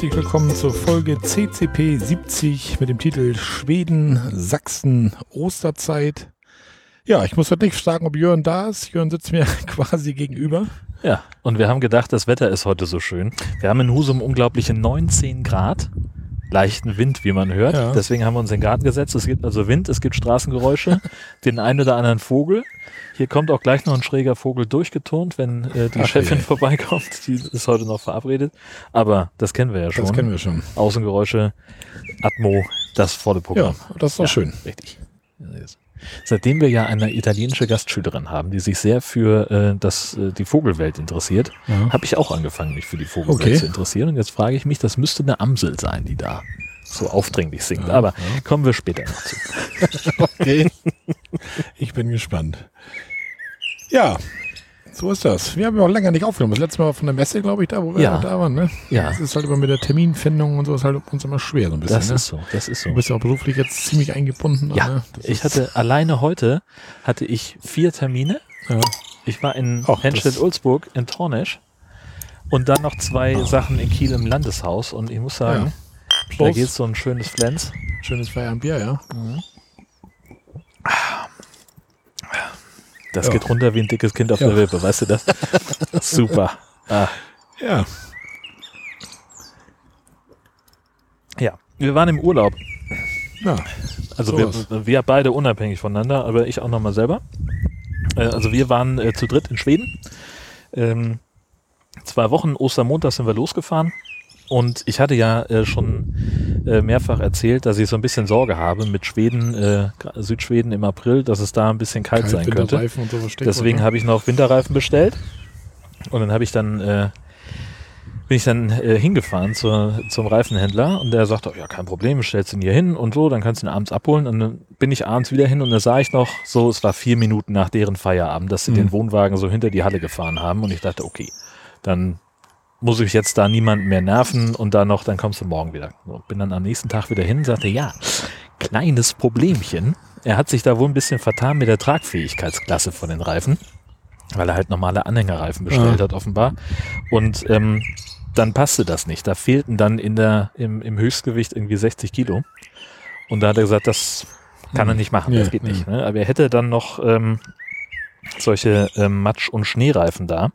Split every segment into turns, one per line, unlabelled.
Herzlich willkommen zur Folge CCP 70 mit dem Titel Schweden, Sachsen, Osterzeit. Ja, ich muss heute nicht fragen, ob Jörn da ist. Jörn sitzt mir quasi gegenüber.
Ja, und wir haben gedacht, das Wetter ist heute so schön. Wir haben in Husum unglaubliche 19 Grad, leichten Wind, wie man hört.
Ja.
Deswegen haben wir uns in den Garten gesetzt. Es gibt also Wind, es gibt Straßengeräusche, den einen oder anderen Vogel. Hier kommt auch gleich noch ein schräger Vogel durchgeturnt, wenn äh, die
Ach
Chefin
je.
vorbeikommt. Die ist heute noch verabredet. Aber das kennen wir ja schon.
Das kennen wir schon.
Außengeräusche, Atmo, das volle Programm.
Ja, das ist doch
Ja,
schön.
Richtig. Seitdem wir ja eine italienische Gastschülerin haben, die sich sehr für äh, das, äh, die Vogelwelt interessiert,
Ja.
habe ich auch angefangen, mich für die Vogelwelt
Okay.
zu interessieren. Und jetzt frage ich mich, das müsste eine Amsel sein, die da so aufdringlich singt. Aber kommen wir später noch zu.
Okay. ich bin gespannt. Ja, so ist das. Wir haben ja auch länger nicht aufgenommen. Das letzte Mal von der Messe, glaube ich, da, wo wir
Ja.
da waren. Ne?
Ja.
Das ist halt immer mit der Terminfindung und so, ist halt uns immer schwer so ein bisschen.
Das
ne?
ist so, das ist so.
Du bist ja auch beruflich jetzt ziemlich eingebunden.
Ja,
ne?
Ich hatte alleine heute hatte ich vier Termine.
Ja.
Ich war in Henstedt-Ulzburg in Tornesch und dann noch zwei Sachen in Kiel im Landeshaus. Und ich muss sagen,
Ja.
da geht so ein schönes Flens.
Schönes Feierabendbier, ja.
Das
Ja.
geht runter wie ein dickes Kind auf
Ja.
der Wippe, weißt du das? Super. Ah.
Ja.
Ja, wir waren im Urlaub.
Ja.
Also
Sowas.
wir, wir beide unabhängig voneinander, aber ich auch nochmal selber. Äh, also wir waren äh, zu dritt in Schweden. Ähm, zwei Wochen, Ostermontag sind wir losgefahren. Und ich hatte ja äh, schon äh, mehrfach erzählt, dass ich so ein bisschen Sorge habe mit Schweden, äh, Südschweden im April, dass es da ein bisschen kalt sein könnte.
Steckt
Deswegen habe ich noch Winterreifen bestellt. Und dann habe ich dann, äh, bin ich dann äh, hingefahren zur, zum Reifenhändler und der sagte, oh, ja, kein Problem, stellst ihn hier hin und so, dann kannst du ihn abends abholen. Und dann bin ich abends wieder hin und da sah ich noch so, es war vier Minuten nach deren Feierabend, dass sie
Mhm.
den Wohnwagen so hinter die Halle gefahren haben. Und ich dachte, okay, dann muss ich jetzt da niemanden mehr nerven und dann noch, dann kommst du morgen wieder. So, bin dann am nächsten Tag wieder hin und sagte, ja, kleines Problemchen. Er hat sich da wohl ein bisschen vertan mit der Tragfähigkeitsklasse von den Reifen, weil er halt normale Anhängerreifen bestellt
Ah.
hat offenbar. Und ähm, dann passte das nicht. Da fehlten dann in der, im, im Höchstgewicht irgendwie 60 Kilo. Und da hat er gesagt, das kann er nicht machen,
Nee,
das geht
nee.
nicht. Ne? Aber er hätte dann noch ähm, solche ähm, Matsch- und Schneereifen da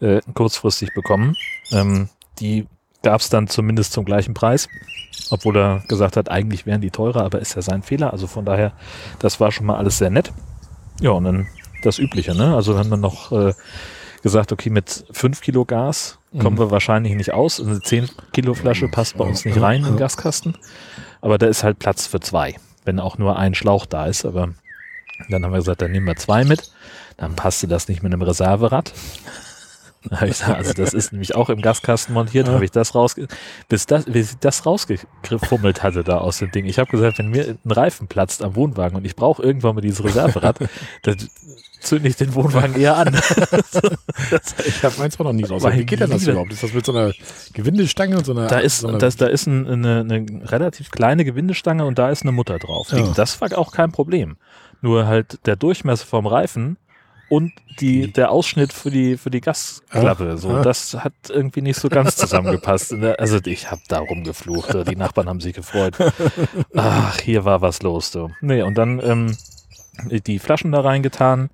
äh, kurzfristig bekommen. Ähm, die gab es dann zumindest zum gleichen Preis, obwohl er gesagt hat, eigentlich wären die teurer, aber ist ja sein Fehler. Also von daher, das war schon mal alles sehr nett. Ja, und dann das Übliche, ne? Also haben wir noch äh, gesagt, okay, mit 5 Kilo Gas kommen
Mhm.
wir wahrscheinlich nicht aus. Eine 10 Kilo Flasche passt bei uns nicht rein im Gaskasten. Aber da ist halt Platz für zwei, wenn auch nur ein Schlauch da ist. Aber dann haben wir gesagt, dann nehmen wir zwei mit. Dann passte das nicht mit einem Reserverad. Also das ist nämlich auch im Gaskasten montiert, habe ich das rausge bis das, bis ich das rausgefummelt hatte da aus dem Ding. Ich habe gesagt, wenn mir ein Reifen platzt am Wohnwagen und ich brauche irgendwann mal dieses Reserverad, dann zünde ich den Wohnwagen eher an. das,
Ich habe meins auch noch nie raus. Wie geht denn das überhaupt? Ist das mit so einer Gewindestange und so einer.
da ist,
so einer
das, da ist ein, eine, eine relativ kleine Gewindestange und da ist eine Mutter drauf.
Ja.
Das war auch kein Problem. Nur halt der Durchmesser vom Reifen und die, der Ausschnitt für die, für die Gasklappe, so, das hat irgendwie nicht so ganz zusammengepasst. Also ich habe da rumgeflucht, die Nachbarn haben sich gefreut. Ach, hier war was los, du. Nee, und dann ähm, die Flaschen da reingetan,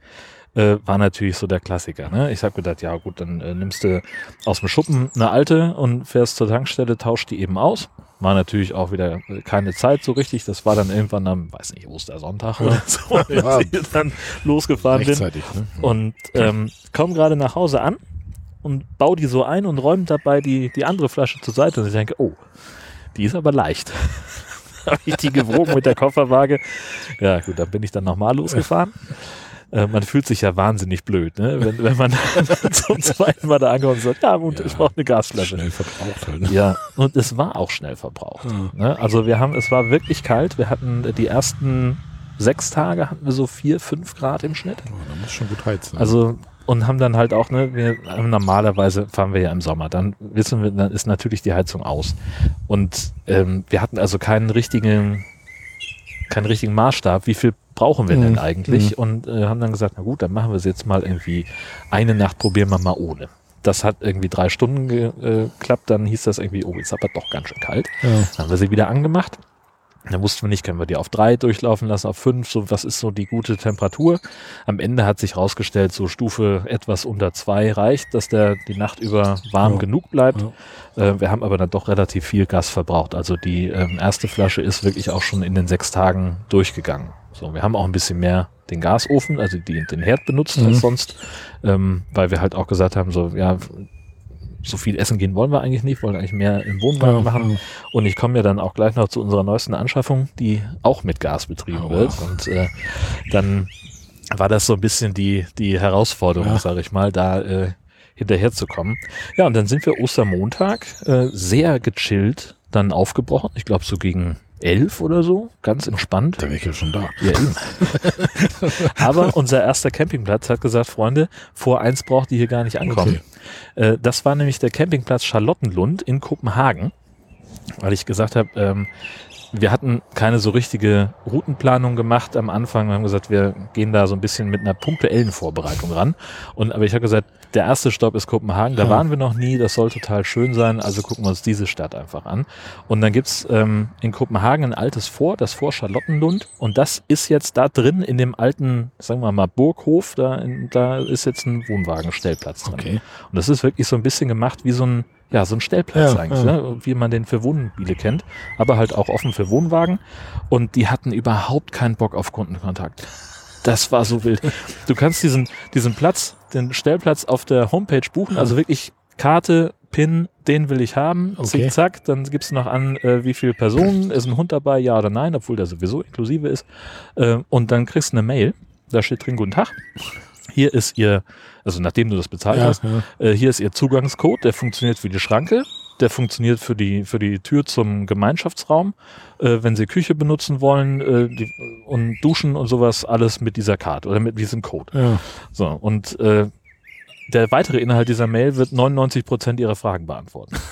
äh, war natürlich so der Klassiker. Ne? Ich habe gedacht, ja gut, dann äh, nimmst du aus dem Schuppen eine alte und fährst zur Tankstelle, tauscht die eben aus. War natürlich auch wieder keine Zeit so richtig. Das war dann irgendwann am, weiß nicht, Ostersonntag oder so,
Ja.
als ich dann losgefahren bin.
Ne?
Und ähm, komm gerade nach Hause an und bau die so ein und räume dabei die, die andere Flasche zur Seite. Und ich denke, oh, die ist aber leicht. Habe ich die gewogen mit der Kofferwaage. Ja, gut, dann bin ich dann nochmal losgefahren. Äh, man fühlt sich ja wahnsinnig blöd, ne? wenn, wenn man zum zweiten Mal da ankommt und sagt, ja, gut, ich brauche eine Gasflasche.
Schnell verbraucht halt. Ne?
Ja, und es war auch schnell verbraucht.
Ja.
Ne? Also wir haben, es war wirklich kalt. Wir hatten die ersten sechs Tage hatten wir so vier, fünf Grad im Schnitt.
Oh, da muss schon gut heizen.
Also und haben dann halt auch, ne, wir normalerweise fahren wir ja im Sommer, dann wissen wir, dann ist natürlich die Heizung aus. Und ähm, wir hatten also keinen richtigen, keinen richtigen Maßstab, wie viel brauchen wir denn
Mhm.
eigentlich? Und äh, haben dann gesagt, na gut, dann machen wir es jetzt mal irgendwie eine Nacht, probieren wir mal ohne. das hat irgendwie drei Stunden geklappt, dann hieß das irgendwie, oh, ist aber doch ganz schön kalt.
Ja.
Dann haben wir sie wieder angemacht. Da wussten wir nicht, können wir die auf drei durchlaufen lassen, auf fünf, so was ist so die gute Temperatur. Am Ende hat sich rausgestellt, so Stufe etwas unter zwei reicht, dass der die Nacht über warm
Ja.
genug bleibt.
Ja.
Äh, wir haben aber dann doch relativ viel Gas verbraucht. Also die ähm, erste Flasche ist wirklich auch schon in den sechs Tagen durchgegangen. So, wir haben auch ein bisschen mehr den Gasofen, also die, den Herd benutzt
Mhm.
als sonst, ähm, weil wir halt auch gesagt haben, so ja, so viel essen gehen wollen wir eigentlich nicht, wollen eigentlich mehr im Wohnwagen
Ja,
machen.
ja.
Und ich komme ja dann auch gleich noch zu unserer neuesten Anschaffung, die auch mit Gas betrieben
Oh,
wird.
wow.
Und äh, dann war das so ein bisschen die, die Herausforderung,
Ja.
sage ich mal, da äh, hinterherzukommen. Ja, und dann sind wir Ostermontag äh, sehr gechillt dann aufgebrochen. Ich glaube so gegen elf oder so, ganz entspannt.
Da wäre ich ja schon da.
Ja, eben. Aber unser erster Campingplatz hat gesagt, Freunde, vor eins braucht ihr hier gar nicht ankommen. Äh, das war nämlich der Campingplatz Charlottenlund in Kopenhagen, weil ich gesagt habe, ähm, wir hatten keine so richtige Routenplanung gemacht am Anfang. Wir haben gesagt, wir gehen da so ein bisschen mit einer punktuellen Vorbereitung ran. Und aber ich habe gesagt, der erste Stopp ist Kopenhagen. Da
Ja.
waren wir noch nie. Das soll total schön sein. Also gucken wir uns diese Stadt einfach an. Und dann gibt's ähm, in Kopenhagen ein altes Fort, das Fort Charlottenlund. Und das ist jetzt da drin in dem alten, sagen wir mal, Burghof. Da, in, da ist jetzt ein Wohnwagenstellplatz drin.
Okay.
Und das ist wirklich so ein bisschen gemacht wie so ein, ja, so ein Stellplatz
Ja,
eigentlich,
ja.
Ne? wie man den für Wohnmobile kennt, aber halt auch offen für Wohnwagen. Und die hatten überhaupt keinen Bock auf Kundenkontakt. Das war so wild. Du kannst diesen, diesen Platz, den Stellplatz auf der Homepage buchen, also wirklich Karte, Pin, den will ich haben,
Okay.
zick, zack, dann gibst du noch an, äh, wie viele Personen, ist ein Hund dabei, ja oder nein, obwohl der sowieso inklusive ist. Äh, und dann kriegst du eine Mail, da steht drin, guten Tag, hier ist ihr, also nachdem du das bezahlt
Ja,
hast,
ja.
äh, hier ist Ihr Zugangscode, der funktioniert für die Schranke, der funktioniert für die, für die Tür zum Gemeinschaftsraum. Äh, wenn Sie Küche benutzen wollen äh, die, und duschen und sowas, alles mit dieser Karte oder mit diesem Code.
ja.
So, und äh, der weitere Inhalt dieser Mail wird 99 Prozent Ihrer Fragen beantworten.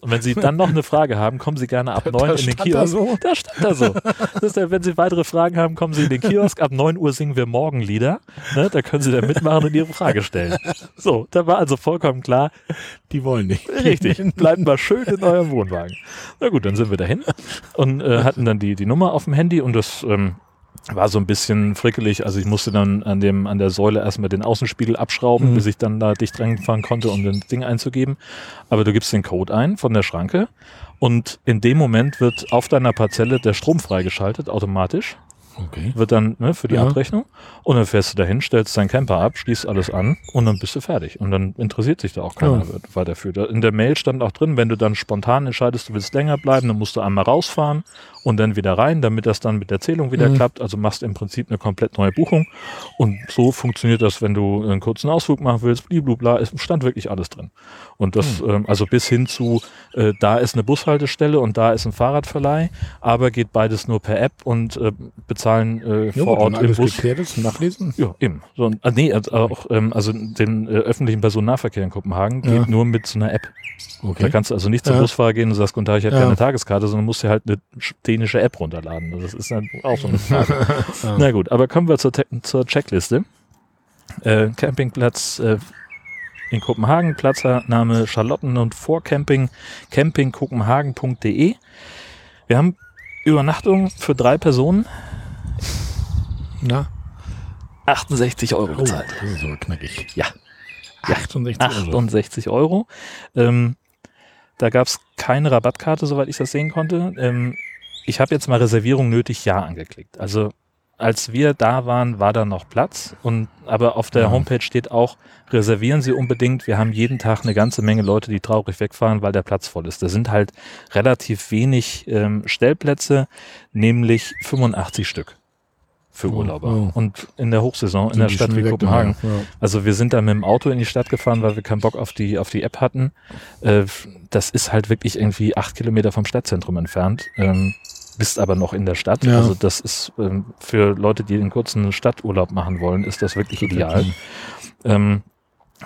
Und wenn Sie dann noch eine Frage haben, kommen Sie gerne ab 9 in den
stand da
Kiosk.
so?
Da stand da so. Das ist ja, wenn Sie weitere Fragen haben, kommen Sie in den Kiosk. Ab 9 Uhr singen wir Morgenlieder. Ne, da können Sie da mitmachen und Ihre Frage stellen. So, da war also vollkommen klar,
Die wollen nicht.
Richtig. Bleibt mal schön in eurem Wohnwagen. Na gut, dann sind wir dahin und äh, hatten dann die, die Nummer auf dem Handy und das ähm, war so ein bisschen frickelig. Also ich musste dann an dem, an der Säule erstmal den Außenspiegel abschrauben,
Mhm.
bis ich dann da dicht reinfahren konnte, um das Ding einzugeben. Aber du gibst den Code ein von der Schranke und in dem Moment wird auf deiner Parzelle der Strom freigeschaltet, automatisch
Okay.
wird dann ne, für die
Ja.
Abrechnung und dann fährst du dahin, stellst deinen Camper ab, schließt alles an und dann bist du fertig. Und dann interessiert sich da auch keiner
Ja.
weiter für. In der Mail stand auch drin, wenn du dann spontan entscheidest, du willst länger bleiben, dann musst du einmal rausfahren und dann wieder rein, damit das dann mit der Zählung wieder
Mhm.
klappt. Also machst im Prinzip eine komplett neue Buchung. Und so funktioniert das, wenn du einen kurzen Ausflug machen willst, bliblubla, es stand wirklich alles drin. Und das,
Mhm.
ähm, also bis hin zu, äh, da ist eine Bushaltestelle und da ist ein Fahrradverleih, aber geht beides nur per App und äh, bezahlen äh,
Ja,
vor
gut,
Ort im Bus.
geklärt ist, nachlesen.
Ja, eben. So, ah, nee, also auch, ähm, also den äh, öffentlichen Personennahverkehr in Kopenhagen
Ja.
geht nur mit so einer App. Da
Okay.
kannst du also nicht zum
Ja.
Busfahrer gehen und sagst, guten Tag, ich hätte
Ja.
keine Tageskarte, sondern musst dir halt eine dänische App runterladen. Das ist dann auch so eine Frage. Na gut, aber kommen wir zur, zur Checkliste. Äh, Campingplatz äh, in Kopenhagen, Platzname Charlotten und Vorcamping, campingkopenhagen.de. Wir haben Übernachtung für drei Personen
Na?
68 Euro
Oh,
bezahlt.
das ist so knackig.
Ja.
68 Euro.
68 Euro. Ähm, da gab es keine Rabattkarte, soweit ich das sehen konnte. Ähm, ich habe jetzt mal Reservierung nötig, ja angeklickt. Also als wir da waren, war da noch Platz. Und aber auf der
Ja.
Homepage steht auch, reservieren Sie unbedingt. Wir haben jeden Tag eine ganze Menge Leute, die traurig wegfahren, weil der Platz voll ist. Da sind halt relativ wenig ähm, Stellplätze, nämlich 85 Stück für
Oh,
Urlauber.
oh.
Und in der Hochsaison in der Stadt wie Kopenhagen.
Ja.
Also wir sind da mit dem Auto in die Stadt gefahren, weil wir keinen Bock auf die, auf die App hatten. Äh, das ist halt wirklich irgendwie acht Kilometer vom Stadtzentrum entfernt. Ähm, bist aber noch in der Stadt.
Ja.
Also das ist ähm, für Leute, die einen kurzen Stadturlaub machen wollen, ist das wirklich ideal. Ähm,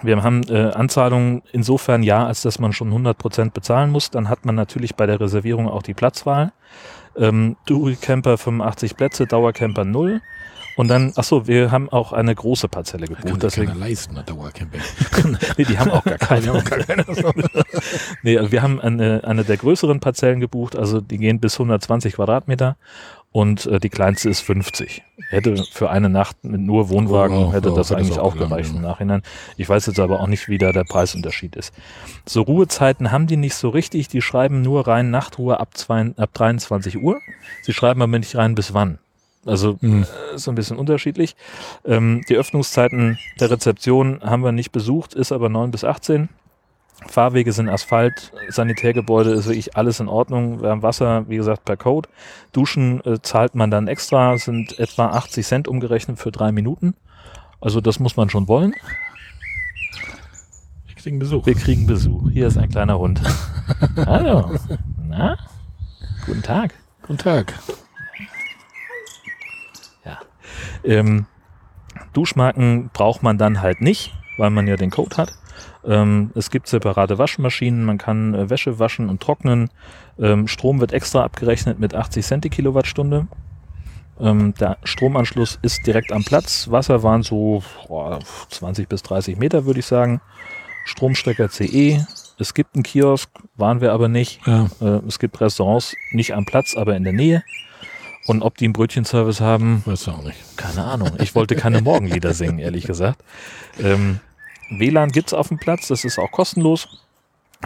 Wir haben äh, Anzahlungen insofern ja, als dass man schon 100% bezahlen muss. Dann hat man natürlich bei der Reservierung auch die Platzwahl. Ähm, Camper 85 Plätze, Dauercamper 0. Und dann, ach so, wir haben auch eine große Parzelle gebucht.
Kann
deswegen,
leisten, ein Dauercamping.
nee, die haben auch gar keine.
Die haben gar keine.
nee, also wir haben eine, eine der größeren Parzellen gebucht, also die gehen bis 120 Quadratmeter und äh, die kleinste ist 50. Hätte für eine Nacht mit nur Wohnwagen,
Oh,
hätte
oh,
das eigentlich
auch
auch gereicht im Nachhinein. Ich weiß jetzt aber auch nicht, wie da der Preisunterschied ist. So Ruhezeiten haben die nicht so richtig, die schreiben nur rein Nachtruhe ab, zwei, ab 23 Uhr. Sie schreiben aber nicht rein bis wann. Also
Hm.
äh, ist so ein bisschen unterschiedlich. Ähm, die Öffnungszeiten der Rezeption haben wir nicht besucht, ist aber 9 bis 18. Fahrwege sind Asphalt, Sanitärgebäude ist wirklich alles in Ordnung. Wir haben Wasser, wie gesagt, per Code. Duschen äh, zahlt man dann extra, sind etwa 80 Cent umgerechnet für drei Minuten. Also das muss man schon wollen.
Ich krieg einen Besuch.
Wir kriegen Besuch. Hier ist ein kleiner Hund. Hallo. Na? Guten Tag.
Guten Tag.
Ähm, Duschmarken braucht man dann halt nicht, weil man ja den Code hat. Ähm, es gibt separate Waschmaschinen, man kann äh, Wäsche waschen und trocknen. Ähm, Strom wird extra abgerechnet mit 80 Cent die Kilowattstunde. Ähm, der Stromanschluss ist direkt am Platz. Wasser waren so boah, 20 bis 30 Meter, würde ich sagen. Stromstecker CE. Es gibt einen Kiosk, waren wir aber nicht.
Ja.
Äh, es gibt Restaurants, nicht am Platz, aber in der Nähe. Und ob die einen Brötchenservice haben,
Weißt du auch nicht.
keine Ahnung. Ich wollte keine Morgenlieder singen, ehrlich gesagt. Ähm, WLAN gibt's auf dem Platz, das ist auch kostenlos.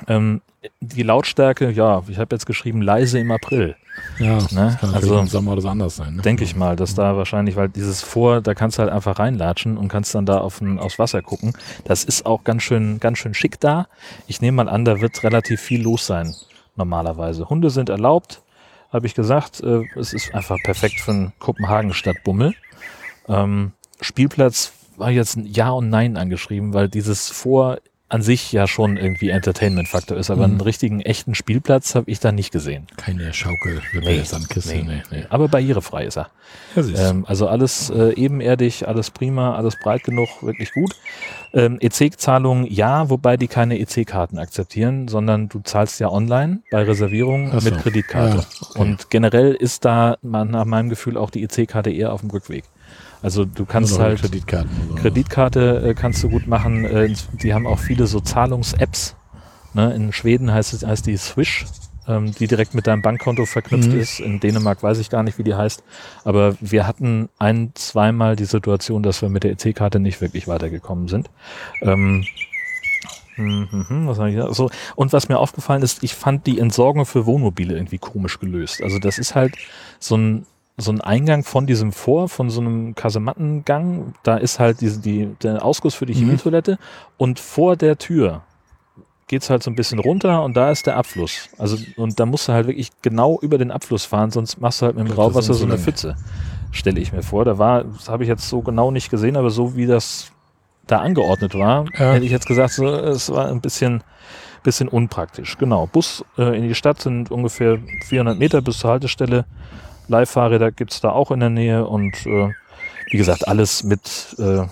Ähm, die Lautstärke, ja, ich habe jetzt geschrieben, leise im April.
Ja,
Ne?
kann
Also,
im Sommer oder so anders sein. Ne?
Denke ich mal, dass da wahrscheinlich, weil dieses Vor, da kannst du halt einfach reinlatschen und kannst dann da auf ein, aufs Wasser gucken. Das ist auch ganz schön, ganz schön schick da. Ich nehme mal an, da wird relativ viel los sein, normalerweise. Hunde sind erlaubt, habe ich gesagt. Äh, es ist einfach perfekt für einen Kopenhagen-Stadtbummel. Ähm, Spielplatz war jetzt ein Ja und Nein angeschrieben, weil dieses Vor an sich ja schon irgendwie Entertainment-Faktor ist, aber
Mhm.
einen richtigen, echten Spielplatz habe ich da nicht gesehen.
Keine Schaukel,
Nee,
nee, Sandkiste. Nee, nee.
Aber barrierefrei ist er.
Ja.
Ähm, also alles äh, ebenerdig, alles prima, alles breit genug, wirklich gut. Ähm, EC-Zahlungen ja, wobei die keine EC-Karten akzeptieren, sondern du zahlst ja online bei Reservierungen
so.
mit Kreditkarte.
Ja, okay.
Und generell ist da nach meinem Gefühl auch die EC-Karte eher auf dem Rückweg. Also du kannst halt
oder so.
Kreditkarte äh, kannst du gut machen. Äh, die haben auch viele so Zahlungs-Apps. Ne? In Schweden heißt, es, heißt die Swish, ähm, die direkt mit deinem Bankkonto verknüpft
Mhm.
ist. In Dänemark weiß ich gar nicht, wie die heißt. Aber wir hatten ein, zweimal die Situation, dass wir mit der EC-Karte nicht wirklich weitergekommen sind. Ähm, hm, hm, hm, was ich so, und was mir aufgefallen ist, ich fand die Entsorgung für Wohnmobile irgendwie komisch gelöst. Also das ist halt so ein so ein Eingang von diesem Vor, von so einem Kasemattengang, da ist halt diese, die, der Ausguss für die
Mhm.
Chemietoilette und vor der Tür geht's halt so ein bisschen runter und da ist der Abfluss. Also, und da musst du halt wirklich genau über den Abfluss fahren, sonst machst du halt mit dem Grauwasser so eine. Pfütze, stelle ich mir vor. Da war, das habe ich jetzt so genau nicht gesehen, aber so wie das da angeordnet war,
Ja.
hätte ich jetzt gesagt, so, es war ein bisschen, bisschen unpraktisch. Genau, Bus äh, in die Stadt sind ungefähr 400 Meter bis zur Haltestelle. Leihfahrräder gibt's da auch in der Nähe und äh, wie gesagt, alles mit äh,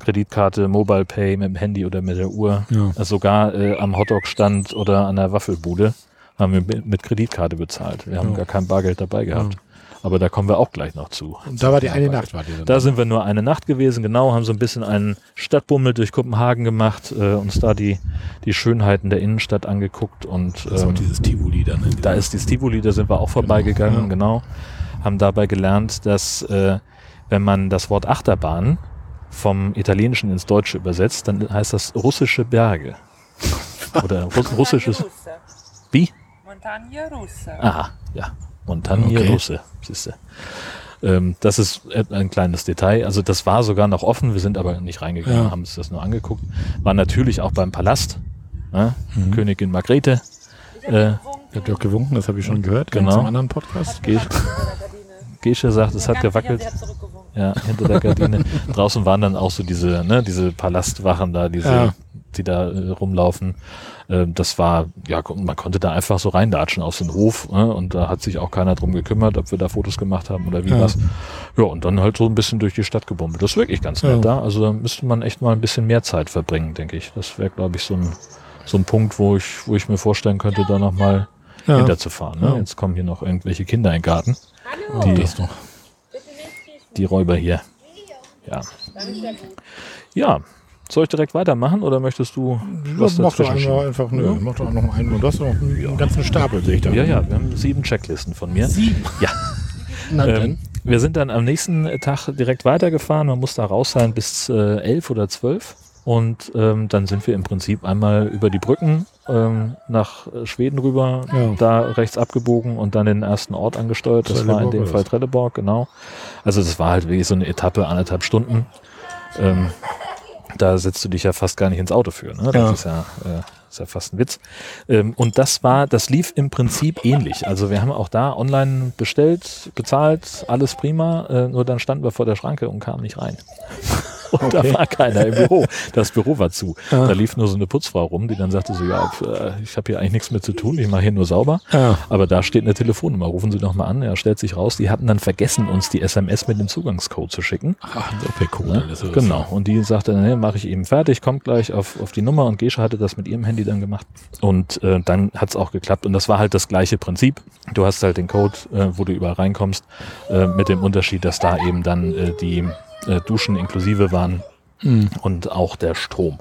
Kreditkarte, Mobile Pay, mit dem Handy oder mit der Uhr.
Ja.
Also sogar äh, am Hotdog-Stand oder an der Waffelbude haben wir mit, Kreditkarte bezahlt. Wir haben
Ja.
gar kein Bargeld dabei gehabt. Aber da kommen wir auch gleich noch zu.
Und da war die eine Nacht, war die dann.
Da sind wir nur eine Nacht gewesen, genau, haben so ein bisschen einen Stadtbummel durch Kopenhagen gemacht, äh, uns da die, die Schönheiten der Innenstadt angeguckt und
das ist auch
ähm,
dieses Tivoli dann.
da ist die Stivoli, da sind wir auch vorbeigegangen,
ja.
genau. Haben dabei gelernt, dass äh, wenn man das Wort Achterbahn vom Italienischen ins Deutsche übersetzt, dann heißt das russische Berge. Oder Russ russisches.
Russe.
Wie?
Montagne Russe.
Aha, ja. Montagne
Okay.
Russe, siehste. Ähm, das ist ein kleines Detail. Also das war sogar noch offen, wir sind aber nicht reingegangen,
Ja.
haben uns das nur angeguckt. War natürlich auch beim Palast. Ne?
Mhm.
Königin Margrethe. Äh,
Ich hab dir auch gewunken, das habe ich schon gehört.
Genau.
Zum anderen Podcast.
Ge Gesche sagt, es hat gewackelt. Ja, hinter der Gardine. Draußen waren dann auch so diese, ne, diese Palastwachen da, diese
Ja.
die da äh, rumlaufen. Äh, das war, ja, man konnte da einfach so reindatschen aus dem Hof ne? und da hat sich auch keiner drum gekümmert, ob wir da Fotos gemacht haben oder wie
Ja.
was. Ja, und dann halt so ein bisschen durch die Stadt gebummelt. Das ist wirklich ganz
Ja.
nett da. Also da müsste man echt mal ein bisschen mehr Zeit verbringen, denke ich. Das wäre, glaube ich, so ein, so ein Punkt, wo ich, wo ich mir vorstellen könnte, da nochmal
Ja.
hinterzufahren. Ne?
Ja.
Jetzt kommen hier noch irgendwelche Kinder in den Garten. Die,
das noch.
Die Räuber hier. Ja. Ja. Soll ich direkt weitermachen oder möchtest du was
mach doch einmal einfach, nö, mach doch noch einen. Du hast doch noch einen ganzen Stapel, sehe ich da.
Ja, ja, wir haben sieben Checklisten von mir.
Sieben.
Ja.
Na
Ähm, wir sind dann am nächsten Tag direkt weitergefahren. Man muss da raus sein bis äh, elf oder zwölf. Und ähm, dann sind wir im Prinzip einmal über die Brücken ähm, nach Schweden rüber,
Ja.
da rechts abgebogen und dann den ersten Ort angesteuert. Das war in
Trelleborg
dem Fall. Trelleborg, genau. Also das war halt wirklich so eine Etappe, anderthalb Stunden. Ähm, da setzt du dich ja fast gar nicht ins Auto für. Ne? Das
Ja.
ist ja, äh, ist ja fast ein Witz. Ähm, und das war, das lief im Prinzip ähnlich. Also wir haben auch da online bestellt, bezahlt, alles prima. Äh, nur dann standen wir vor der Schranke und kamen nicht rein. Und
Okay.
da war keiner im Büro. Das Büro war zu.
Ja.
Da lief nur so eine Putzfrau rum, die dann sagte so, ja, äh, ich habe hier eigentlich nichts mehr zu tun, ich mache hier nur sauber.
Ja.
Aber da steht eine Telefonnummer, rufen Sie doch mal an. Ja, stellt sich raus, die hatten dann vergessen, uns die SMS mit dem Zugangscode zu schicken.
Ach, das wäre cool.
Ne? Genau. Und die sagte, ne, mache ich eben fertig, kommt gleich auf, auf die Nummer und Gesche hatte das mit ihrem Handy dann gemacht. Und äh, dann hat's auch geklappt. Und das war halt das gleiche Prinzip. Du hast halt den Code, äh, wo du überall reinkommst, äh, mit dem Unterschied, dass da eben dann äh, die äh, Duschen inklusive waren
Mhm.
und auch der Strom.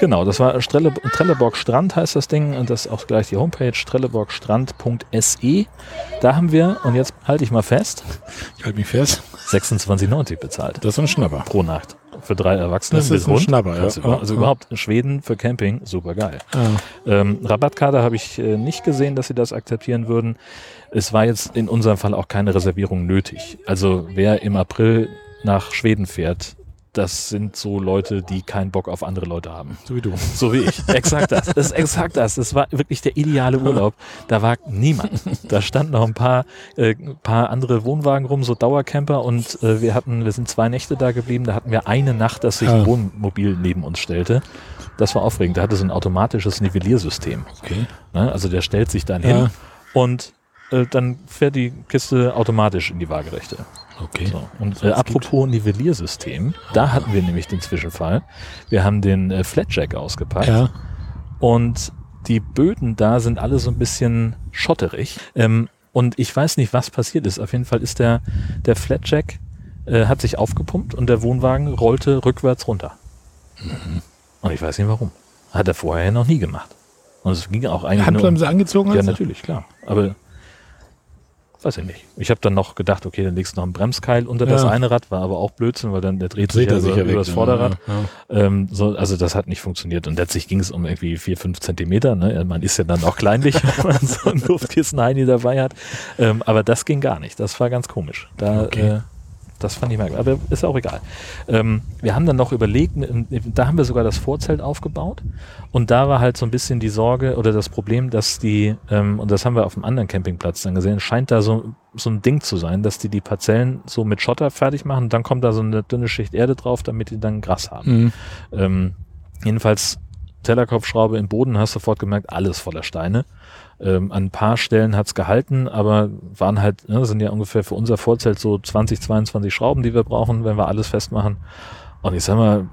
Genau, das war Strelle, Trelleborg Strand heißt das Ding und das ist auch gleich die Homepage trelleborgstrand.se. Da haben wir, und jetzt halte ich mal fest,
Ich halte mich fest.
26,90 bezahlt
Das ist ein Schnapper.
pro Nacht. Für drei Erwachsene
Das
bis
ist ein
rund.
Schnapper, ja.
Also, also
Ja.
überhaupt in Schweden für Camping, super geil.
Ja.
Ähm, Rabattkarte habe ich äh, nicht gesehen, dass sie das akzeptieren würden. Es war jetzt in unserem Fall auch keine Reservierung nötig. Also wer im April nach Schweden fährt, das sind so Leute, die keinen Bock auf andere Leute haben.
So wie du.
So wie ich. Exakt das. Das ist exakt das. Das war wirklich der ideale Urlaub. Da war niemand. Da standen noch ein paar, äh, paar andere Wohnwagen rum, so Dauercamper und äh, wir hatten, wir sind zwei Nächte da geblieben. Da hatten wir eine Nacht, dass sich
Ah.
ein Wohnmobil neben uns stellte. Das war aufregend. Da hatte so ein automatisches Nivelliersystem.
Okay.
Ne? Also der stellt sich dann
Ja.
hin und äh, dann fährt die Kiste automatisch in die Waagerechte.
Okay.
So. Und äh, apropos Nivelliersystem, da hatten wir nämlich den Zwischenfall. Wir haben den äh, Flatjack ausgepackt
Ja.
und die Böden da sind alle so ein bisschen schotterig. Ähm, und ich weiß nicht, was passiert ist. Auf jeden Fall ist der, der Flatjack, äh, hat sich aufgepumpt und der Wohnwagen rollte rückwärts runter. Und ich weiß nicht warum. Hat er vorher noch nie gemacht. Und es ging auch eigentlich nur um,
Handbremse angezogen
Ja, natürlich, klar. Aber weiß ich nicht. Ich habe dann noch gedacht, okay, dann legst du noch einen Bremskeil unter das
Ja.
eine Rad, war aber auch Blödsinn, weil dann der dreht,
Dreht er
sich ja über
weg.
das Vorderrad.
Ja, ja.
Ähm, so, also das hat nicht funktioniert. Und letztlich ging es um irgendwie vier, fünf Zentimeter. Ne? Man ist ja dann auch kleinlich, wenn man so ein Luftkissen-Heini dabei hat. Ähm, aber das ging gar nicht. Das war ganz komisch. Da,
Okay.
äh, das fand ich merkwürdig. Aber ist auch egal. Ähm, wir haben dann noch überlegt, da haben wir sogar das Vorzelt aufgebaut. Und da war halt so ein bisschen die Sorge oder das Problem, dass die, ähm, und das haben wir auf einem anderen Campingplatz dann gesehen, scheint da so, so ein Ding zu sein, dass die die Parzellen so mit Schotter fertig machen und dann kommt da so eine dünne Schicht Erde drauf, damit die dann Gras haben.
Mhm.
Ähm, jedenfalls Tellerkopfschraube im Boden, hast sofort gemerkt, alles voller Steine. Ähm, an ein paar Stellen hat's gehalten, aber waren halt, ne, sind ja ungefähr für unser Vorzelt so 20, 22 Schrauben, die wir brauchen, wenn wir alles festmachen. Und ich sag mal,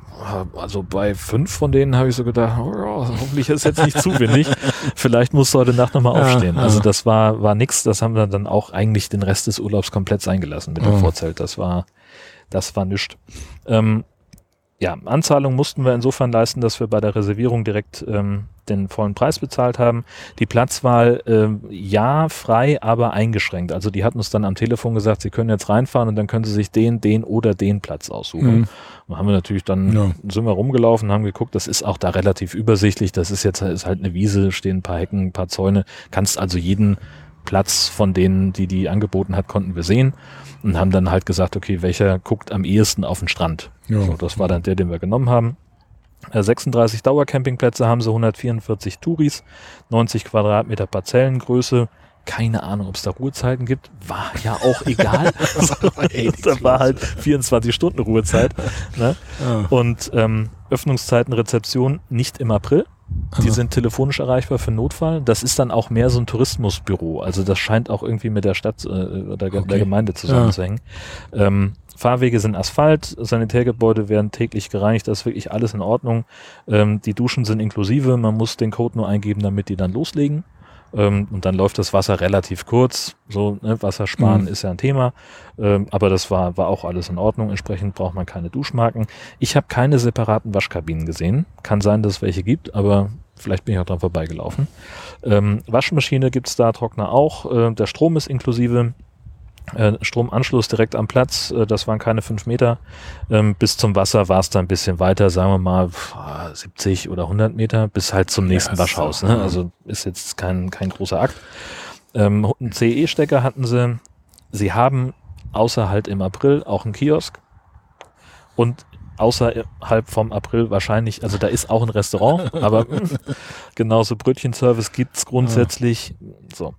also bei fünf von denen habe ich so gedacht, oh, ja, hoffentlich ist jetzt nicht zu windig. Vielleicht muss heute Nacht nochmal
Ja,
aufstehen.
ja.
Also das war, war nix. Das haben wir dann auch eigentlich den Rest des Urlaubs komplett sein gelassen mit dem
Ja.
Vorzelt. Das war, das war nichts. Ähm, ja, Anzahlung mussten wir insofern leisten, dass wir bei der Reservierung direkt ähm, den vollen Preis bezahlt haben. Die Platzwahl, ähm, ja, frei, aber eingeschränkt. Also die hatten uns dann am Telefon gesagt, sie können jetzt reinfahren und dann können sie sich den, den oder den Platz aussuchen.
Mhm.
Und haben wir natürlich dann,
Ja.
sind wir rumgelaufen, haben geguckt, das ist auch da relativ übersichtlich. Das ist jetzt ist halt eine Wiese, stehen ein paar Hecken, ein paar Zäune. Kannst also jeden Platz von denen, die die angeboten hat, konnten wir sehen und haben dann halt gesagt, okay, welcher guckt am ehesten auf den Strand.
Ja.
So, das war dann der, den wir genommen haben. Äh, 36 Dauercampingplätze haben sie, 144 Touris, 90 Quadratmeter Parzellengröße. Keine Ahnung, ob es da Ruhezeiten gibt. War ja auch egal. da war halt 24 Stunden Ruhezeit. Ne?
Ja.
Und ähm, Öffnungszeiten Rezeption nicht im April. Die sind telefonisch erreichbar für Notfall. Das ist dann auch mehr so ein Tourismusbüro. Also das scheint auch irgendwie mit der Stadt äh, oder
Okay.
der Gemeinde zusammenzuhängen. Ähm, Fahrwege sind Asphalt, Sanitärgebäude werden täglich gereinigt, das ist wirklich alles in Ordnung. Ähm, die Duschen sind inklusive, man muss den Code nur eingeben, damit die dann loslegen. Ähm, und dann läuft das Wasser relativ kurz. So, ne, Wasser sparen
Mhm.
ist ja ein Thema. Ähm, aber das war, war auch alles in Ordnung. Entsprechend braucht man keine Duschmarken. Ich habe keine separaten Waschkabinen gesehen. Kann sein, dass es welche gibt, aber vielleicht bin ich auch dran vorbeigelaufen. Ähm, Waschmaschine gibt's da, Trockner auch. Äh, der Strom ist inklusive. Äh, Stromanschluss direkt am Platz, äh, das waren keine fünf Meter. Ähm, bis zum Wasser war es dann ein bisschen weiter, sagen wir mal pf, 70 oder 100 Meter, bis halt zum nächsten
ist
Waschhaus. Ne?
ja.
Also ist jetzt kein, kein großer Akt. Ähm, einen CE-Stecker hatten sie. Sie haben außer halt im April auch einen Kiosk und außerhalb vom April wahrscheinlich, also da ist auch ein Restaurant, aber genauso Brötchenservice gibt's grundsätzlich. So.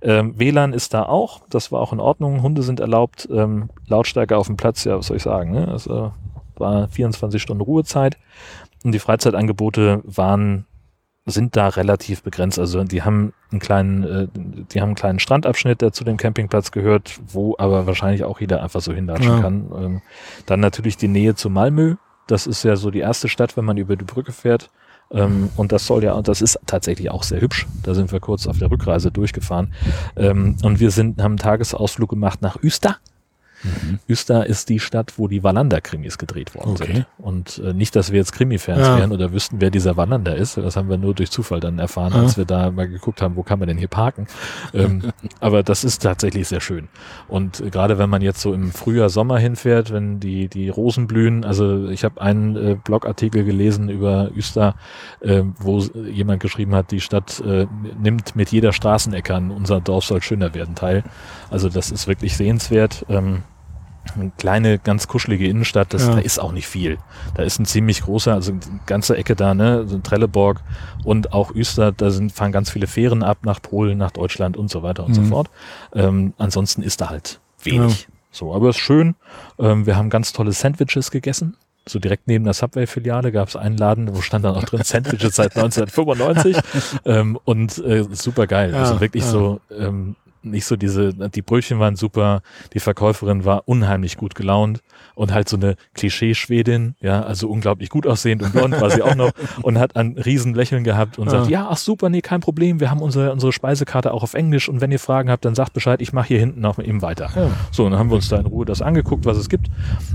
Ähm, WLAN ist da auch, das war auch in Ordnung. Hunde sind erlaubt, ähm, Lautstärke auf dem Platz, ja, was soll ich sagen, ne? Also war 24 Stunden Ruhezeit und die Freizeitangebote waren sind da relativ begrenzt. Also die haben einen kleinen, äh, die haben einen kleinen Strandabschnitt, der zu dem Campingplatz gehört, wo aber wahrscheinlich auch jeder einfach so hinlatschen
Ja.
kann. Ähm, dann natürlich die Nähe zu Malmö. Das ist ja so die erste Stadt, wenn man über die Brücke fährt. Ähm, und das soll ja, und das ist tatsächlich auch sehr hübsch. Da sind wir kurz auf der Rückreise durchgefahren. Ähm, und wir sind, haben einen Tagesausflug gemacht nach Uster. Uster ist die Stadt, wo die Wallander-Krimis gedreht worden
Okay.
sind. Und äh, nicht, dass wir jetzt Krimi-Fans
Ja.
wären oder wüssten, wer dieser Wallander ist. Das haben wir nur durch Zufall dann erfahren,
Ja.
als wir da mal geguckt haben, wo kann man denn hier parken. ähm, aber das ist tatsächlich sehr schön. Und äh, gerade wenn man jetzt so im Frühjahr, Sommer hinfährt, wenn die, die Rosen blühen, also ich habe einen äh, Blogartikel gelesen über Uster, äh, wo jemand geschrieben hat, die Stadt äh, nimmt mit jeder Straßenecke an, unser Dorf soll schöner werden teil. Also das ist wirklich sehenswert. Ähm, eine kleine, ganz kuschelige Innenstadt, das,
Ja.
da ist auch nicht viel. Da ist ein ziemlich großer, also ganze Ecke da, ne, so Trelleborg und auch Öster, da sind, fahren ganz viele Fähren ab nach Polen, nach Deutschland und so weiter und so
Mhm.
fort. Ähm, ansonsten ist da halt wenig. So, aber ist schön. Ähm, wir haben ganz tolle Sandwiches gegessen. So direkt neben der Subway-Filiale gab es einen Laden, wo stand dann auch drin Sandwiches seit 1995 ähm, und äh, super geil.
Ja,
also wirklich
ja.
so ähm, nicht so diese, die Brötchen waren super, die Verkäuferin war unheimlich gut gelaunt und halt so eine Klischee-Schwedin, ja, also unglaublich gut aussehend und blond war sie auch noch und hat ein riesen Lächeln gehabt und sagt, ja, ach super, nee, kein Problem, wir haben unsere, unsere Speisekarte auch auf Englisch und wenn ihr Fragen habt, dann sagt Bescheid, ich mache hier hinten noch eben weiter.
Ja.
So, und dann haben wir uns da in Ruhe das angeguckt, was es gibt,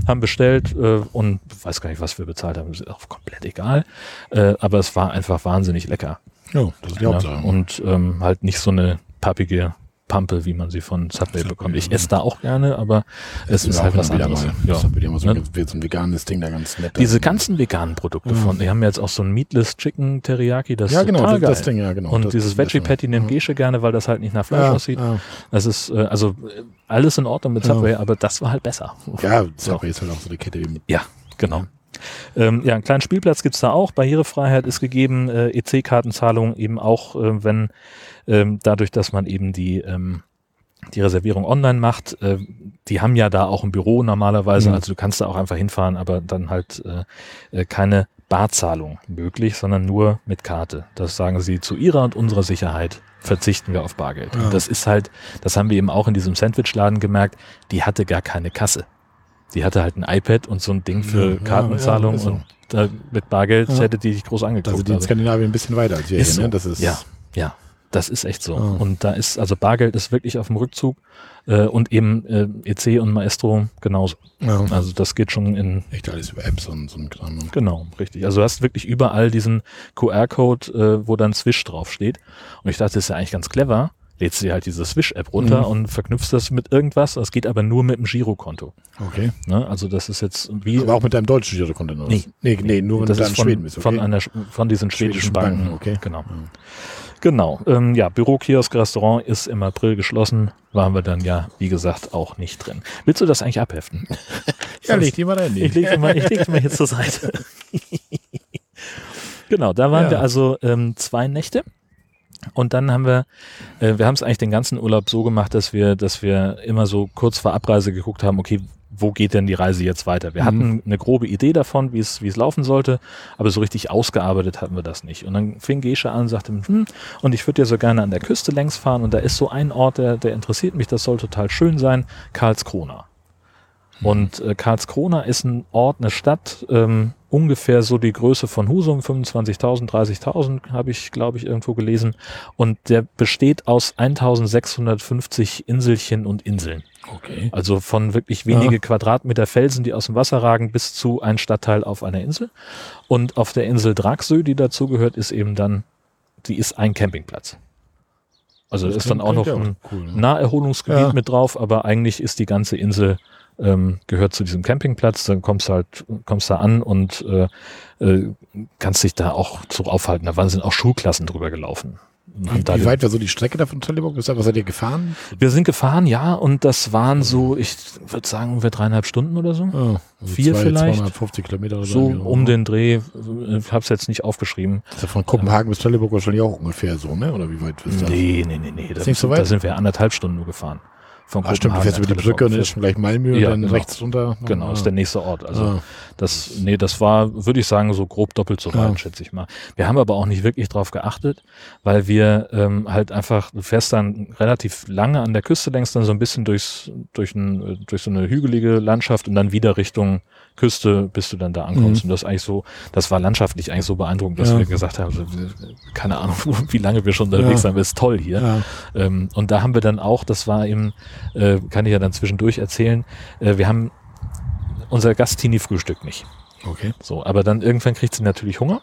haben bestellt äh, und weiß gar nicht, was wir bezahlt haben, ist auch komplett egal, äh, aber es war einfach wahnsinnig lecker.
Ja, das ist die
Ja,
Hauptsache.
und ähm, halt nicht so eine pappige Pampe, wie man sie von Subway
Subway,
bekommt. Ich
ja.
esse da auch gerne, aber es ist
Ja,
halt was anderes.
mal.
Ja.
Das wird immer so,
Ne?
ein- so ein veganes Ding da ganz nett.
Diese ganzen veganen Produkte
Ja.
von, die haben jetzt auch so ein Meatless Chicken Teriyaki, das
ja,
ist
genau,
total
das,
geil.
das Ding, ja, genau.
und
das,
dieses Veggie. Patty nimmt Gesche gerne, weil das halt nicht nach Fleisch
ja,
aussieht.
Ja,
Das ist äh, also äh, alles in Ordnung mit
Ja.
Subway, aber das war halt besser.
ja Subway ist halt auch so eine Kette wie
Ja, genau. Ähm, ja, einen kleinen Spielplatz gibt's da auch. Barrierefreiheit ist gegeben, äh, EC-Kartenzahlung eben auch, äh, wenn ähm, dadurch, dass man eben die ähm, die Reservierung online macht, äh, die haben ja da auch ein Büro normalerweise,
Mhm.
also du kannst da auch einfach hinfahren, aber dann halt äh, äh, keine Barzahlung möglich, sondern nur mit Karte. Das sagen sie zu ihrer und unserer Sicherheit verzichten wir auf Bargeld.
Ja.
Und das ist halt, das haben wir eben auch in diesem Sandwichladen gemerkt, die hatte gar keine Kasse. Die hatte halt ein iPad und so ein Ding für
Ja,
Kartenzahlung
ja, so.
und da, mit Bargeld hätte die dich groß angeguckt.
sind die in
Also-
Skandinavien ein bisschen weiter als wir hier, ne?
so.
Das ist,
ja, ja, das ist echt so.
Ja.
Und da ist, also Bargeld ist wirklich auf dem Rückzug äh, und eben äh, EC und Maestro genauso.
ja.
Also das geht schon in,
echt alles über Apps und so ein Kram.
genau, richtig. Also du hast wirklich überall diesen QR-Code, äh, wo dann Swish draufsteht. Und ich dachte, das ist ja eigentlich ganz clever. Lädst dir halt diese Swish-App runter
Mhm.
und verknüpfst das mit irgendwas. Das geht aber nur mit dem Girokonto.
Okay.
Ne? Also das ist jetzt wie
Aber auch mit deinem deutschen Girokonto was?
Nee.
nee, nee, nur wenn
das
du
ist von,
Schweden bist. Okay?
von einer von diesen schwedischen,
Schwedischen
Banken.
Banken, okay.
Genau.
Ja.
Genau. Ähm, ja, Büro, Kiosk, Restaurant ist im April geschlossen. Waren wir dann ja, wie gesagt, auch nicht drin. Willst du das eigentlich abheften?
ja, leg die mal rein.
Ich lege mal, ich leg's mal hier zur Seite. genau, da waren
Ja.
wir also ähm, zwei Nächte. Und dann haben wir, äh, wir haben es eigentlich den ganzen Urlaub so gemacht, dass wir, dass wir immer so kurz vor Abreise geguckt haben, okay, wo geht denn die Reise jetzt weiter? Wir hatten eine grobe Idee davon, wie es, wie es laufen sollte, aber so richtig ausgearbeitet hatten wir das nicht. Und dann fing Gesche an und sagte, hm, und ich würde ja so gerne an der Küste längs fahren und da ist so ein Ort, der, der interessiert mich, das soll total schön sein, Karlskrona. Und äh, Karlskrona ist ein Ort, eine Stadt, ähm, ungefähr so die Größe von Husum, 25.000, 30.000 habe ich, glaube ich, irgendwo gelesen. Und der besteht aus 1650 Inselchen und Inseln.
Okay.
Also von wirklich wenige
Ja.
Quadratmeter Felsen, die aus dem Wasser ragen, bis zu ein Stadtteil auf einer Insel. Und auf der Insel Dragsö, die dazugehört, ist eben dann, die ist ein Campingplatz. Also
Das
ist dann auch noch ein
cool, ne?
Naherholungsgebiet
Ja.
mit drauf, aber eigentlich ist die ganze Insel ähm, gehört zu diesem Campingplatz. Dann kommst du halt, kommst da an und äh, äh, kannst dich da auch so aufhalten. Da waren sind auch Schulklassen drüber gelaufen. Da
Wie
den-
weit war so die Strecke da von Trelleborg? Was seid ihr gefahren?
wir sind gefahren, ja, und das waren so, ich würde sagen, ungefähr dreieinhalb Stunden oder so.
Oh, also
Vier vielleicht?
250 Kilometer oder
So
irgendwie
um den Dreh, ich habe es jetzt nicht aufgeschrieben.
Das ist ja von Kopenhagen bis Trelleborg wahrscheinlich auch ungefähr so, ne? Oder wie weit ist das?
Nee, nee, nee, nee. Da,
Ist nicht so
da
weit?
sind wir anderthalb Stunden nur gefahren. Von
Ah, stimmt, du fährst über die Brücke und dann ist schon gleich Malmö
Ja,
und dann
genau.
rechts runter.
Genau,
Ah.
ist der nächste Ort. Also
Ah.
das, nee, das war, würde ich sagen, so grob doppelt so weit,
Ja.
schätze ich mal. Wir haben aber auch nicht wirklich drauf geachtet, weil wir ähm, halt einfach, du fährst dann relativ lange an der Küste längst dann so ein bisschen durchs, durch, ein, durch so eine hügelige Landschaft und dann wieder Richtung Küste, bis du dann da ankommst. Und das ist eigentlich so, das war landschaftlich eigentlich so beeindruckend, dass
Mhm. Ja.
wir gesagt haben, keine Ahnung, wie lange wir schon unterwegs
Ja.
sind, aber ist toll hier.
Ja.
Ähm, und da haben wir dann auch, das war eben, äh, kann ich ja dann zwischendurch erzählen, äh, wir haben unser Gastini frühstückt nicht.
Okay.
So, aber dann irgendwann kriegt sie natürlich Hunger.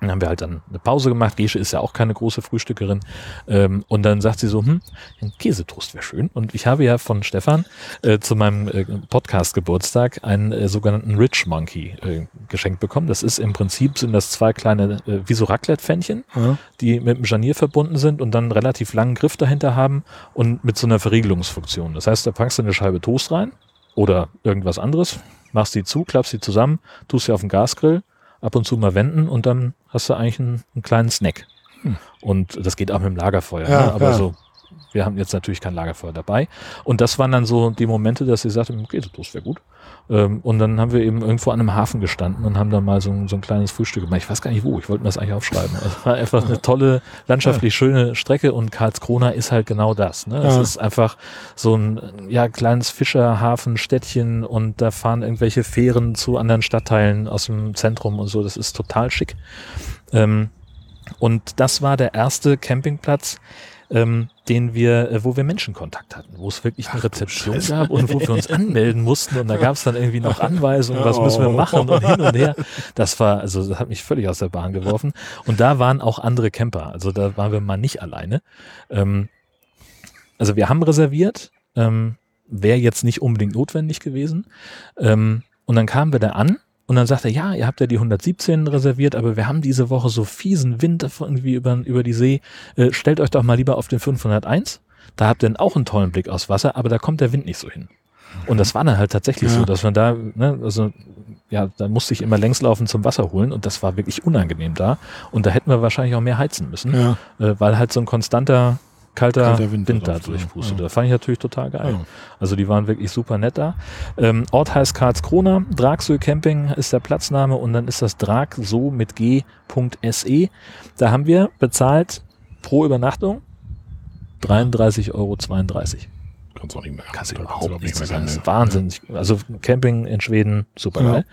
Dann haben wir halt dann eine Pause gemacht. Gesche ist ja auch keine große Frühstückerin. Ähm, und dann sagt sie so, hm, ein Käsetoast wäre schön. Und ich habe ja von Stefan äh, zu meinem äh, Podcast-Geburtstag einen äh, sogenannten Rich Monkey äh, geschenkt bekommen. Das ist im Prinzip, sind das zwei kleine, äh, wie so Raclette-Pfännchen
Ja.
die mit einem Scharnier verbunden sind und dann einen relativ langen Griff dahinter haben und mit so einer Verriegelungsfunktion. Das heißt, da packst du eine Scheibe Toast rein oder irgendwas anderes, machst die zu, klappst sie zusammen, tust sie auf den Gasgrill, ab und zu mal wenden und dann hast du eigentlich einen, einen kleinen Snack. Und das geht auch mit dem Lagerfeuer.
Ja,
ne? Aber
ja.
so, wir haben jetzt natürlich kein Lagerfeuer dabei. Und das waren dann so die Momente, dass sie sagte, okay, das wäre gut. Ähm, und dann haben wir eben irgendwo an einem Hafen gestanden und haben dann mal so, ein- so ein kleines Frühstück gemacht. Ich weiß gar nicht wo, ich wollte mir das eigentlich aufschreiben. Also Es war einfach eine tolle, landschaftlich schöne Strecke und Karlskrona ist halt genau das. Ne? Es
Ja.
ist einfach so ein ja, kleines Fischerhafen-Städtchen und da fahren irgendwelche Fähren zu anderen Stadtteilen aus dem Zentrum und so. Das ist total schick. Ähm, und das war der erste Campingplatz, ähm, den wir, äh, wo wir Menschenkontakt hatten, wo es wirklich eine Rezeption gab und wo wir uns anmelden mussten und da gab es dann irgendwie noch Anweisungen, was müssen wir machen und hin und her. Das war, also das hat mich völlig aus der Bahn geworfen. Und da waren auch andere Camper, also da waren wir mal nicht alleine. Ähm, also wir haben reserviert, ähm, wäre jetzt nicht unbedingt notwendig gewesen. Ähm, und dann kamen wir da an und dann sagte er, ja, ihr habt ja die 117 reserviert, aber wir haben diese Woche so fiesen Wind irgendwie über, über die See. Äh, stellt euch doch mal lieber auf den 501. Da habt ihr dann auch einen tollen Blick aufs Wasser, aber da kommt der Wind nicht so hin. Und das war dann halt tatsächlich
Ja.
so, dass man da, ne, also ja, da musste ich immer längs laufen zum Wasser holen und das war wirklich unangenehm da. Und da hätten wir wahrscheinlich auch mehr heizen müssen,
Ja.
äh, weil halt so ein konstanter kalter,
Kalter
Wind,
Wind
da durchpustet.
ja.
Das fand ich natürlich total geil.
Ja.
Also die waren wirklich super nett da. Ähm, Ort heißt Karlskrona, Dragsö Camping ist der Platzname und dann ist das Dragso mit g.se. Da haben wir bezahlt pro Übernachtung 33,32 Euro.
Kannst auch nicht mehr.
Kannst du überhaupt
auch
nicht
mehr
sagen. Das ist
sagen.
Wahnsinnig. Also Camping in Schweden, super geil.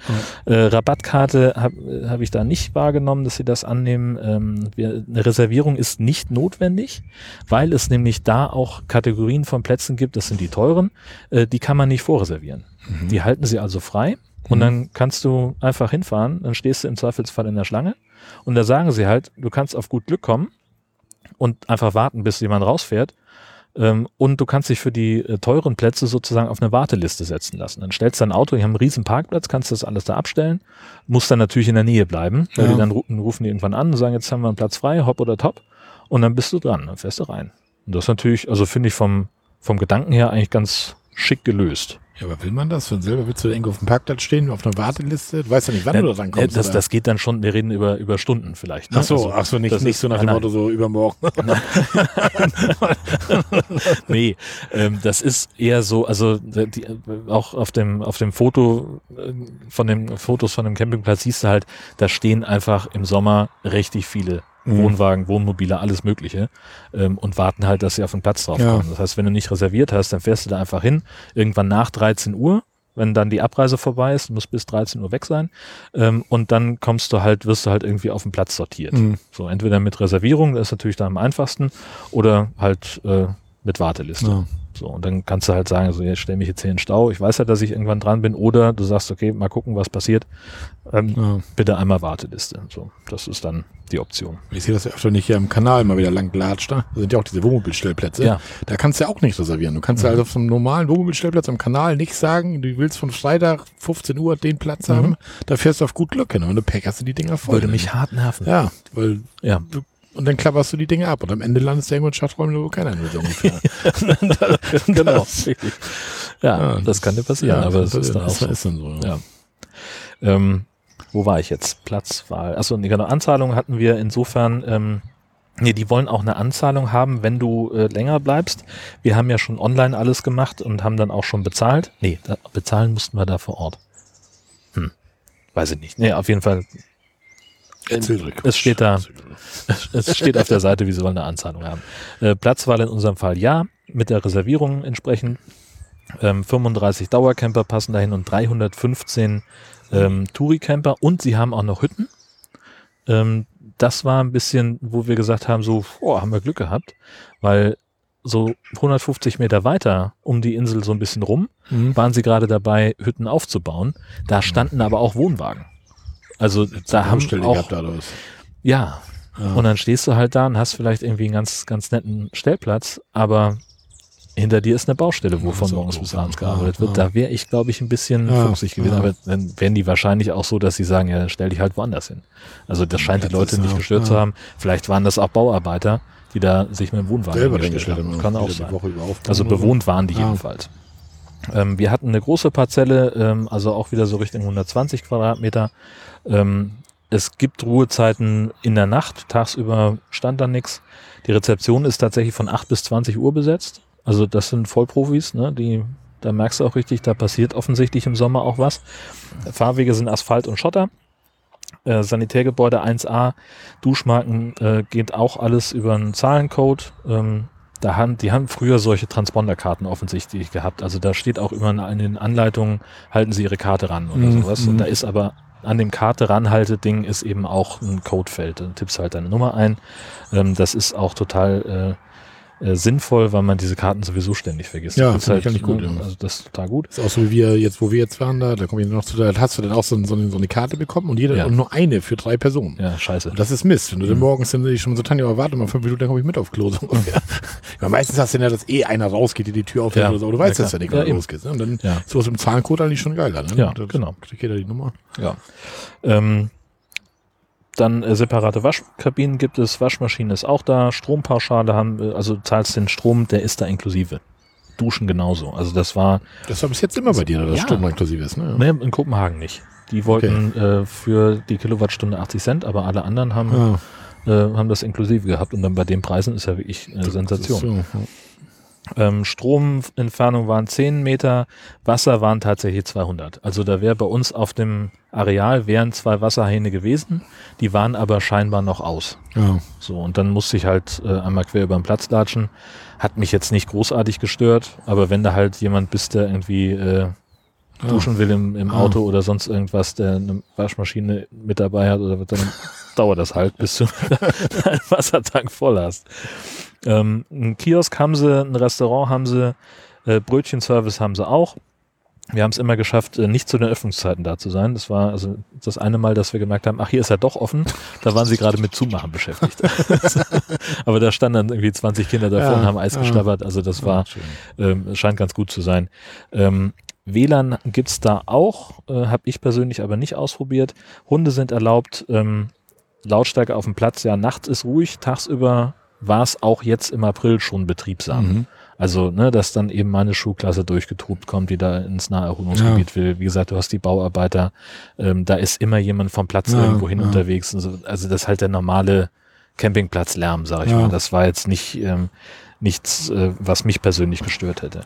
Ja.
Äh, Rabattkarte habe hab ich da nicht wahrgenommen, dass sie das annehmen. Ähm, wir, eine Reservierung ist nicht notwendig, weil es nämlich da auch Kategorien von Plätzen gibt, das sind die teuren, äh, die kann man nicht vorreservieren.
Mhm.
Die halten sie also frei und
Mhm.
dann kannst du einfach hinfahren, dann stehst du im Zweifelsfall in der Schlange und da sagen sie halt, du kannst auf gut Glück kommen und einfach warten, bis jemand rausfährt. Ähm, und du kannst dich für die äh, teuren Plätze sozusagen auf eine Warteliste setzen lassen. Dann stellst du dein Auto, die haben einen riesen Parkplatz, kannst das alles da abstellen, musst dann natürlich in der Nähe bleiben, weil
Ja.
die dann ru rufen die irgendwann an und sagen, jetzt haben wir einen Platz frei, hopp oder top. Und dann bist du dran, dann fährst du rein. Und das ist natürlich, also finde ich vom, vom Gedanken her eigentlich ganz schick gelöst.
Ja, aber will man das? Wenn selber willst du irgendwo auf dem Parkplatz stehen, auf einer Warteliste? Du weißt ja nicht, wann
Ja,
du da drankommst.
das,
oder?
das geht dann schon, wir reden über, über Stunden vielleicht. ne?
ach so,
Also,
ach so, nicht, nicht
ist-
so nach dem
nein,
Motto so übermorgen.
nee, ähm, das ist eher so, also äh, die, äh, auch auf dem auf dem Foto äh, von den Fotos von dem Campingplatz siehst du halt, da stehen einfach im Sommer richtig viele
Mhm.
Wohnwagen, Wohnmobile, alles Mögliche ähm, und warten halt, dass sie auf den Platz drauf
Ja.
kommen. Das heißt, wenn du nicht reserviert hast, dann fährst du da einfach hin, irgendwann nach 13 Uhr, wenn dann die Abreise vorbei ist, du musst bis 13 Uhr weg sein ähm, und dann kommst du halt, wirst du halt irgendwie auf den Platz sortiert.
Mhm.
So, entweder mit Reservierung, das ist natürlich dann am einfachsten, oder halt äh, mit Warteliste.
Ja.
So, und dann kannst du halt sagen, so, jetzt stell mich jetzt hier in den Stau, ich weiß ja, dass ich irgendwann dran bin, oder du sagst, okay, mal gucken, was passiert. Ähm,
Ja.
Bitte einmal Warteliste. So, das ist dann die Option.
Ich sehe das ja öfter nicht hier im Kanal mal wieder lang latscht. Da Da sind ja auch diese Wohnmobilstellplätze.
Ja.
Da kannst du ja auch nicht reservieren. Du kannst ja also auf so einem normalen Wohnmobilstellplatz am Kanal nicht sagen, du willst von Freitag 15 Uhr den Platz
Mhm.
haben. Da fährst du auf gut Glück hin und du packerst du die Dinger voll.
Würde mich hart nerven.
Ja, weil
Ja.
du, und dann klapperst du die Dinge ab und am Ende landest du irgendwo in Stadträumen, wo keiner will, so ungefähr.
genau.
Das-.
Ja,
Ja,
das kann dir passieren, aber es
das
ist dann auch so.
ist dann so.
Ja. Ähm, wo war ich jetzt? Platzwahl. Achso, nee, genau, Anzahlung hatten wir insofern, ähm, nee, die wollen auch eine Anzahlung haben, wenn du äh, länger bleibst. Wir haben ja schon online alles gemacht und haben dann auch schon bezahlt. Nee, da, bezahlen mussten wir da vor Ort. Hm, weiß ich nicht. Nee, auf jeden Fall.
Rick.
Es steht da, es steht auf der Seite, wie sie wollen eine Anzahlung haben. Äh, Platzwahl in unserem Fall ja, mit der Reservierung entsprechend. Ähm, 35 Dauercamper passen dahin und 315 ähm, Touri-Camper und sie haben auch noch Hütten. Ähm, das war ein bisschen, wo wir gesagt haben, so, boah, haben wir Glück gehabt, weil so 150 Meter weiter um die Insel so ein bisschen rum
Mhm.
waren sie gerade dabei, Hütten aufzubauen. Da standen aber auch Wohnwagen. Also da haben auch,
gehabt,
ja,
Ja.
und dann stehst du halt da und hast vielleicht irgendwie einen ganz, ganz netten Stellplatz, aber hinter dir ist eine Baustelle, wo
Ja,
von morgens bis abends gearbeitet
Ja,
wird. Da wäre ich, glaube ich, ein bisschen
Ja,
fuchsig gewesen. Aber dann wären die wahrscheinlich auch so, dass sie sagen, ja, dann stell dich halt woanders hin. Also das scheint die Leute nicht gestört zu haben. Vielleicht waren das auch Bauarbeiter, die da sich mit dem Wohnwagen
Selber
hingestellt haben. Kann auch sein. Also bewohnt waren die jedenfalls. Ähm, wir hatten eine große Parzelle, ähm, also auch wieder so Richtung 120 Quadratmeter. Ähm, es gibt Ruhezeiten in der Nacht, tagsüber stand da nichts. Die Rezeption ist tatsächlich von 8 bis 20 Uhr besetzt. Also das sind Vollprofis, ne? die, da merkst du auch richtig, da passiert offensichtlich im Sommer auch was. Fahrwege sind Asphalt und Schotter. Äh, Sanitärgebäude 1a, Duschmarken äh, geht auch alles über einen Zahlencode. Ähm, da haben, die haben früher solche Transponderkarten offensichtlich gehabt. Also da steht auch immer in den Anleitungen, halten Sie Ihre Karte ran oder
Mhm,
sowas.
mhm.
Und da ist aber an dem Karte ranhalte-Ding ist eben auch ein Codefeld. Dann tippst halt deine Nummer ein. Ähm, das ist auch total äh, äh, sinnvoll, weil man diese Karten sowieso ständig vergisst.
Ja,
das ist
finde ich gut,
ne,
ja.
Also das ist total gut.
ist auch so wie wir jetzt, wo wir jetzt waren, da, da komme ich noch zu, da hast du dann auch so, so, eine, so eine Karte bekommen und jeder
Ja.
und nur eine für drei Personen.
Ja, scheiße.
Und das ist Mist. Wenn du dann
Mhm.
morgens dann schon so, Tanja, aber warte mal fünf Minuten, dann komme ich mit auf Klo. So ungefähr. ja, meistens hast du ja, dass eh einer rausgeht, die die Tür aufhält
Ja.
oder so. aber Du weißt
Ja,
das ja nicht, wenn
Ja,
losgehst. Ne? Und dann
Ja.
ist sowas im Zahlencode eigentlich schon geiler. Ne?
Ja,
Da
genau.
Kriegt jeder die Nummer.
Ja. Ähm, dann äh, separate Waschkabinen gibt es, Waschmaschine ist auch da, Strompauschale haben, wir, also du zahlst den Strom, der ist da inklusive. Duschen genauso. Also das war
Das war bis jetzt immer bei dir, dass
Ja.
Strom inklusive ist. Ne?
ne, in Kopenhagen nicht. Die wollten äh, für die Kilowattstunde 80 Cent, aber alle anderen haben,
Ja,
äh, haben das inklusive gehabt und dann bei den Preisen ist ja wirklich eine Sensation.
Das ist so, ja.
Ähm, Stromentfernung waren 10 Meter, Wasser waren tatsächlich 200. Also da wäre bei uns auf dem Areal wären zwei Wasserhähne gewesen, die waren aber scheinbar noch aus.
Ja.
So, und dann musste ich halt äh, einmal quer über den Platz latschen. Hat mich jetzt nicht großartig gestört, aber wenn da halt jemand bist, der irgendwie äh, duschen will im, im. Auto oder sonst irgendwas, der eine Waschmaschine mit dabei hat oder dann dauert das halt, bis du deinen Wassertank voll hast. Ähm, ein Kiosk haben sie, ein Restaurant haben sie, äh, Brötchenservice haben sie auch. Wir haben es immer geschafft, äh, nicht zu den Öffnungszeiten da zu sein. Das war also das eine Mal, dass wir gemerkt haben, ach, hier ist er doch offen. Da waren sie gerade mit Zumachen beschäftigt. Aber da standen dann irgendwie 20 Kinder davor
Ja,
und haben Eis
ja.
geschlabbert. Also das war,
schön.
ähm, scheint ganz gut zu sein. Ähm, WLAN gibt's da auch, äh, habe ich persönlich aber nicht ausprobiert. Hunde sind erlaubt, ähm, Lautstärke auf dem Platz, ja, nachts ist ruhig, tagsüber war es auch jetzt im April schon betriebsam.
Mhm.
Also, ne, dass dann eben meine Schulklasse durchgetobt kommt, die da ins Naherholungsgebiet will. Wie gesagt, du hast die Bauarbeiter, ähm, da ist immer jemand vom Platz
Ja,
irgendwo hin
ja.
unterwegs. So. Also das ist halt der normale Campingplatzlärm, sag ich
Ja.
mal. Das war jetzt nicht ähm, nichts, äh, was mich persönlich gestört hätte.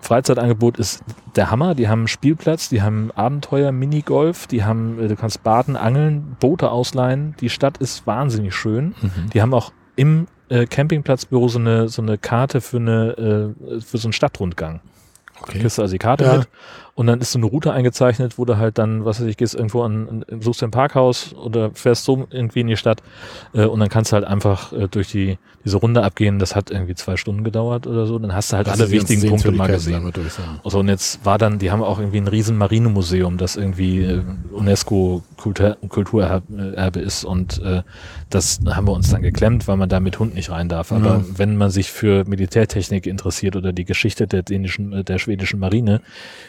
Freizeitangebot ist der Hammer. Die haben einen Spielplatz, die haben Abenteuer, Minigolf, die haben, äh, du kannst baden, angeln, Boote ausleihen. Die Stadt ist wahnsinnig schön.
Mhm.
Die haben auch im äh, Campingplatzbüro so eine, so eine Karte für eine, äh, für so einen Stadtrundgang.
Okay.
Kriegst du also die Karte
Ja.
mit und dann ist so eine Route eingezeichnet, wo du halt dann, was weiß ich, gehst irgendwo an, suchst ein Parkhaus oder fährst so irgendwie in die Stadt äh, und dann kannst du halt einfach äh, durch die diese Runde abgehen. Das hat irgendwie zwei Stunden gedauert oder so. Dann hast du halt
Das
alle wichtigen Punkte mal gesehen.
durch, ja.
Also und jetzt war dann, die haben auch irgendwie ein riesen Marinemuseum, das irgendwie äh, UNESCO Kultur, Kulturerbe ist und äh, das haben wir uns dann geklemmt, weil man da mit Hund nicht rein darf. Aber
Ja.
wenn man sich für Militärtechnik interessiert oder die Geschichte der dänischen, äh, der schwedischen Marine,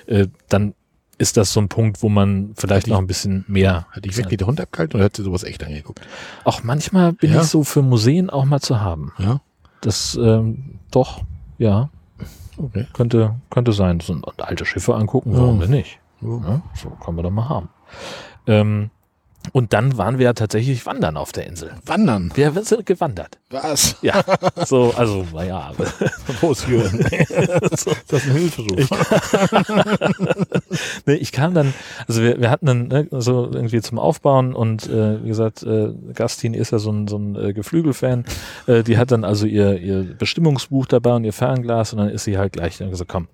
äh, dann ist das so ein Punkt, wo man vielleicht
die-
noch ein bisschen mehr.
Hat dich wirklich der Hund abgehalten oder hat sie sowas echt angeguckt?
Auch manchmal bin
Ja.
ich so für Museen auch mal zu haben.
Ja.
Das ähm, doch, ja,
Okay.
könnte könnte sein. So und alte Schiffe angucken,
Ja.
warum denn nicht?
Ja.
Ja, so kann man doch mal haben. Ähm, und dann waren wir ja tatsächlich wandern auf der Insel.
Wandern.
Wir sind gewandert.
Was?
Ja, so, also, naja.
Ist Jürgen? ist das ein Hilferuf?
nee, ich kam dann, also wir, wir hatten dann ne, so irgendwie zum Aufbauen und äh, wie gesagt, äh, Gastin ist ja so ein, so ein äh, Geflügelfan. Äh, die hat dann also ihr, ihr Bestimmungsbuch dabei und ihr Fernglas und dann ist sie halt gleich dann gesagt, komm,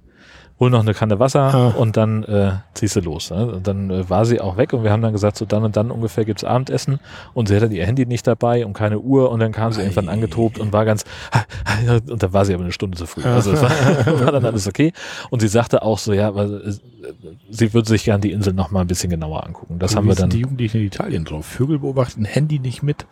hol noch eine Kanne Wasser
Ah.
und dann äh, ziehst du los. Ne? Und dann äh, war sie auch weg und wir haben dann gesagt, so dann und dann ungefähr gibt's Abendessen und sie hatte ihr Handy nicht dabei und keine Uhr und dann kam sie irgendwann
Ei.
angetobt und war ganz und dann war sie aber eine Stunde zu früh. Also es war, war dann alles okay. Und sie sagte auch so, ja, weil, äh, sie würde sich gern die Insel noch mal ein bisschen genauer angucken. Das haben
Wie
wir
sind
dann.
die Jugendlichen in Italien drauf. Vögel beobachten, Handy nicht mit.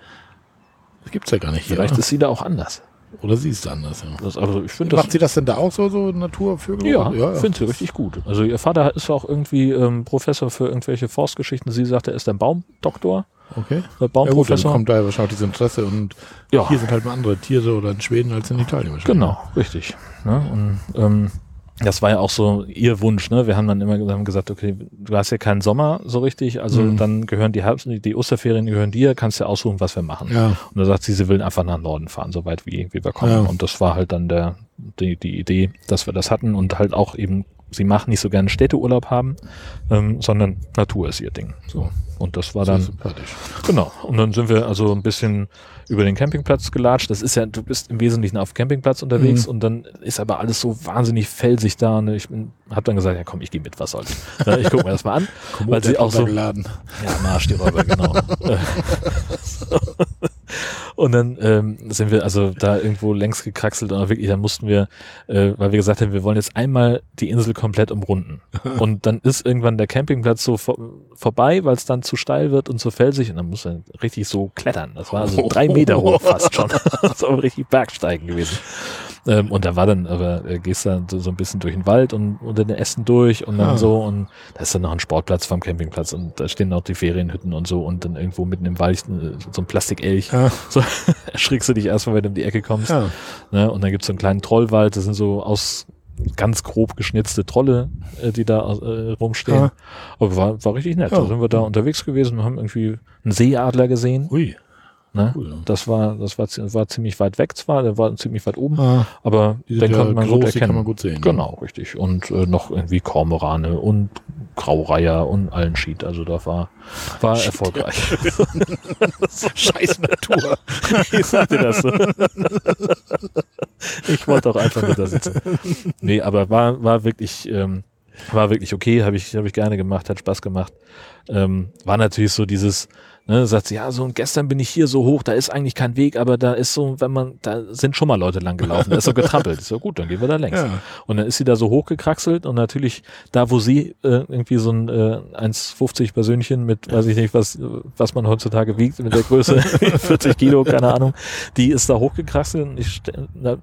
Das gibt's ja gar nicht hier.
Vielleicht
oder?
ist sie da auch anders.
Oder sie ist anders, ja.
Das, also ich finde das
Macht sie das denn da auch so, so Naturvögel?
Ja,
ja, ja.
finde sie richtig gut. Also ihr Vater ist auch irgendwie ähm, Professor für irgendwelche Forstgeschichten. Sie sagt, er ist ein Baumdoktor,
Okay.
äh,
Ja gut, dann
Baumprofessor.
kommt daher wahrscheinlich dieses Interesse und
Ja,
hier sind halt mal andere Tiere oder in Schweden als in Italien wahrscheinlich.
genau, richtig. Ne? Und ähm, das war ja auch so ihr Wunsch. Ne? Wir haben dann immer haben gesagt, okay, du hast ja keinen Sommer so richtig, also
Mhm.
dann gehören die Herbst, die Osterferien gehören dir, kannst ja aussuchen, was wir machen.
Ja,
Und da sagt sie, sie will einfach nach Norden fahren, so weit wie, wie wir kommen.
Ja.
Und das war halt dann der, die, die Idee, dass wir das hatten und halt auch eben, sie macht nicht so gerne Städteurlaub haben, ähm, sondern Natur ist ihr Ding. So. Und das war dann, genau. Und dann sind wir also ein bisschen über den Campingplatz gelatscht. Das ist ja, du bist im Wesentlichen auf dem Campingplatz unterwegs
Mhm.
und dann ist aber alles so wahnsinnig felsig da. Und ich habe dann gesagt, ja komm, ich gehe mit, was soll's. Ich gucke mir das mal an. Weil sie auch so-
geladen.
Ja, Marsch die Räuber, genau. Und dann ähm, sind wir also da irgendwo längs gekraxelt und auch wirklich, dann mussten wir, äh, weil wir gesagt haben, wir wollen jetzt einmal die Insel komplett umrunden. Und dann ist irgendwann der Campingplatz so vor, vorbei, weil es dann zu steil wird und zu felsig und dann muss er richtig so klettern. Das war also drei Meter hoch fast schon. das war richtig Bergsteigen gewesen. Ähm, und da war dann, aber äh, gehst dann so, so ein bisschen durch den Wald und unter den Ästen durch und dann
Ah.
so und da ist dann noch ein Sportplatz vom Campingplatz und da stehen auch die Ferienhütten und so und dann irgendwo mitten im Wald äh, so ein Plastikelch.
Ja,
So erschrickst du dich erstmal, wenn du um die Ecke kommst.
ja.
Ne? Und dann gibt's so einen kleinen Trollwald, das sind so aus ganz grob geschnitzte Trolle, äh, die da äh, rumstehen.
Ja.
Aber war, war richtig nett.
Ja.
Da sind wir da unterwegs gewesen und haben irgendwie einen Seeadler gesehen.
Ui,
Ne?
cool.
Das war, das war, war ziemlich weit weg zwar, der war ziemlich weit oben,
Ah,
aber den
ja
konnte man
groß,
gut erkennen.
kann man gut sehen.
Genau, richtig. Und äh, noch irgendwie Kormorane und Graureiher und allen Schied. Also da war, war
Schied.
erfolgreich.
Scheiß Natur.
ich sagte das so. ich wollte auch einfach nur da sitzen. Nee, aber war, war wirklich, ähm, war wirklich okay, habe ich, habe ich gerne gemacht, hat Spaß gemacht. Ähm, war natürlich so dieses, ne, sagt sie, ja, so und gestern bin ich hier so hoch, da ist eigentlich kein Weg, aber da ist so, wenn man, da sind schon mal Leute lang gelaufen, da ist so getrappelt. Ist so gut, dann gehen wir da längs.
Ja.
Und dann ist sie da so hochgekraxelt und natürlich da, wo sie äh, irgendwie so ein äh, 1,50 Persönchen mit, weiß ich nicht, was, was man heutzutage wiegt, mit der Größe 40 Kilo, keine Ahnung, die ist da hochgekraxelt und ich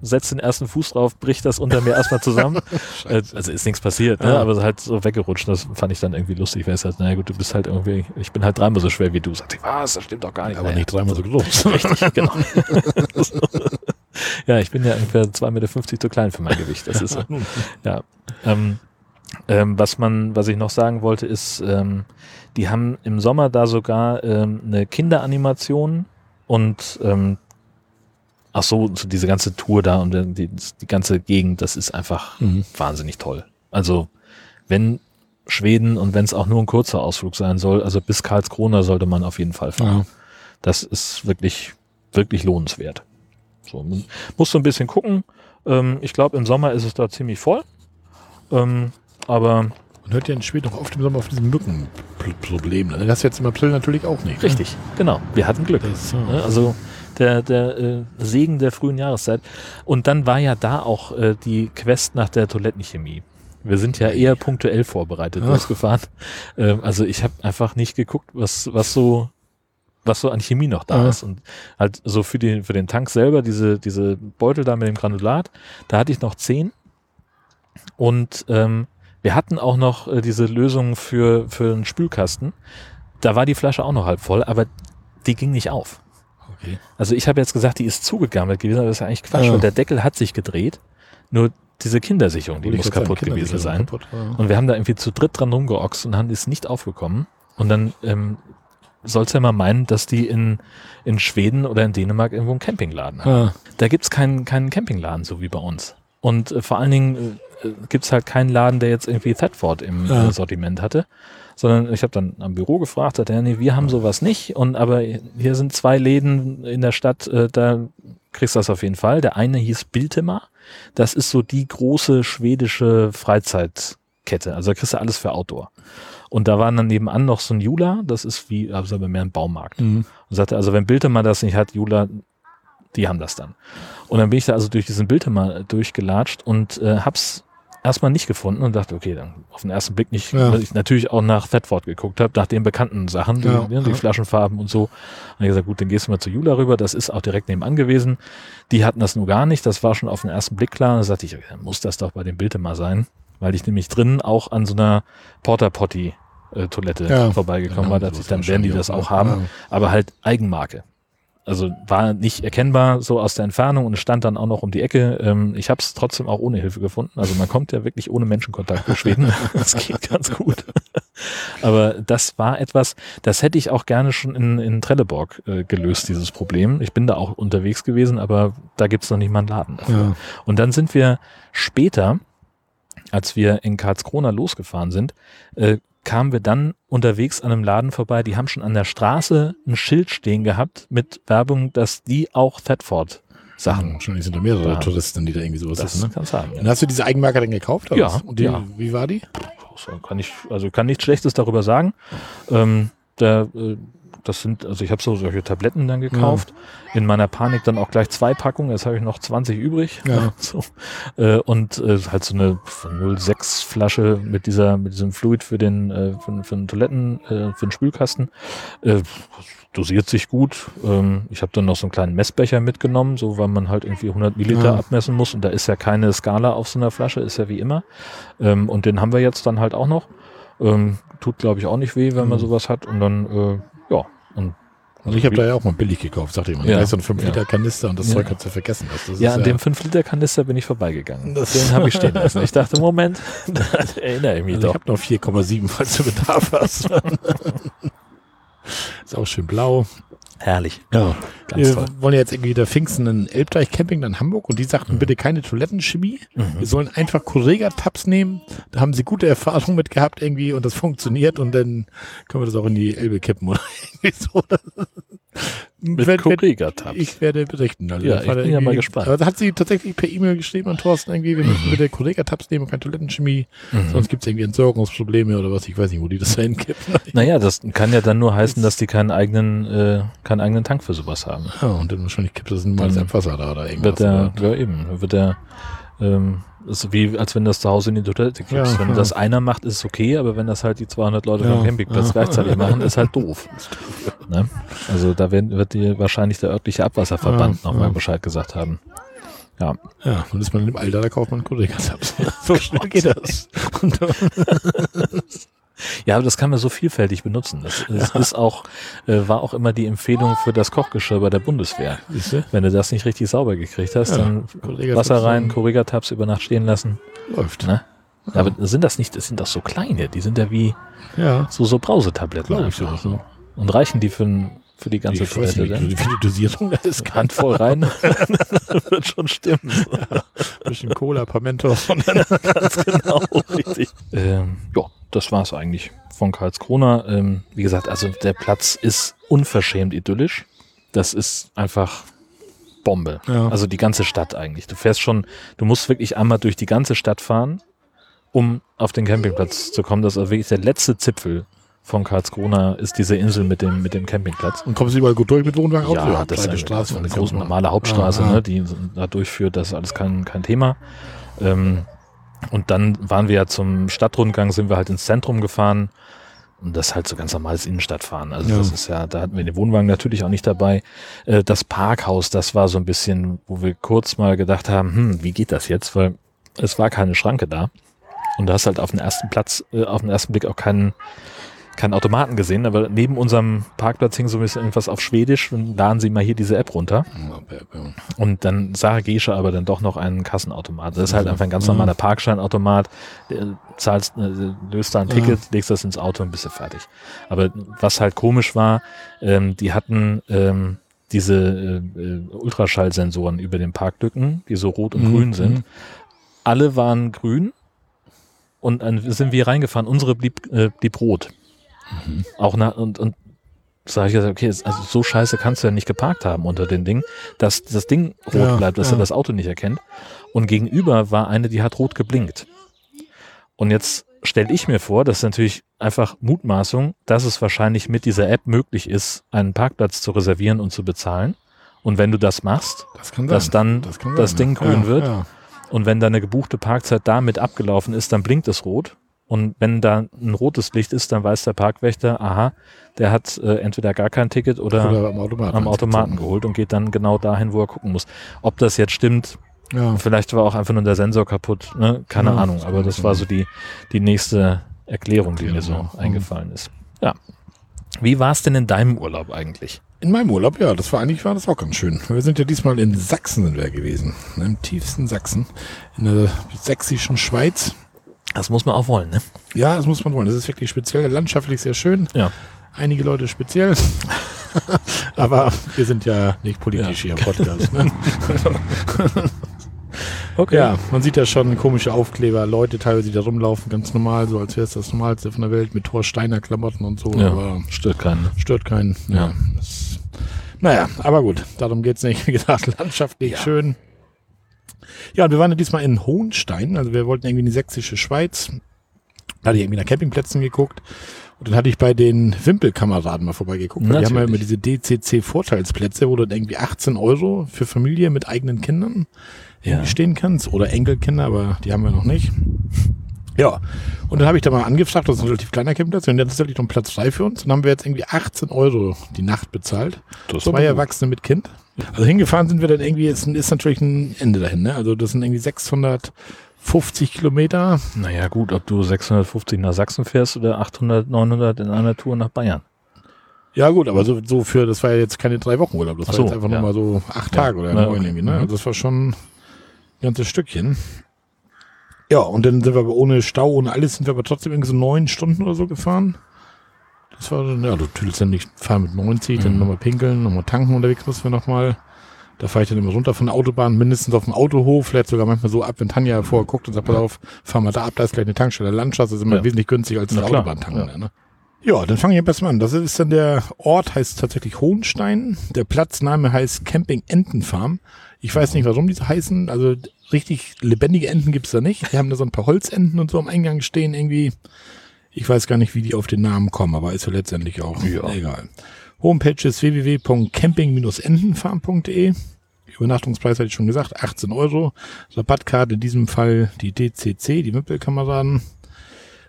setze den ersten Fuß drauf, bricht das unter mir erstmal zusammen. äh, also ist nichts passiert, ne?
Ja.
aber halt so weggerutscht. Das fand ich dann irgendwie lustig, weil es halt, naja gut, du bist halt irgendwie, ich bin halt dreimal so schwer wie du. Sagt sie, was, das stimmt doch gar nicht.
Aber
Naja.
nicht dreimal so groß.
Richtig, genau. Ja, ich bin ja ungefähr 2,50 Meter zu klein für mein Gewicht. Das ist so. Ja. Ähm, ähm, was man, was ich noch sagen wollte, ist, ähm, die haben im Sommer da sogar ähm, eine Kinderanimation und ähm, ach so, so diese ganze Tour da und die, die ganze Gegend, das ist einfach
Mhm.
wahnsinnig toll. Also wenn Schweden und wenn es auch nur ein kurzer Ausflug sein soll, also bis Karlskrona sollte man auf jeden Fall fahren.
Ja.
Das ist wirklich, wirklich lohnenswert. So, man muss so ein bisschen gucken. Ähm, ich glaube, im Sommer ist es da ziemlich voll. Ähm, aber
Man hört ja in Schweden auch oft im Sommer auf diesem Mückenproblem. Das hast du jetzt im April natürlich auch nicht. ne?
richtig, genau. Wir hatten Glück.
Das,
Ne?
ja.
Also der, der äh, Segen der frühen Jahreszeit. Und dann war ja da auch äh, die Quest nach der Toilettenchemie. Wir sind ja eher punktuell vorbereitet
Ah.
losgefahren. Ähm, also ich habe einfach nicht geguckt, was, was so was so an Chemie noch da
Ah.
ist. Und halt so für den, für den Tank selber, diese, diese Beutel da mit dem Granulat, da hatte ich noch zehn. Und ähm, wir hatten auch noch äh, diese Lösung für, für einen Spülkasten. Da war die Flasche auch noch halb voll, aber die ging nicht auf.
Okay.
Also ich habe jetzt gesagt, die ist zugegammelt gewesen, aber das ist ja eigentlich Quatsch,
Ja.
weil der Deckel hat sich gedreht. Nur diese Kindersicherung, die muss
grad sagen,
kaputt gewesen sein.
kaputt, ja.
Und wir haben da irgendwie zu dritt dran rumgeoxt und haben ist nicht aufgekommen. Und dann ähm, sollst du ja mal meinen, dass die in, in Schweden oder in Dänemark irgendwo einen Campingladen haben.
Ah,
Da gibt's keinen, keinen Campingladen, so wie bei uns. Und äh, vor allen Dingen äh, gibt's halt keinen Laden, der jetzt irgendwie Thetford im
Ja.
äh, Sortiment hatte. Sondern ich habe dann am Büro gefragt, hat er, nee, wir haben sowas nicht. Und aber hier sind zwei Läden in der Stadt, äh, da kriegst du das auf jeden Fall. Der eine hieß Biltema. Das ist so die große schwedische Freizeitkette. Also da kriegst du alles für Outdoor. Und da war dann nebenan noch so ein Jula, das ist wie, also aber mehr ein Baumarkt.
mhm.
Und sagte, also wenn Biltema das nicht hat, Jula, die haben das dann. Und dann bin ich da also durch diesen Biltema durchgelatscht und äh, hab's erstmal nicht gefunden und dachte, okay, dann auf den ersten Blick nicht,
Ja.
weil ich natürlich auch nach Thetford geguckt habe, nach den bekannten Sachen, die,
Ja,
ne, die
ja.
Flaschenfarben und so. Und ich gesagt, gut, dann gehst du mal zu Jula rüber, das ist auch direkt nebenan gewesen. Die hatten das nur gar nicht, das war schon auf den ersten Blick klar. Und dann sagte ich, okay, dann muss das doch bei dem Biltema sein, weil ich nämlich drin auch an so einer Porta Potty äh, Toilette vorbeigekommen war, dass ich, dann werden die das
auch,
haben, aber halt Eigenmarke. Also war nicht erkennbar so aus der Entfernung und es stand dann auch noch um die Ecke. Ähm, ich habe es trotzdem auch ohne Hilfe gefunden. Also man kommt ja wirklich ohne Menschenkontakt durch Schweden. Das geht ganz gut. Aber das war etwas, das hätte ich auch gerne schon in, in Trelleborg äh, gelöst, dieses Problem. Ich bin da auch unterwegs gewesen, aber da gibt's noch nicht mal einen Laden dafür.
Ja.
Und dann sind wir später, als wir in Karlskrona losgefahren sind, äh, kamen wir dann unterwegs an einem Laden vorbei. Die haben schon an der Straße ein Schild stehen gehabt mit Werbung, dass die auch Thetford Sachen.
Wahrscheinlich sind da mehrere
Ja.
Touristen, die da irgendwie sowas
Das
wissen. Ne?
kann's haben.
Und hast du diese Eigenmarke dann gekauft? oder
Ja?
Und die,
ja.
wie war die?
So kann ich, also kann nichts Schlechtes darüber sagen. Ähm, der, äh, das sind, also ich habe so solche Tabletten dann gekauft. In meiner Panik dann auch gleich zwei Packungen. Jetzt habe ich noch 20 übrig.
Ja.
So. Äh, und äh, halt so eine 06 Flasche mit dieser, mit diesem Fluid für den, äh, für, für den Toiletten, äh, für den Spülkasten. Äh, dosiert sich gut. Ähm, ich habe dann noch so einen kleinen Messbecher mitgenommen, so weil man halt irgendwie 100 Milliliter
Ja.
abmessen muss und da ist ja keine Skala auf so einer Flasche, ist ja wie immer. Ähm, und den haben wir jetzt dann halt auch noch. Ähm, tut, glaube ich, auch nicht weh, wenn man
Mhm.
sowas hat. Und dann, äh, ja. Und
Also ich habe da ja auch mal billig gekauft, sagte jemand.
Ja.
Da ist so ein 5
Ja.
Liter Kanister und das
Ja.
Zeug kannst du vergessen. Das, das
ja, an dem 5-Liter-Kanister bin ich vorbeigegangen.
Das-
Den habe ich stehen lassen. Ich dachte, Moment, da erinnere ich mich
Also ich
doch.
habe noch 4,7, falls du Bedarf hast. ist auch schön blau.
Herrlich.
Ja.
Ganz
Wir
toll.
wollen ja jetzt irgendwie da Pfingsten ein Elbdeich-Camping in Hamburg und die sagten, bitte keine Toilettenchemie.
Mhm.
Wir sollen einfach Correga-Tabs nehmen. Da haben sie gute Erfahrungen mit gehabt irgendwie und das funktioniert und dann können wir das auch in die Elbe kippen oder irgendwie so.
Mit
werd-
Correga-Tabs.
Ich werde berichten. Also
Ja, ich bin ja mal gespannt.
Aber da hat sie tatsächlich per E-Mail geschrieben an Thorsten irgendwie, wir müssen bitte Correga-Tabs nehmen und keine Toilettenchemie.
Mhm.
Sonst gibt es irgendwie Entsorgungsprobleme oder was. Ich weiß nicht, wo die das da hinkippen.
Naja, das kann ja dann nur heißen, dass die keinen eigenen, äh, keinen eigenen Tank für sowas haben.
Ja, und dann wahrscheinlich kippt das mal
Dann
Abwasser da oder irgendwas.
Wird der, ja eben, wird der, ähm, ist wie, als wenn das zu Hause in die Toilette kriegst.
Ja,
wenn
ja.
das einer macht, ist es okay, aber wenn das halt die 200 Leute
Ja,
vom Campingplatz
ja.
gleichzeitig machen, ist halt doof. Ne? Also da werden, wird dir wahrscheinlich der örtliche Abwasserverband
Ja,
nochmal. Bescheid gesagt haben. Ja,
Ja, und ist man dem Alter, da kauft man Correga-Tabs. so schnell geht das.
Ja, aber das kann man so vielfältig benutzen. Das, das ist auch, äh, war auch immer die Empfehlung für das Kochgeschirr bei der Bundeswehr.
Siehste?
Wenn du das nicht richtig sauber gekriegt hast,
Ja,
dann Wasser rein, Correga-Tabs über Nacht stehen lassen.
Läuft.
Ne? Aber sind das nicht, das sind doch so kleine, die sind ja wie
Ja.
so, so Brausetabletten einfach.
so.
So. Und reichen die für, für die ganze Toilette
wie viel Dosierung da ist.
Handvoll rein, wird schon stimmen.
bisschen Cola, Pamentos und dann
Ganz genau, richtig. Ähm, ja, das war's eigentlich von Karlskrona. Ähm, wie gesagt, also der Platz ist unverschämt idyllisch. Das ist einfach Bombe.
Ja.
Also die ganze Stadt eigentlich. Du fährst schon, du musst wirklich einmal durch die ganze Stadt fahren, um auf den Campingplatz zu kommen. Das ist also wirklich der letzte Zipfel von Karlskrona ist diese Insel mit dem, mit dem Campingplatz.
Und kommst du überall gut durch mit Wohnwagen?
Ja, das ist eine,
Straße.
eine große normale Hauptstraße,
Ah, ah.
ne, die da durchführt. Das ist alles kein, kein Thema. Ähm, und dann waren wir ja zum Stadtrundgang, sind wir halt ins Zentrum gefahren. Und das halt so ganz normales Innenstadtfahren. Also
Ja.
das ist ja, da hatten wir den Wohnwagen natürlich auch nicht dabei. Äh, das Parkhaus, das war so ein bisschen, wo wir kurz mal gedacht haben, hm, wie geht das jetzt? Weil es war keine Schranke da. Und du hast halt auf den ersten Platz, äh, auf den ersten Blick auch keinen, keinen Automaten gesehen, aber neben unserem Parkplatz hing so ein bisschen irgendwas auf Schwedisch und laden Sie mal hier diese App runter. Und dann sah Gesche aber dann doch noch einen Kassenautomat. Das ist halt einfach ein ganz normaler Parkscheinautomat. Der Zahlst, äh, löst da ein. Ticket, legst das ins Auto und bist du fertig. Aber was halt komisch war, ähm, die hatten ähm, diese äh, äh, Ultraschallsensoren über den Parklücken, die so rot und
Mhm,
grün sind.
mhm.
Alle waren grün und dann sind wir reingefahren. Unsere blieb, äh, blieb rot.
Mhm.
Auch nach, und, und sage ich gesagt, okay, also so scheiße kannst du ja nicht geparkt haben unter dem Ding, dass das Ding rot
Ja,
bleibt, dass
ja.
er das Auto nicht erkennt. Und gegenüber war eine, die hat rot geblinkt. Und jetzt stelle ich mir vor, das ist natürlich einfach Mutmaßung, dass es wahrscheinlich mit dieser App möglich ist, einen Parkplatz zu reservieren und zu bezahlen. Und wenn du das machst,
Das
dass dann
das,
das Ding grün
ja,
wird. Und wenn deine gebuchte Parkzeit damit abgelaufen ist, dann blinkt es rot. Und wenn da ein rotes Licht ist, dann weiß der Parkwächter, aha, der hat äh, entweder gar kein Ticket oder,
Oder am Automaten.
am Automaten geholt und geht dann genau dahin, wo er gucken muss. Ob das jetzt stimmt,
Ja.
vielleicht war auch einfach nur der Sensor kaputt, ne? keine
Ja,
Ahnung. Aber das war so die, die nächste Erklärung, die mir so
ja.
eingefallen ist. Ja. Wie war es denn in deinem Urlaub eigentlich?
In meinem Urlaub, ja, das war eigentlich war das auch ganz schön. Wir sind ja diesmal in Sachsen sind wir gewesen, ne, im tiefsten Sachsen, in der sächsischen Schweiz.
Das muss man auch wollen, ne?
Ja, das muss man wollen. Das ist wirklich speziell, landschaftlich sehr schön.
Ja.
Einige Leute speziell. Aber wir sind ja nicht politisch hier im Podcast. Ne?
Okay.
Ja, man sieht ja schon komische Aufkleber, Leute teilweise, die da rumlaufen, ganz normal, so als wäre es das Normalste von der Welt, mit Thor Steiner Klamotten und so.
Ja,
Aber
stört keinen.
stört keinen. Ja.
Ja.
Das, naja, aber gut, darum geht's nicht. Wie gesagt, landschaftlich
Ja.
schön. Ja, und wir waren ja diesmal in Hohenstein, also wir wollten irgendwie in die sächsische Schweiz. Da hatte ich irgendwie nach Campingplätzen geguckt. Und dann hatte ich bei den Wimpelkameraden mal vorbeigeguckt. Die haben ja immer diese DCC-Vorteilsplätze, wo du dann irgendwie 18 Euro für Familie mit eigenen Kindern
Ja.
stehen kannst. Oder Enkelkinder, aber die haben wir noch nicht. Ja, und dann habe ich da mal angefragt, das ist ein relativ kleiner Campingplatz, und jetzt ist tatsächlich noch ein Platz frei für uns. Und dann haben wir jetzt irgendwie 18 Euro die Nacht bezahlt.
Das
Zwei. Erwachsene mit Kind. Also hingefahren sind wir dann irgendwie, jetzt ist natürlich ein Ende dahin, ne? Also das sind irgendwie 650 Kilometer.
Naja, gut, ob du 650 nach Sachsen fährst oder 800, 900 in einer Tour nach Bayern.
Ja gut, aber so, so für, das war ja jetzt keine drei Wochen Urlaub, das
Ach
war
so,
jetzt einfach
ja.
nur mal so acht
Ja.
Tage oder
Ja,
neun
okay.
irgendwie, ne?
Mhm.
Also das war schon ein ganzes Stückchen. Ja, und dann sind wir aber ohne Stau, ohne alles, sind wir aber trotzdem irgendwie so neun Stunden oder so gefahren. Das war dann, ja, du tüdelst dann nicht, fahren mit 90, dann
Mhm.
nochmal pinkeln, nochmal tanken unterwegs müssen wir nochmal. Da fahre ich dann immer runter von der Autobahn, mindestens auf dem Autohof, vielleicht sogar manchmal so ab, wenn Tanja vorher guckt und sagt, pass auf, fahren wir da ab, da ist gleich eine Tankstelle. Landstraße ist immer
Ja.
wesentlich günstiger als eine Autobahn tanken.
ja.
Ne? Ja, dann fange ich jetzt mal an. Das ist dann der Ort, heißt tatsächlich Hohenstein. Der Platzname heißt Camping Entenfarm. Ich weiß nicht, warum diese heißen. Also richtig lebendige Enten gibt's da nicht. Die haben da so ein paar Holzenten und so am Eingang stehen irgendwie. Ich weiß gar nicht, wie die auf den Namen kommen, aber ist ja letztendlich auch
Ja.
egal. Homepage ist www.camping-entenfarm.de. Übernachtungspreis hatte ich schon gesagt, 18 Euro. Rabattkarte in diesem Fall die DCC, die Wimpelkameraden.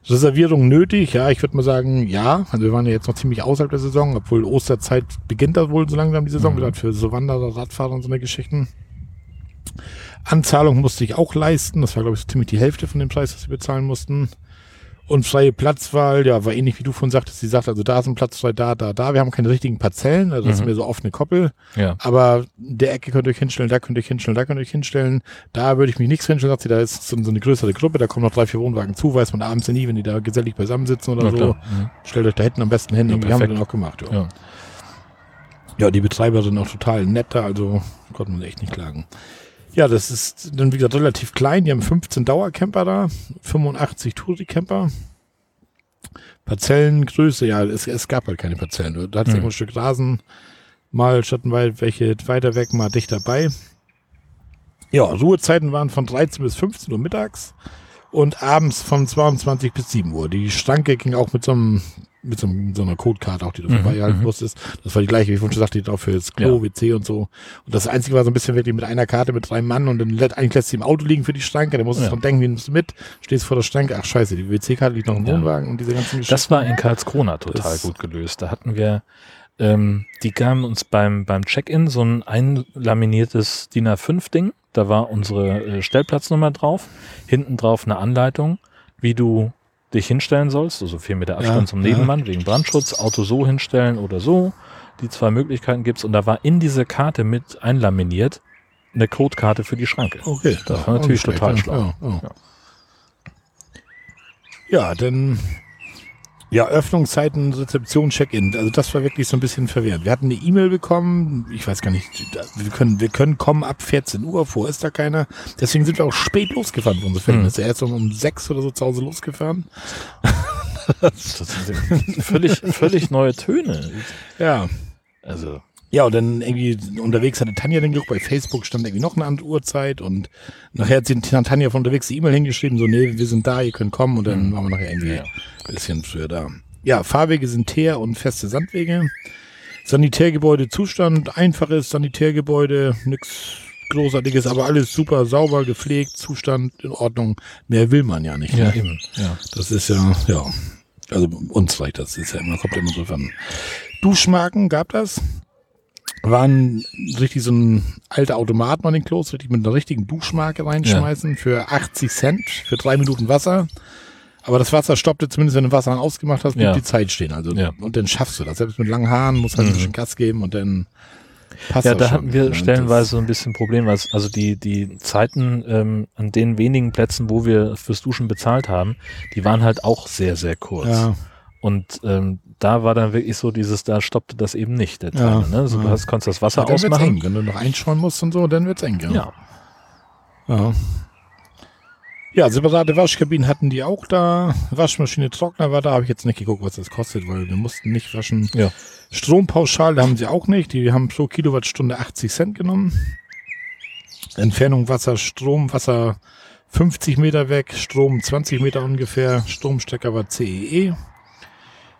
Reservierung nötig? Ja, ich würde mal sagen, ja. Also wir waren ja jetzt noch ziemlich außerhalb der Saison, obwohl Osterzeit beginnt da wohl so langsam die Saison,
Mhm.
gerade für so Wanderer, Radfahrer und so eine Geschichten. Anzahlung musste ich auch leisten. Das war, glaube ich, so ziemlich die Hälfte von dem Preis, was wir bezahlen mussten. Und freie Platzwahl, ja, war ähnlich wie du von sagtest. Sie sagt, also da ist ein Platz frei, da, da, da. Wir haben keine richtigen Parzellen, also das ist
Mhm.
mehr so offene Koppel.
Ja.
Aber der Ecke könnt ihr euch hinstellen, da könnt ihr euch hinstellen, da könnt ihr euch hinstellen. Da würde ich mich nichts hinstellen, sagt sie, da ist so, eine größere Gruppe, da kommen noch drei, vier Wohnwagen zu, weiß man abends ja nie, wenn die da gesellig beisammensitzen oder
Na
so.
Mhm.
Stellt euch da hinten am besten hin,
Ja,
irgendwie haben wir dann auch gemacht. Ja.
Ja.
ja, die Betreiber sind auch total nett da, also konnte man echt nicht klagen. Ja, das ist dann, wie gesagt, relativ klein. Die haben 15 Dauercamper da, 85 Touri-Camper. Parzellengröße, ja, es, es gab halt keine Parzellen. Da hat es
Mhm.
ein Stück Rasen, mal schattenweit welche weiter weg, mal dicht dabei. Ja, Ruhezeiten waren von 13 bis 15 Uhr mittags und abends von 22 bis 7 Uhr. Die Schranke ging auch mit so einem mit so, einem, so einer Codekarte auch, die du
Mhm,
vorbeihalten
mhm.
musstest. Das war die gleiche, wie ich schon sagte, die drauf für das Klo,
Ja.
WC und so. Und das Einzige war so ein bisschen wirklich mit einer Karte mit drei Mann und dann let, eigentlich lässt sie im Auto liegen für die Schranke. Dann musst du
Ja.
dran denken, wie nimmst du mit? Stehst vor der Schranke, ach scheiße, die WC-Karte liegt noch im
Ja.
Wohnwagen und diese ganzen Geschichten.
Das war in Karlskrona total
Das-
gut gelöst. Da hatten wir, ähm, die gaben uns beim, beim Check-in so ein einlaminiertes DIN A5-Ding. Da war unsere äh, Stellplatznummer drauf. Hinten drauf eine Anleitung, wie du dich hinstellen sollst. Also vier Meter Abstand
Ja,
zum
ja.
Nebenmann wegen Brandschutz. Auto so hinstellen oder so. Die zwei Möglichkeiten gibt's Und da war in diese Karte mit einlaminiert eine Codekarte für die Schranke.
Okay,
Das
ja,
war natürlich total
schlecht,
schlau.
Ja, ja.
Ja.
ja, dann ja, Öffnungszeiten, Rezeption, Check-in. Also das war wirklich so ein bisschen verwirrend. Wir hatten eine E-Mail bekommen, ich weiß gar nicht, wir können, wir können kommen ab 14 Uhr, vor ist da keiner. Deswegen sind wir auch spät losgefahren für unsere Verhältnisse. Erst um, um sechs oder so zu Hause losgefahren.
Das sind völlig, völlig neue Töne.
Ja.
Also,
Ja, und dann irgendwie unterwegs hatte Tanja den geguckt, bei Facebook stand irgendwie noch eine andere Uhrzeit und nachher hat sie Tanja von unterwegs die E-Mail hingeschrieben, so, nee, wir sind da, ihr könnt kommen und dann waren wir nachher irgendwie
Ja.
ein bisschen früher da. Ja, Fahrwege sind Teer und feste Sandwege. Sanitärgebäude Zustand, einfaches Sanitärgebäude, nix Großartiges, aber alles super sauber, gepflegt, Zustand in Ordnung. Mehr will man ja nicht.
ja,
ne?
eben. Ja.
Das ist ja, ja. Also uns reicht das. Ist ja immer, kommt ja immer drauf an. Duschmarken gab das. Waren richtig so ein alter Automat an den Klos, richtig mit einer richtigen Duschmarke reinschmeißen für 80 Cent für drei Minuten Wasser. Aber das Wasser stoppte zumindest, wenn du Wasser ausgemacht hast, blieb
Ja.
die Zeit stehen. Also,
Ja.
und dann schaffst du das. Selbst mit langen Haaren musst halt ein
Mhm.
bisschen Gas geben und dann passt
Ja, da hatten wir stellenweise so ein bisschen Problem, weil es- also die, die Zeiten ähm, an den wenigen Plätzen, wo wir fürs Duschen bezahlt haben, die waren halt auch sehr, sehr kurz.
Ja,
Und ähm, da war dann wirklich so dieses, da stoppte das eben nicht, der
Ja,
Timer. Ne? So, Du
ja.
hast, konntest das Wasser
dann wird's
ausmachen.
eng. Wenn du noch einschauen musst und so, dann wird's eng.
Ja.
Ja. Ja, separate Waschkabinen hatten die auch da. Waschmaschine, Trockner war da. Habe ich jetzt nicht geguckt, was das kostet, weil wir mussten nicht waschen.
Ja.
Strompauschale haben sie auch nicht. Die haben pro Kilowattstunde 80 Cent genommen. Entfernung Wasser, Strom, Wasser 50 Meter weg, Strom 20 Meter ungefähr. Stromstecker war CEE.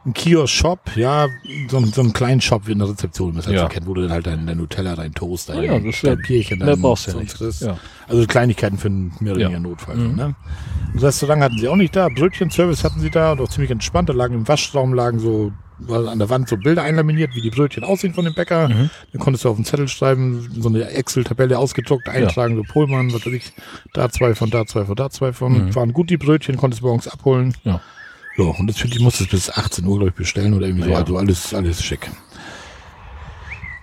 Ein Kiosk-Shop, ja, so, ein- so einen kleinen Shop wie in der Rezeption, das halt
Ja.
so kennt, wo du dann halt dein, dein Nutella, dein Toast, dein,
ja, das ist
dein
ja-
Bierchen, dein
brauchst du ja nicht.
was.
Ja.
Also Kleinigkeiten für einen mehr oder
Ja.
weniger Notfall.
Mhm.
Ne? Das Restaurant hatten sie auch nicht da. Brötchenservice hatten sie da und auch ziemlich entspannt. Da lagen im Waschraum lagen so an der Wand so Bilder einlaminiert, wie die Brötchen aussehen von dem Bäcker.
Mhm.
Dann konntest du auf den Zettel schreiben, so eine Excel-Tabelle ausgedruckt, eintragen, so Pohlmann, was weiß ich, da zwei von, da zwei von, da zwei von.
Mhm.
Waren gut die Brötchen, konntest morgens abholen.
Ja.
Ja, und das finde ich, musstest bis 18 Uhr, glaube ich, bestellen oder irgendwie so.
Ja.
Also alles, alles schick.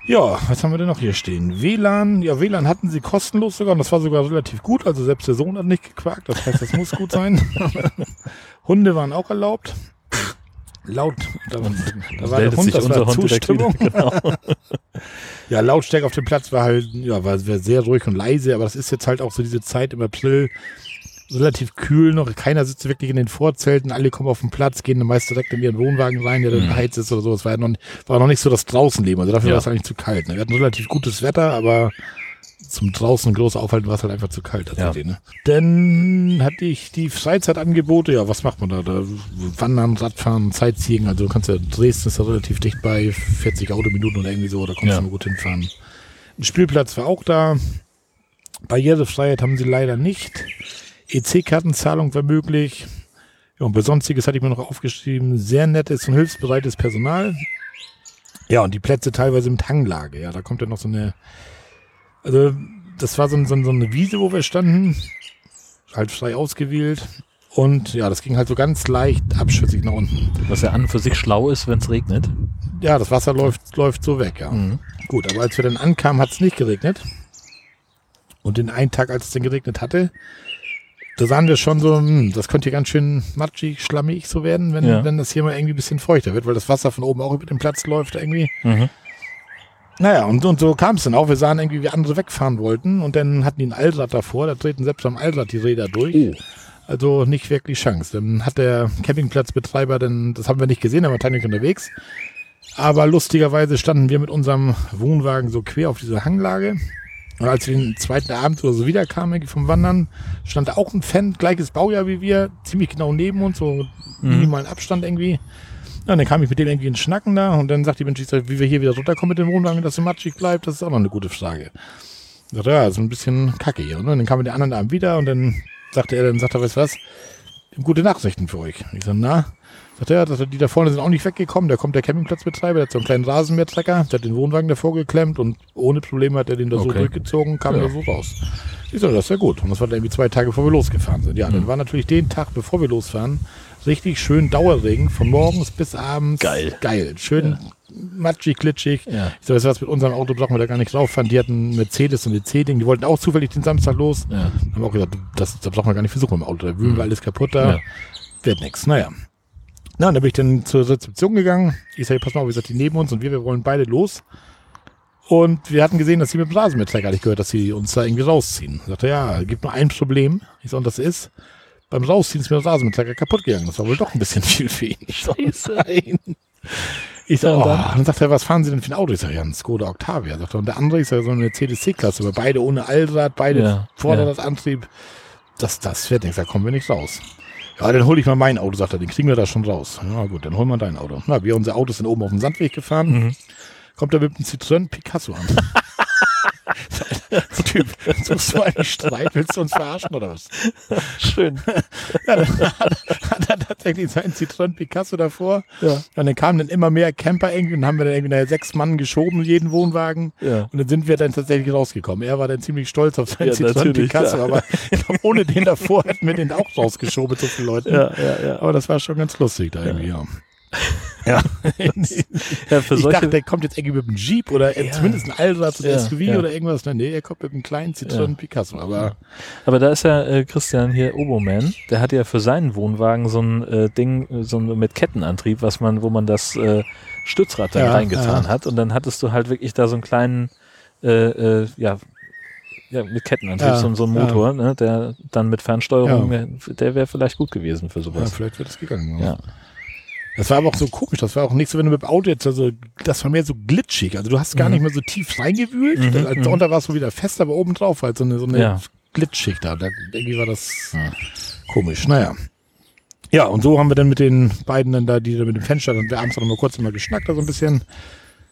Ja, was haben wir denn noch hier stehen? WLAN, ja, WLAN hatten sie kostenlos sogar und das war sogar relativ gut. Also selbst der Sohn hat nicht gequakt, das heißt, das muss gut sein. Hunde waren auch erlaubt. Laut, da, war- da war der Hund, das war
Hund
Zustimmung.
wieder. Genau.
Ja, Lautstärke auf dem Platz war halt, ja, war, war sehr ruhig und leise, aber das ist jetzt halt auch so diese Zeit im April, relativ kühl noch. Keiner sitzt wirklich in den Vorzelten, alle kommen auf den Platz, gehen dann meist direkt in ihren Wohnwagen rein, der dann
Mhm.
beheizt ist oder so. Das war, ja noch, war noch nicht so das Draußenleben, also dafür
Ja.
war es eigentlich zu kalt. Ne? Wir hatten relativ gutes Wetter, aber zum draußen groß aufhalten war es halt einfach zu kalt tatsächlich. Ne? Dann hatte ich die Freizeitangebote, ja, was macht man da? da Wandern, Radfahren, Sightseeing, also du kannst ja, Dresden ist ja relativ dicht bei, 40 Autominuten oder irgendwie so, da kommst
Ja.
du gut hinfahren. Ein Spielplatz war auch da. Barrierefreiheit haben sie leider nicht. EC-Kartenzahlung war möglich. Ja, und bei Sonstiges hatte ich mir noch aufgeschrieben, sehr nettes und hilfsbereites Personal. Ja, und die Plätze teilweise mit Hanglage. Ja, da kommt ja noch so eine, also das war so, so, so eine Wiese, wo wir standen, halt frei ausgewählt. Und ja, das ging halt so ganz leicht abschüssig nach unten.
Was ja an und für sich schlau ist, wenn es regnet.
Ja, das Wasser läuft, läuft so weg, ja.
Mhm.
Gut, aber als wir dann ankamen, hat es nicht geregnet. Und den einen Tag, als es dann geregnet hatte, da sahen wir schon so, hm, das könnte hier ganz schön matschig, schlammig so werden, wenn,
Ja.
wenn das hier mal irgendwie ein bisschen feuchter wird, weil das Wasser von oben auch über den Platz läuft irgendwie.
Mhm.
Naja, und, und so kam es dann auch. Wir sahen irgendwie, wie andere wegfahren wollten und dann hatten die ein Allrad davor, da treten selbst am Allrad die Räder durch.
Oh.
Also nicht wirklich Chance. Dann hat der Campingplatzbetreiber, dann, das haben wir nicht gesehen, da war Tanja unterwegs. Aber lustigerweise standen wir mit unserem Wohnwagen so quer auf dieser Hanglage. Und als wir den zweiten Abend oder so wiederkamen irgendwie vom Wandern, stand da auch ein Fan, gleiches Baujahr wie wir, ziemlich genau neben uns, so minimalen Abstand irgendwie. Ja, und dann kam ich mit denen irgendwie in Schnacken da und dann sagt die Mensch, ich sag, wie wir hier wieder runterkommen mit dem Wohnwagen, dass so matschig bleibt, das ist auch noch eine gute Frage. Ich sagte, ja, ist ein bisschen kacke hier. Ne? Und dann kamen wir den anderen Abend wieder und dann sagte er, dann sagt er, weißt du was, gute Nachrichten für euch. Ich sag, na? Sagt er, dass die da vorne sind auch nicht weggekommen. Da kommt der Campingplatzbetreiber, der hat so einen kleinen Rasenmähertrecker, der hat den Wohnwagen davor geklemmt und ohne Probleme hat er den da so
Okay.
durchgezogen, kam
Ja.
da so raus. Ich so, das ist ja gut. Und das war dann irgendwie zwei Tage, bevor wir losgefahren sind. Ja,
Mhm.
dann war natürlich den Tag, bevor wir losfahren, richtig schön Dauerregen, von morgens bis abends.
Geil.
Geil. Schön matschig, glitschig.
Ja.
Ich so, du was, mit unserem Auto brauchen wir da gar nicht rauffahren. Die hatten Mercedes und eine C-Ding, die wollten auch zufällig den Samstag los.
Ja.
Haben auch gesagt, das, das brauchen wir gar nicht versuchen im Auto. Da wühlen wir alles kaputt da.
Ja.
Wird nix. Naja. Na, und dann bin ich dann zur Rezeption gegangen. Ich sage, pass mal auf, wie gesagt, die neben uns und wir, wir wollen beide los. Und wir hatten gesehen, dass sie mit dem Rasenmähertrecker hatte ich gehört, dass sie uns da irgendwie rausziehen. Ich sagte, ja, gibt nur ein Problem. Ich sag, und das ist, beim Rausziehen ist mir der Rasenmähertrecker kaputt gegangen. Das war wohl doch ein bisschen viel für ihn. Ich sag, nein. Ich sag,
Ja, und
oh,
dann?
dann? sagt er, was fahren Sie denn für ein Auto? Ich sag, ja, ein Skoda Octavia. Sagt er, und der andere ist ja so eine Mercedes C-Klasse, aber beide ohne Allrad, beide
Ja,
Vorderradantrieb. Das, das wird nichts, da kommen wir nicht raus. Ja, dann hole ich mal mein Auto, sagt er, den kriegen wir da schon raus. Ja gut, dann holen wir dein Auto. Na, wir unsere Autos sind oben auf dem Sandweg gefahren.
Mhm.
Kommt er mit einem Citroën Picasso an. typ, suchst du einen Streit? Willst du uns verarschen oder was?
Schön.
Ja, dann hat er tatsächlich seinen Citroën Picasso davor.
Ja.
Und dann kamen dann immer mehr Camper irgendwie und haben wir dann irgendwie nachher sechs Mann geschoben, jeden Wohnwagen.
Ja.
Und dann sind wir dann tatsächlich rausgekommen. Er war dann ziemlich stolz auf seinen
Ja,
Citroën Picasso, aber glaub, ohne den davor hätten wir den auch rausgeschoben so vielen Leuten.
Ja, ja, ja.
Aber das war schon ganz lustig da irgendwie, ja. Ja.
ja für
ich dachte, der kommt jetzt irgendwie mit einem Jeep oder
Ja.
zumindest ein Allrad oder
Ja,
SUV
ja.
oder irgendwas. Nein, nee, er kommt mit einem kleinen Citroën
Ja.
Picasso. Aber
aber da ist ja äh, Christian hier Oboman, der hat ja für seinen Wohnwagen so ein äh, Ding, so ein, mit Kettenantrieb, was man, wo man das äh, Stützrad dann
Ja,
reingefahren
ja.
hat und dann hattest du halt wirklich da so einen kleinen, äh, äh, ja, ja, mit Kettenantrieb,
Ja,
so, so ein
ja.
Motor, ne, der dann mit Fernsteuerung, der wäre vielleicht gut gewesen für
ja,
sowas.
vielleicht wird es gegangen.
Ja.
Das war aber auch so komisch. Das war auch nicht so, wenn du mit dem Auto jetzt, also das war mehr so glitschig. Also du hast gar
Mhm.
nicht mehr so tief reingewühlt.
Mhm,
also darunter war es so wieder fest, aber oben drauf halt so eine, so eine
Ja.
Glitschschicht da. da. Irgendwie war das
Ja.
komisch. Naja. Ja, und so haben wir dann mit den beiden dann da, die da mit dem Fenster, dann wir abends noch mal kurz immer geschnackt, da so ein bisschen.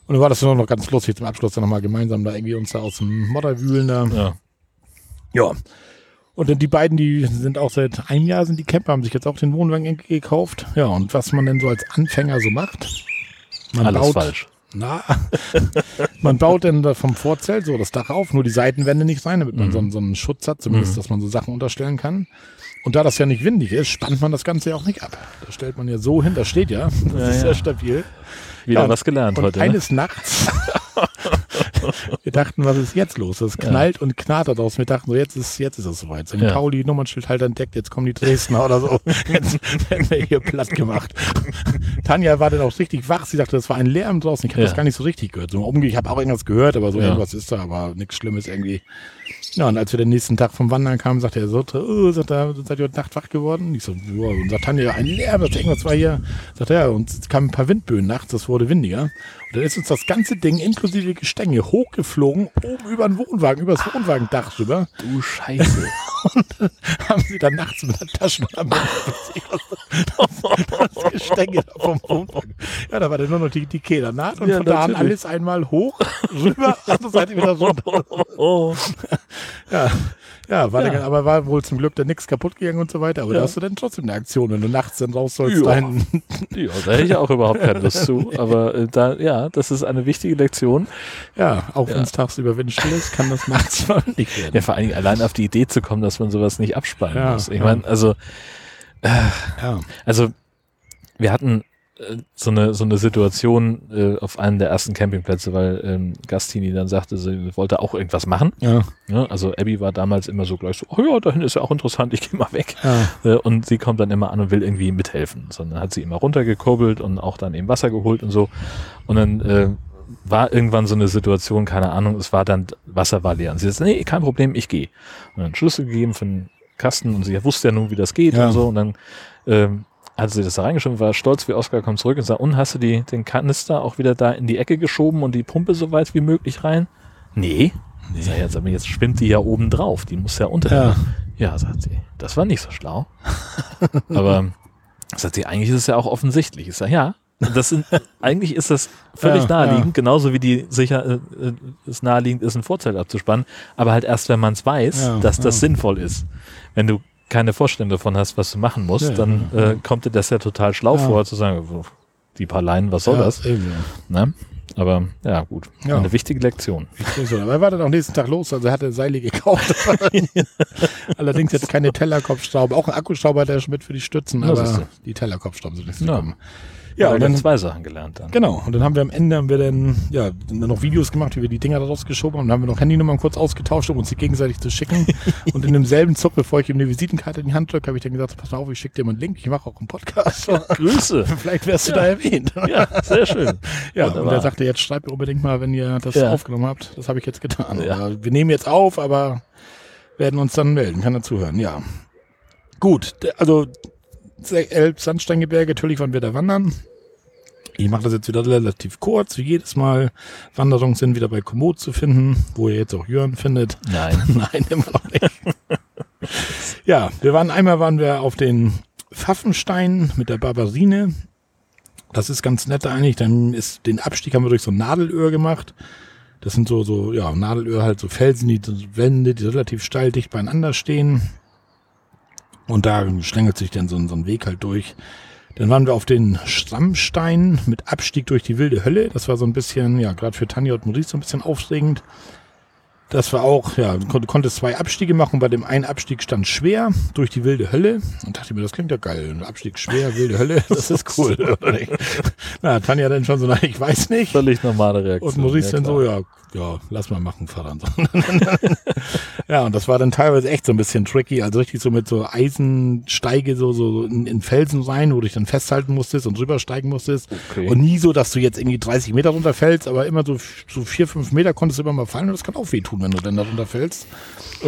Und dann war das dann auch noch ganz lustig zum Abschluss dann nochmal gemeinsam da irgendwie uns da aus dem Modder wühlen da.
Ja.
Ja. Und dann die beiden, die sind auch seit einem Jahr sind die Camper, haben sich jetzt auch den Wohnwagen gekauft. Ja, und was man denn so als Anfänger so macht. Man
Alles
baut,
falsch.
Na, man baut dann da vom Vorzelt so das Dach auf, nur die Seitenwände nicht rein, damit man
Mhm.
so, einen- so einen Schutz hat, zumindest,
Mhm.
dass man so Sachen unterstellen kann. Und da das ja nicht windig ist, spannt man das Ganze ja auch nicht ab. Da stellt man ja so hin, das steht ja. Das
Ja,
ist
ja.
sehr stabil.
Wieder
Ja,
was gelernt heute. Ne?
eines Nachts, wir dachten, was ist jetzt los? Das knallt und knarrt aus. Wir dachten so, jetzt ist, jetzt ist es soweit. So ein
Ja.
Pauli Nummernschild halt entdeckt, jetzt kommen die Dresdner oder so. Jetzt werden wir hier platt gemacht. Tanja war dann auch richtig wach. Sie dachte, das war ein Lärm draußen. Ich habe
Ja.
das gar nicht so richtig gehört. So umge ich habe auch irgendwas gehört, aber so
Ja.
irgendwas ist da, aber nichts Schlimmes irgendwie. Ja, und als wir den nächsten Tag vom Wandern kamen, sagte er so, oh, sagt er, seid ihr heute Nacht wach geworden? Ich so, ja, und sagt Tanja, ein Lärm, das irgendwas war hier. Sagt er, ja, und es kamen ein paar Windböen nachts, das wurde windiger. Und dann ist uns das ganze Ding inklusive Gestänge hochgeflogen, oben über den Wohnwagen, über das Wohnwagendach rüber.
Du Scheiße.
Haben sie dann nachts mit der Taschenlampe das Gestänge vom Wohnwagen. Ja, da war dann nur noch die, die Kehlernaht und
Ja,
von da an alles einmal hoch, rüber, andere Seite wieder runter. Ja, ja, war
Ja.
Dann, aber war wohl zum Glück dann nichts kaputt gegangen und so weiter. Aber
Ja.
da hast du dann trotzdem eine Aktion, wenn du nachts dann raus sollst.
Ja.
Dahin.
Ja, da hätte ich auch überhaupt keine Lust zu. Aber äh, da, ja, das ist eine wichtige Lektion.
Ja, auch
Ja.
wenn es tagsüber windstill ist, kann das nachts mal nicht werden.
Ja, vor allen Dingen allein auf die Idee zu kommen, dass man sowas nicht abspannen
Ja,
muss. Ich meine, also
Ja.
Also, wir hatten äh, so eine, so eine Situation äh, auf einem der ersten Campingplätze, weil ähm, Gastini dann sagte, sie wollte auch irgendwas machen.
Ja.
Ne? Also Abby war damals immer so gleich so, oh ja, dahin ist ja auch interessant, ich gehe mal weg.
Ja.
Äh, und sie kommt dann immer an und will irgendwie mithelfen. Sondern hat sie immer runtergekurbelt und auch dann eben Wasser geholt und so. Und dann äh, war irgendwann so eine Situation, keine Ahnung, es war dann, Wasser war leer. Und sie sagt, nee, kein Problem, ich gehe. Und dann Schlüssel gegeben für den Kasten und sie wusste ja nun, wie das geht
Ja.
und so. Und dann ähm, hat sie das da reingeschoben, war stolz wie Oskar, kommt zurück und sagt, und hast du die, den Kanister auch wieder da in die Ecke geschoben und die Pumpe so weit wie möglich rein? Nee. nee. Sag, jetzt, aber jetzt schwimmt die ja oben drauf, die muss ja unter.
Ja.
Ja, sagt sie, das war nicht so schlau. aber sagt sie, eigentlich ist es ja auch offensichtlich. Ich sage, ja, das sind, eigentlich ist das völlig
Ja,
naheliegend,
ja.
genauso wie die sicher äh, äh, es naheliegend ist, ein Vorzelt abzuspannen, aber halt erst, wenn man es weiß, dass das sinnvoll ist. Wenn du keine Vorstellung davon hast, was du machen musst,
Ja,
dann
ja,
Äh, kommt dir das ja total schlau vor, zu sagen, "Wo- die paar Leinen, was soll das?
Eben,
Ne? Aber ja, gut.
Ja.
Eine wichtige Lektion.
So, aber er war dann auch nächsten Tag los, also er hatte Seile gekauft. Allerdings jetzt keine Tellerkopfschraube, auch ein Akkuschrauber, der ist mit für die Stützen,
Ja,
aber die Tellerkopfschrauben sind nicht gekommen. Ja,
Hat
und dann,
zwei Sachen gelernt dann.
genau, und dann haben wir am Ende haben wir dann, ja, dann noch Videos gemacht, wie wir die Dinger da rausgeschoben haben. Dann haben wir noch Handynummern kurz ausgetauscht, um uns die gegenseitig zu schicken. und in demselben Zug, bevor ich ihm eine Visitenkarte in die Hand drücke, habe ich dann gesagt, pass mal auf, ich schicke dir mal einen Link, ich mache auch einen Podcast.
Grüße.
Vielleicht wärst du
Ja.
da erwähnt.
Ja, sehr schön.
Ja, und
Wunderbar.
er sagte, jetzt schreibt mir unbedingt mal, wenn ihr das
Ja.
aufgenommen habt. Das habe ich jetzt getan.
Ja.
Wir nehmen jetzt auf, aber werden uns dann melden. Kann er zuhören, ja. Gut, d- Elb-Sandsteingebirge, natürlich waren wir da wandern. Ich mache das jetzt wieder relativ kurz, wie jedes Mal. Wanderungen sind wieder bei Komoot zu finden, wo ihr jetzt auch Jörn findet.
Nein.
Nein, immer noch nicht. ja, wir waren einmal waren wir auf den Pfaffenstein mit der Barbarine. Das ist ganz nett eigentlich. Dann ist den Abstieg haben wir durch so ein Nadelöhr gemacht. Das sind so so ja Nadelöhr halt so Felsen, die Wände, die relativ steil dicht beieinander stehen. Und da schlängelt sich dann so, ein- so ein Weg halt durch. Dann waren wir auf den Stammstein mit Abstieg durch die wilde Hölle. Das war so ein bisschen, ja, gerade für Tanja und Maurice so ein bisschen aufregend. Das war auch, ja, du kon- konntest zwei Abstiege machen. Bei dem einen Abstieg stand schwer durch die wilde Hölle. Und dachte mir, das klingt ja geil. Abstieg schwer, wilde Hölle, das ist cool. Na, Tanja dann schon so, na, ich weiß nicht.
Völlig normale Reaktion.
Und Maurice dann
klar.
so, ja, ja, lass mal machen, fahr dann so. ja, und das war dann teilweise echt so ein bisschen tricky, also richtig so mit so Eisensteige so, so in, in Felsen rein, wo du dich dann festhalten musstest und rübersteigen musstest.
Okay.
Und nie so, dass du jetzt irgendwie 30 Meter runterfällst, aber immer so, so vier, fünf Meter konntest du immer mal fallen und das kann auch wehtun, wenn du dann da runterfällst.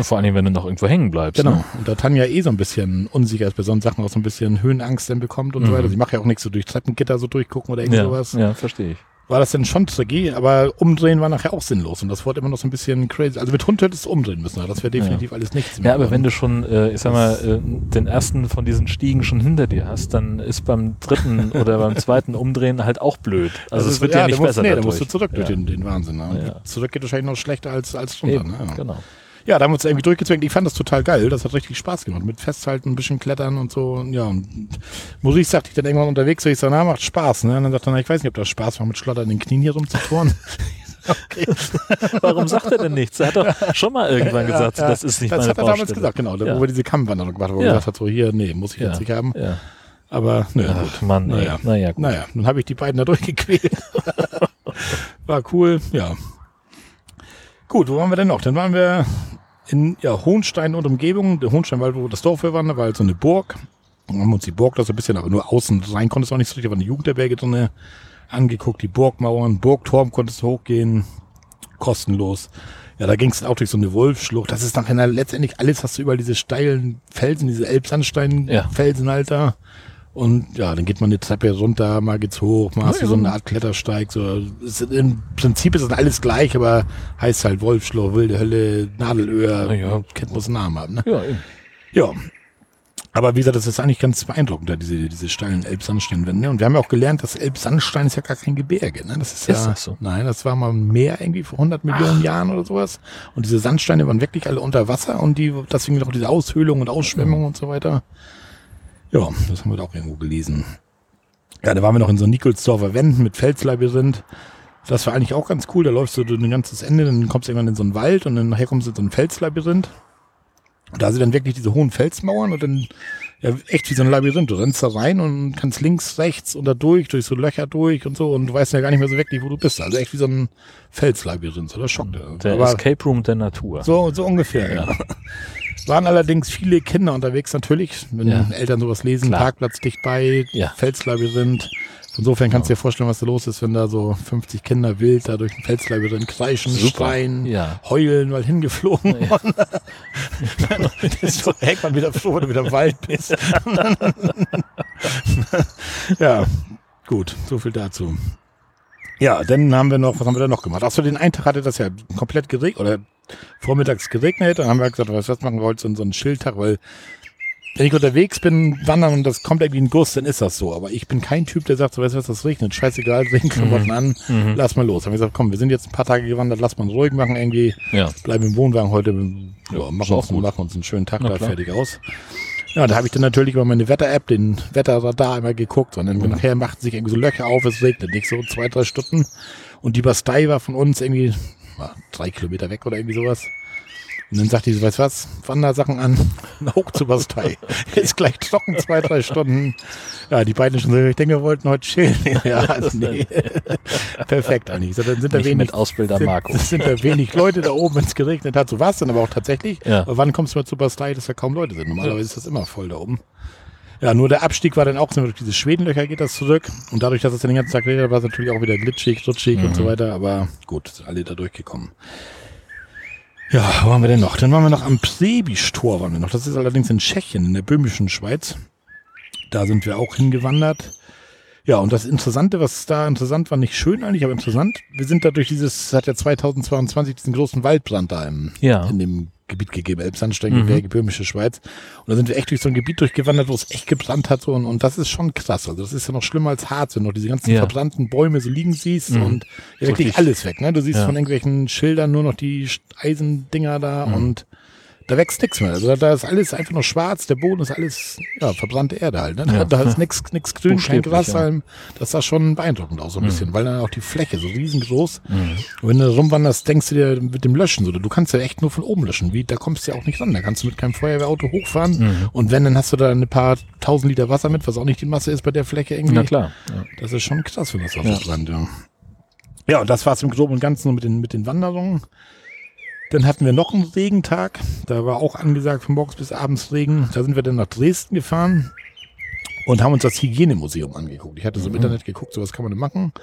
Vor allem, wenn du noch irgendwo hängen bleibst.
Genau.
Ne?
Und da Tanja eh so ein bisschen unsicher ist bei solchen Sachen, auch so ein bisschen Höhenangst dann bekommt und so
Mhm.
weiter. Sie macht ja auch nichts so durch Treppengitter so durchgucken oder irgend
Ja,
sowas
ja, verstehe ich.
War das dann schon tricky, aber umdrehen war nachher auch sinnlos und das wurde immer noch so ein bisschen crazy. Also mit Hund hättest du umdrehen müssen, aber das wäre definitiv alles nichts
Ja, aber wenn du schon, äh, ich sag mal, äh, den ersten von diesen Stiegen schon hinter dir hast, dann ist beim dritten oder beim zweiten Umdrehen halt auch blöd. Also es wird ja, nicht
da musst,
besser
Nee, da musst du zurück durch
ja.
den, den Wahnsinn. Ne?
Ja.
Zurück geht wahrscheinlich noch schlechter als, als runter.
Eben,
Ne? Ja.
genau.
Ja, da haben wir uns irgendwie durchgezwängt. Ich fand das total geil. Das hat richtig Spaß gemacht. Mit Festhalten, ein bisschen Klettern und so. Und Ja, und Musik sagte ich dann irgendwann unterwegs, so ich so, na, macht Spaß. Ne? Und dann sagt er, na, ich weiß nicht, ob das Spaß war, mit schlotternden Knien hier rumzutoren. okay.
Warum sagt er denn nichts? Er hat doch schon mal irgendwann gesagt,
Ja,
das ist nicht
das
meine
hat er damals gesagt, genau.
Ja.
Wo wir diese Kammwanderung gemacht haben, wo er
Ja.
gesagt hat, so hier, nee, muss ich
Ja.
jetzt nicht haben.
Ja.
Aber nö,
Ach
gut.
Mann.
Naja.
naja, gut.
Naja, dann habe ich die beiden da durchgequält. War cool, ja. Gut, wo waren wir denn noch? Dann waren wir in ja, Hohenstein und Umgebung. Der Hohenstein war, wo das Dorf wir waren, da war halt so eine Burg. Und haben uns die Burg da so ein bisschen, aber nur außen rein konntest du auch nicht so richtig, da war eine Jugendherberge drin angeguckt, die Burgmauern, Burgturm konntest du hochgehen, kostenlos. Ja, da ging es auch durch so eine Wolfschlucht. Das ist nachher letztendlich alles, hast du überall diese steilen Felsen, diese Elbsandstein-Felsen halt da. Und ja, dann geht man eine Treppe runter, mal geht's hoch, mal hast du so eine Art Klettersteig. So. Ist, Im Prinzip ist das alles gleich, aber heißt halt Wolfschlucht, Wilde Hölle, Nadelöhr,
Na ja.
Kennt muss einen Namen haben. Ne?
Ja, eben.
Ja. Aber wie gesagt, das ist eigentlich ganz beeindruckend, da diese, diese steilen Elbsandsteinwände. Und wir haben ja auch gelernt, dass Elbsandstein ist ja gar kein Gebirge. Ne? Das ist,
Ist
ja,
das so?
Nein, das war mal ein Meer irgendwie vor 100 Millionen Jahren oder sowas. Und diese Sandsteine waren wirklich alle unter Wasser und die, deswegen auch diese Aushöhlung und Ausschwemmung und so weiter. Ja, das haben wir da auch irgendwo gelesen. Ja, da waren wir noch in so Nikolsdorfer Wänden mit Felslabyrinth. Das war eigentlich auch ganz cool. Da läufst du ein ganzes Ende, dann kommst du irgendwann in so einen Wald und dann nachher kommst du in so ein Felslabyrinth. Und da sind dann wirklich diese hohen Felsmauern und dann Ja, echt wie so ein Labyrinth. Du rennst da rein und kannst links, rechts und da durch, durch so Löcher durch und so und du weißt ja gar nicht mehr so wirklich, wo du bist. Also echt wie so ein Felslabyrinth, so das schockt.
Der
Aber
Escape Room der Natur.
so, so ungefähr, ja. Waren allerdings viele Kinder unterwegs natürlich, wenn
Ja.
Eltern sowas lesen,
Klar.
Parkplatz dicht bei,
Ja.
Felslabyrinth. Insofern kannst du dir vorstellen, was da los ist, wenn da so 50 Kinder wild da durch ein Felslabyrinth kreischen,
Super.
schreien,
Ja.
heulen, weil hingeflogen.
Ja.
Ist so hängt man wieder froh, wenn du wieder im Wald bist. ja, gut, so viel dazu. Ja, dann haben wir noch, was haben wir da noch gemacht? Achso, den einen Tag hatte das ja komplett geregnet oder vormittags geregnet. Dann haben wir gesagt, was, was machen wir heute so, einen Schildtag, weil wenn ich unterwegs bin, wandern und das kommt irgendwie ein Guss, dann ist das so. Aber ich bin kein Typ, der sagt, so, weißt du was, das regnet, scheißegal, Regenklamotten an,
Mhm.
lass mal los. Haben wir gesagt, komm, wir sind jetzt ein paar Tage gewandert, lass mal ruhig machen irgendwie
Ja.
bleiben im Wohnwagen heute, ja, machen, uns, machen uns einen schönen Tag
Na
da
klar.
fertig aus. Ja, da habe ich dann natürlich über meine Wetter-App, den Wetterradar einmal geguckt und dann
Mhm.
nachher machten sich irgendwie so Löcher auf, es regnet nicht so zwei, drei Stunden und die Bastei war von uns irgendwie drei Kilometer weg oder irgendwie sowas. Und dann sagte ich, so, weißt was, Wandersachen an, hoch zur Bastei. Ist gleich trocken, zwei, drei Stunden. Ja, die beiden schon so, ich denke, wir wollten heute chillen. Ja, also nee. Perfekt, Anni. So, dann sind da wenig
mit Ausbilder
sind,
Marco.
es sind da wenig Leute da oben, wenn es geregnet hat. So war es dann aber auch tatsächlich.
Ja.
Aber wann kommst du mal zur Bastei, dass da kaum Leute sind? Normalerweise ist das immer voll da oben. Ja, nur der Abstieg war dann auch durch diese Schwedenlöcher geht das zurück. Und dadurch, dass es dann den ganzen Tag regnet, war es natürlich auch wieder glitschig, rutschig und so weiter. Aber gut, sind alle da durchgekommen. Ja, wo waren wir denn noch? Dann waren wir noch am Prebisch-Tor waren wir noch. Das ist allerdings in Tschechien, in der böhmischen Schweiz. Da sind wir auch hingewandert. Ja, und das Interessante, was da interessant war, nicht schön eigentlich, aber interessant. Wir sind da durch dieses, es hat ja 2022 diesen großen Waldbrand da im,
Ja.
in dem Gebiet gegeben, Elbsandsteingebirge, böhmische Schweiz. Und da sind wir echt durch so ein Gebiet durchgewandert, wo es echt gebrannt hat. Und, und das ist schon krass. Also das ist ja noch schlimmer als Harz, wenn du diese ganzen
Ja.
verbrannten Bäume so liegen siehst und ja, wirklich alles weg. Ne? Du siehst
Ja.
von irgendwelchen Schildern nur noch die Eisendinger da
Mhm.
und da wächst nichts mehr. Also da, ist alles einfach nur schwarz, der Boden ist alles, ja, verbrannte Erde halt. Ne? Da,
Ja.
da ist nichts nix grün, kein Grashalm. Das sah schon beeindruckend aus, so ein
Mhm.
bisschen, weil dann auch die Fläche so riesengroß. Und wenn du rumwanderst, denkst du dir mit dem Löschen, so, du kannst ja echt nur von oben löschen. Wie, da kommst du ja auch nicht ran. Da kannst du mit keinem Feuerwehrauto hochfahren.
Mhm.
Und wenn, dann hast du da ein paar tausend Liter Wasser mit, was auch nicht die Masse ist bei der Fläche irgendwie.
Na klar. Ja.
Das ist schon krass, wenn das auf
Ja.
Brand, ja. Ja, und das war's im Groben und Ganzen nur mit den, mit den Wanderungen. Dann hatten wir noch einen Regentag. Da war auch angesagt von morgens bis abends Regen. Da sind wir dann nach Dresden gefahren und haben uns das Hygienemuseum angeguckt. Ich hatte so im Internet geguckt, so was kann man denn machen.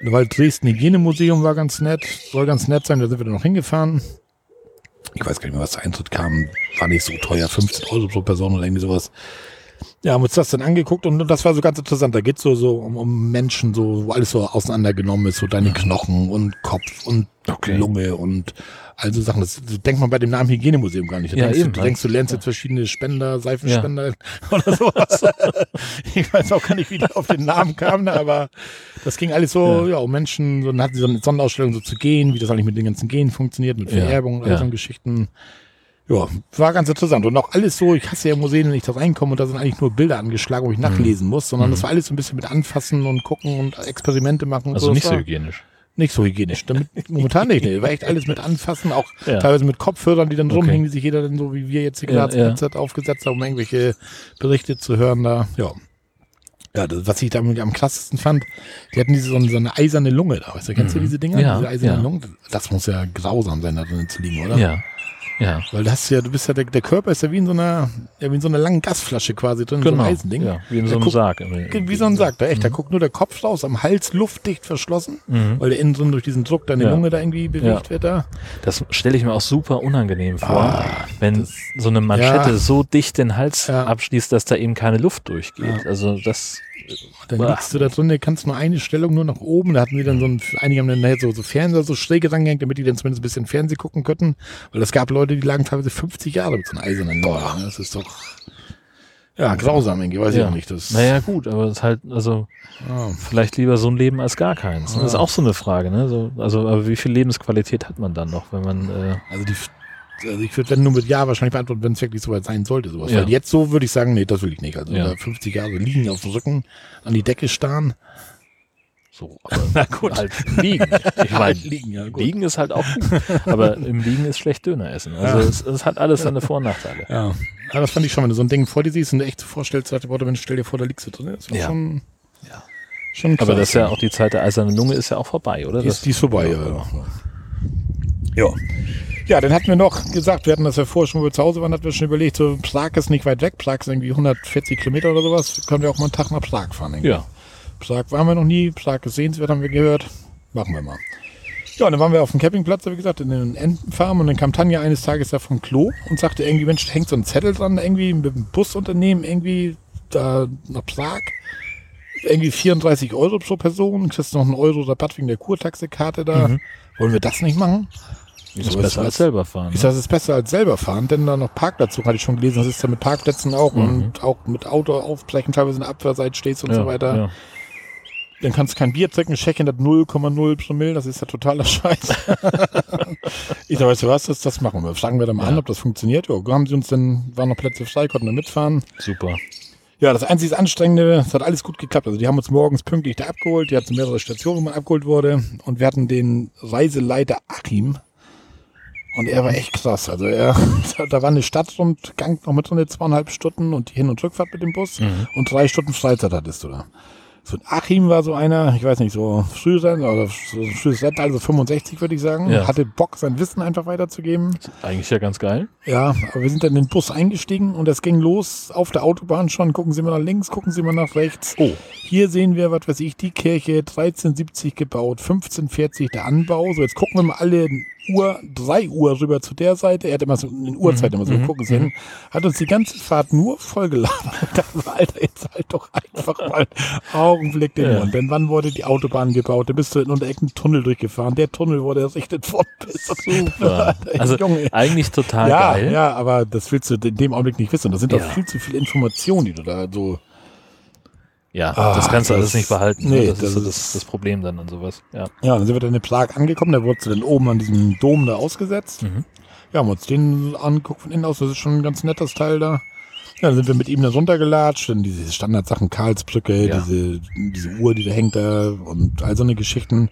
Und weil Dresden Hygienemuseum war ganz nett, soll ganz nett sein, da sind wir dann noch hingefahren. Ich weiß gar nicht mehr, was der Eintritt kam. War nicht so teuer, 15 Euro pro Person oder irgendwie sowas. Ja, haben uns das dann angeguckt und das war so ganz interessant. Da geht's so, so um, um Menschen, so, wo alles so auseinandergenommen ist, so deine Knochen und Kopf und
Okay.
Lunge und also Sachen. Das, das denkt man bei dem Namen Hygienemuseum gar nicht. Da
Ja,
denkst,
eben,
du,
ja.
denkst, du lernst jetzt verschiedene Spender, Seifenspender oder sowas. ich weiß auch gar nicht, wie die auf den Namen kamen, ne, aber das ging alles so, ja, um Menschen, so, dann hatten sie so eine Sonderausstellung so zu gehen, wie das eigentlich mit den ganzen Genen funktioniert, mit
Ja,
Vererbung und all
ja.
so Geschichten. Ja, war ganz interessant. Und auch alles so, ich hasse ja Museen, wenn ich da reinkomme und da sind eigentlich nur Bilder angeschlagen, wo ich nachlesen muss, sondern das war alles so ein bisschen mit anfassen und gucken und Experimente machen. Und
Also
so.
nicht so hygienisch.
Nicht so hygienisch. Damit, momentan nicht. Nee. War echt alles mit anfassen, auch
Ja.
teilweise mit Kopfhörern, die dann
Okay.
rumhängen, die sich jeder dann so wie wir jetzt hier gerade
ja.
ja, aufgesetzt haben, um irgendwelche Berichte zu hören. Da, ja. Ja, das, was ich da am krassesten fand, die hatten diese so eine, so eine eiserne Lunge da. Weißt du, kennst du diese Dinger?
Mhm. Ja,
diese eisernen
ja.
Lungen? Das muss ja grausam sein, da drin zu liegen, oder?
Ja. Ja.
Weil das ja, du bist ja, der, der Körper ist ja wie in so einer, ja, wie in so einer langen Gasflasche quasi drin, in so
Genau.
einem Eisending.
Ja, wie in so einem
guckt-
Sarg.
Wie so ein Sack, da echt, da guckt nur der Kopf raus, am Hals luftdicht verschlossen, weil der innen drin durch diesen Druck deine
Mhm. Ja.
Lunge da irgendwie bewegt
Ja.
wird da.
Das stelle ich mir auch super unangenehm vor,
Ah,
wenn so eine Manschette
Ja.
so dicht den Hals abschließt, dass da eben keine Luft durchgeht. Also das,
Dann
Bah.
liegst du da drin, du kannst nur eine Stellung nur nach oben. Da hatten sie dann so ein, einige haben dann so, so Fernseher so schräg rangehängt, damit die dann zumindest ein bisschen Fernsehen gucken könnten. Weil es gab Leute, die lagen teilweise 50 Jahre mit so einer eisernen ne? Das ist doch, ja, grausam irgendwie, weiß ich
ja.
auch nicht. Das,
Naja, gut, aber es ist halt, also
ja.
vielleicht lieber so ein Leben als gar keins. ne? Das ist
Ja.
auch so eine Frage, ne? So, also, aber wie viel Lebensqualität hat man dann noch, wenn man, äh,
Also die, also ich würde wenn nur mit Ja wahrscheinlich beantworten, wenn es wirklich soweit sein sollte. Sowas.
Ja.
Weil jetzt so würde ich sagen, nee, das will ich nicht. Also
Ja.
da 50 Jahre liegen auf dem Rücken, an die Decke starren.
So, aber
Na gut.
halt liegen. Ich meine,
Halt liegen, ja, gut.
liegen ist halt auch gut. Aber im Liegen ist schlecht Döner essen. Also
Ja.
es, es hat alles seine Vor- und Nachteile.
Ja. ja, das fand ich schon, wenn du so ein Ding vor dir siehst und du echt so vorstellst, Worte, Mensch, stell dir vor, da liegst du drin. Das war
Ja.
schon,
Ja.
schon krass.
Aber das ist ja auch die Zeit der eisernen Lunge ist ja auch vorbei, oder?
Die
Das-
ist, die ist vorbei, ja. Ja. ja. Ja, dann hatten wir noch gesagt, wir hatten das ja vorher schon, wo wir zu Hause waren, hatten wir schon überlegt, so Prag ist nicht weit weg, Prag ist irgendwie 140 Kilometer oder sowas, können wir auch mal einen Tag nach Prag fahren. irgendwie.
ja.
Prag waren wir noch nie, Prag ist sehenswert, haben wir gehört. Machen wir mal. Ja, und dann waren wir auf dem Campingplatz, wie gesagt, in den Entenfarm und dann kam Tanja eines Tages da vom Klo und sagte irgendwie, Mensch, hängt so ein Zettel dran, irgendwie mit dem Busunternehmen, irgendwie da nach Prag. Irgendwie 34 Euro pro Person, kriegst noch einen Euro Rabatt wegen der Kurtaxikarte da. Wollen wir das nicht machen?
Ist
Aber
besser
es-
als selber fahren.
Ich
Ne?
sage, es ist besser als selber fahren, denn da noch Parkplatz hatte ich schon gelesen, das ist ja mit Parkplätzen auch und auch mit Auto aufbrechen, teilweise in der Abwehrseite stehst und so weiter.
Ja.
Dann kannst du kein Bier trinken, Tschechien hat 0,0 Promille, das ist ja totaler Scheiß. ich sag, weißt du was, das, das machen wir. Fragen wir da mal
Ja.
an, ob das funktioniert. Ja, haben sie uns dann, waren noch Plätze frei, konnten wir mitfahren.
Super.
Ja, das einzige Anstrengende, es hat alles gut geklappt. Also die haben uns morgens pünktlich da abgeholt, die hatten mehrere Stationen, wo man abgeholt wurde. Und wir hatten den Reiseleiter Achim. Und er war echt krass. Also er, da war eine Stadtrundgang noch mit so eine zweieinhalb Stunden und die Hin- und Rückfahrt mit dem Bus. Und drei Stunden Freizeit hattest du da. So ein Achim war so einer, ich weiß nicht, so früher, oder so frühes also 65 würde ich sagen,
Ja.
hatte Bock, sein Wissen einfach weiterzugeben.
Eigentlich ja ganz geil.
Ja, aber wir sind dann in den Bus eingestiegen und es ging los auf der Autobahn schon. Gucken Sie mal nach links, gucken Sie mal nach rechts.
Oh.
Hier sehen wir, was weiß ich, die Kirche 1370 gebaut, 1540 der Anbau. So, jetzt gucken wir mal alle Uhr, 3 Uhr rüber zu der Seite. Er hat immer so in Uhrzeit immer so,
mhm,
gucken Sie hin. Hat uns die ganze Fahrt nur vollgeladen. Und dachte, so, Alter, jetzt halt doch einfach mal Augenblick den
Ja.
Mund. Denn wann wurde die Autobahn gebaut? Da bist du in unter einen Tunnel durchgefahren. Der Tunnel wurde errichtet von bis.
Super. Also
Junge.
eigentlich total
Ja,
geil.
ja, aber das willst du in dem Augenblick nicht wissen. Das sind doch
Ja.
viel zu viele Informationen, die du da so.
Ja,
Ah,
das kannst du alles nicht behalten.
nee,
ne? das,
das
ist so das, das Problem dann und sowas. Ja.
Ja, dann sind wir dann in Prag angekommen. Da wurdest du dann oben an diesem Dom da ausgesetzt.
Mhm.
Ja, haben uns den angeguckt von innen aus. Das ist schon ein ganz nettes Teil da. Ja, dann sind wir mit ihm dann runtergelatscht. Dann diese Standardsachen, Karlsbrücke,
Ja.
diese, diese Uhr, die da hängt da und all so eine Geschichten.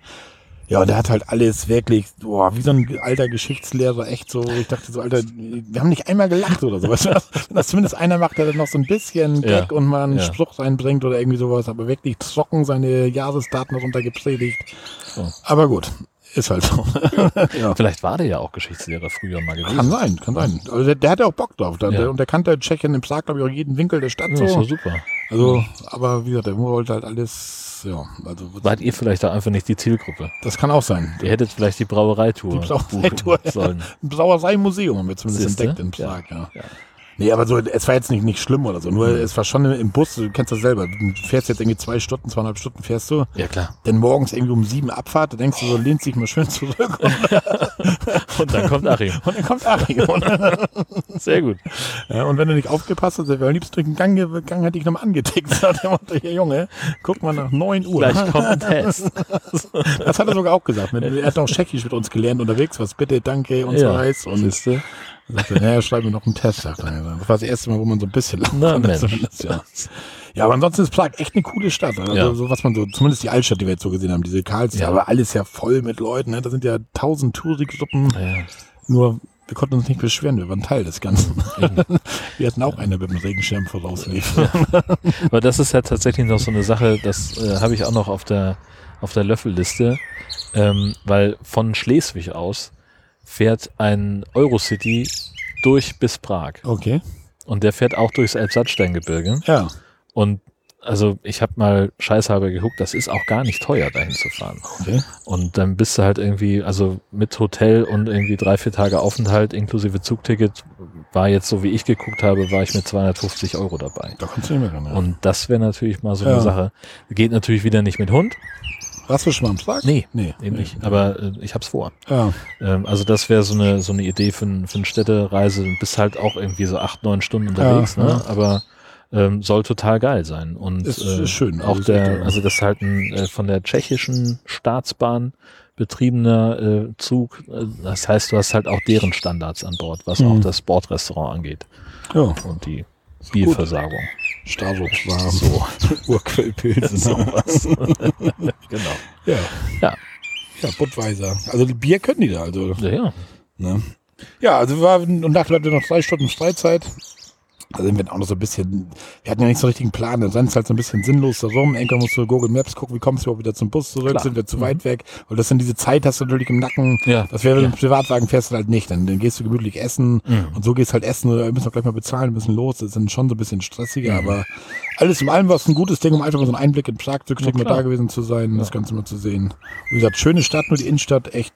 Ja, und der hat halt alles wirklich, boah, wie so ein alter Geschichtslehrer, echt so. Ich dachte so, Alter, wir haben nicht einmal gelacht oder sowas. Wenn das, wenn das zumindest einer macht, der dann noch so ein bisschen
Ja.
Gag und mal einen
Ja.
Spruch reinbringt oder irgendwie sowas, aber wirklich trocken seine Jahresdaten runter gepredigt.
So.
Aber gut, ist halt so. ja.
Vielleicht war der ja auch Geschichtslehrer früher mal gewesen.
Kann sein, kann sein. Also der, der hat ja auch Bock drauf. Der,
Ja.
der, und der kannte Tschechien im Prag, glaube ich, auch jeden Winkel der Stadt
Ja,
so.
doch super.
Also, aber wie gesagt, der wollte halt alles, ja, also
Wart ihr vielleicht da einfach nicht die Zielgruppe?
das kann auch sein.
Ihr hättet vielleicht die Brauereitour
Die Brauereitour,
sollen.
Ein Brauereimuseum haben wir zumindest
Siehste?
entdeckt in Prag, ja.
Ja.
Nee, aber so, es war jetzt nicht, nicht schlimm oder so. Nur es war schon im Bus, du kennst das selber. Du fährst jetzt irgendwie zwei Stunden, zweieinhalb Stunden fährst du.
Ja, klar.
Dann morgens irgendwie um sieben Abfahrt, da denkst du so, lehnst dich mal schön zurück und,
Und dann kommt Achim.
und dann kommt Achim.
Sehr gut.
ja, und wenn du nicht aufgepasst hast, der wäre am liebsten durch den Gang gegangen, hätte ich nochmal angetickt. Sagt der Motto, hier Junge, guck mal nach neun Uhr.
Gleich kommt ein Test.
Das hat er sogar auch gesagt. Er hat auch Tschechisch mit uns gelernt unterwegs, was bitte, danke und so
Ja,
heißt. Und
siehste.
Sagte, naja, schreib mir noch einen Test, sagt er. Das war das erste Mal, wo man so ein bisschen lachen
Na, Mensch.
Ja. ja, aber ansonsten ist Prag echt eine coole Stadt. Also
Ja.
so was man so, zumindest die Altstadt, die wir jetzt so gesehen haben, diese Karlsruhe,
Ja.
aber alles ja voll mit Leuten. Ne? Da sind ja tausend Touri-Gruppen.
Ja.
Nur wir konnten uns nicht beschweren, wir waren Teil des Ganzen. wir hatten auch eine mit dem Regenschirm vorauslief.
Aber das ist ja tatsächlich noch so eine Sache, das äh, habe ich auch noch auf der, auf der Löffelliste, ähm, weil von Schleswig aus fährt ein Eurocity durch bis Prag.
Okay.
Und der fährt auch durchs Elbsandsteingebirge.
Ja.
Und also ich habe mal scheißhalber geguckt, das ist auch gar nicht teuer, dahin zu fahren.
Okay.
Und dann bist du halt irgendwie, also mit Hotel und irgendwie drei, vier Tage Aufenthalt inklusive Zugticket, war jetzt so wie ich geguckt habe, war ich mit 250 Euro dabei.
Da kannst du ran. Ja.
Und das wäre natürlich mal so
Ja.
eine Sache. Geht natürlich wieder nicht mit Hund.
Warst du schon mal am Prag?
Nee,
Nee.
eben
nee.
nicht. Aber äh, ich hab's vor.
Ja.
Ähm, also das wäre so eine, so eine Idee für, ein, für eine Städtereise. Du bist halt auch irgendwie so acht, neun Stunden unterwegs,
Ja,
ne?
ja.
Aber ähm, soll total geil sein. Und
Ist-
äh,
ist schön.
Auch
Also,
der, also das ist halt ein äh, von der tschechischen Staatsbahn betriebener äh, Zug. Äh, Das heißt, du hast halt auch deren Standards an Bord, was
Mhm.
auch das Bordrestaurant angeht
Ja.
und die Bierversorgung.
Starops war so Urquellpilze.
Sowas. genau.
Ja.
Ja.
Ja, Budweiser. Also Bier können die da. Also,
Ja, ja.
ne? Ja, also wir waren, und nachher hatten wir noch drei Stunden Freizeit. Da sind wir auch noch so ein bisschen, wir hatten ja nicht so einen richtigen Plan, dann sind halt so ein bisschen sinnlos da rum. Enker musst du Google Maps gucken, wie kommst du überhaupt wieder zum Bus zurück,
Klar.
sind wir zu weit weg. Und das sind diese Zeit, hast du natürlich im Nacken.
Ja.
Das wäre, wenn du
Ja.
im Privatwagen fährst, du halt nicht. Dann, dann gehst du gemütlich essen
Mhm.
und so gehst halt essen oder wir müssen auch gleich mal bezahlen, müssen los. Das ist dann schon so ein bisschen stressiger,
Mhm.
aber alles in allem war es ein gutes Ding, um einfach mal so einen Einblick in Prag zu kriegen, mal da gewesen zu sein, das Ganze mal zu sehen. Wie gesagt, schöne Stadt, nur die Innenstadt echt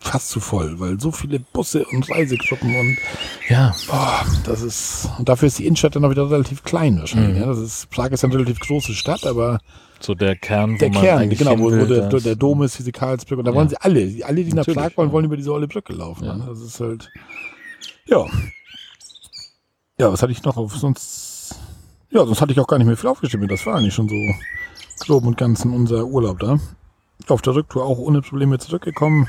fast zu voll, weil so viele Busse und Reisegruppen und
Ja,
oh, das ist und dafür ist die Innenstadt dann auch wieder relativ klein wahrscheinlich.
Mhm.
Ja, das ist Prag ist ja eine relativ große Stadt, aber
so der Kern, wo
der Kern, genau, wo, wo der, der Dom ist, diese Karlsbrücke und da
Ja.
wollen sie alle, alle, die nach
Natürlich,
Prag wollen, wollen über diese olle Brücke laufen.
Ja.
Ne? Das ist halt ja. Ja, was hatte ich noch auf sonst ja, sonst hatte ich auch gar nicht mehr viel aufgeschrieben. Das war eigentlich schon so grob und ganzen unser Urlaub da. Auf der Rücktour auch ohne Probleme zurückgekommen.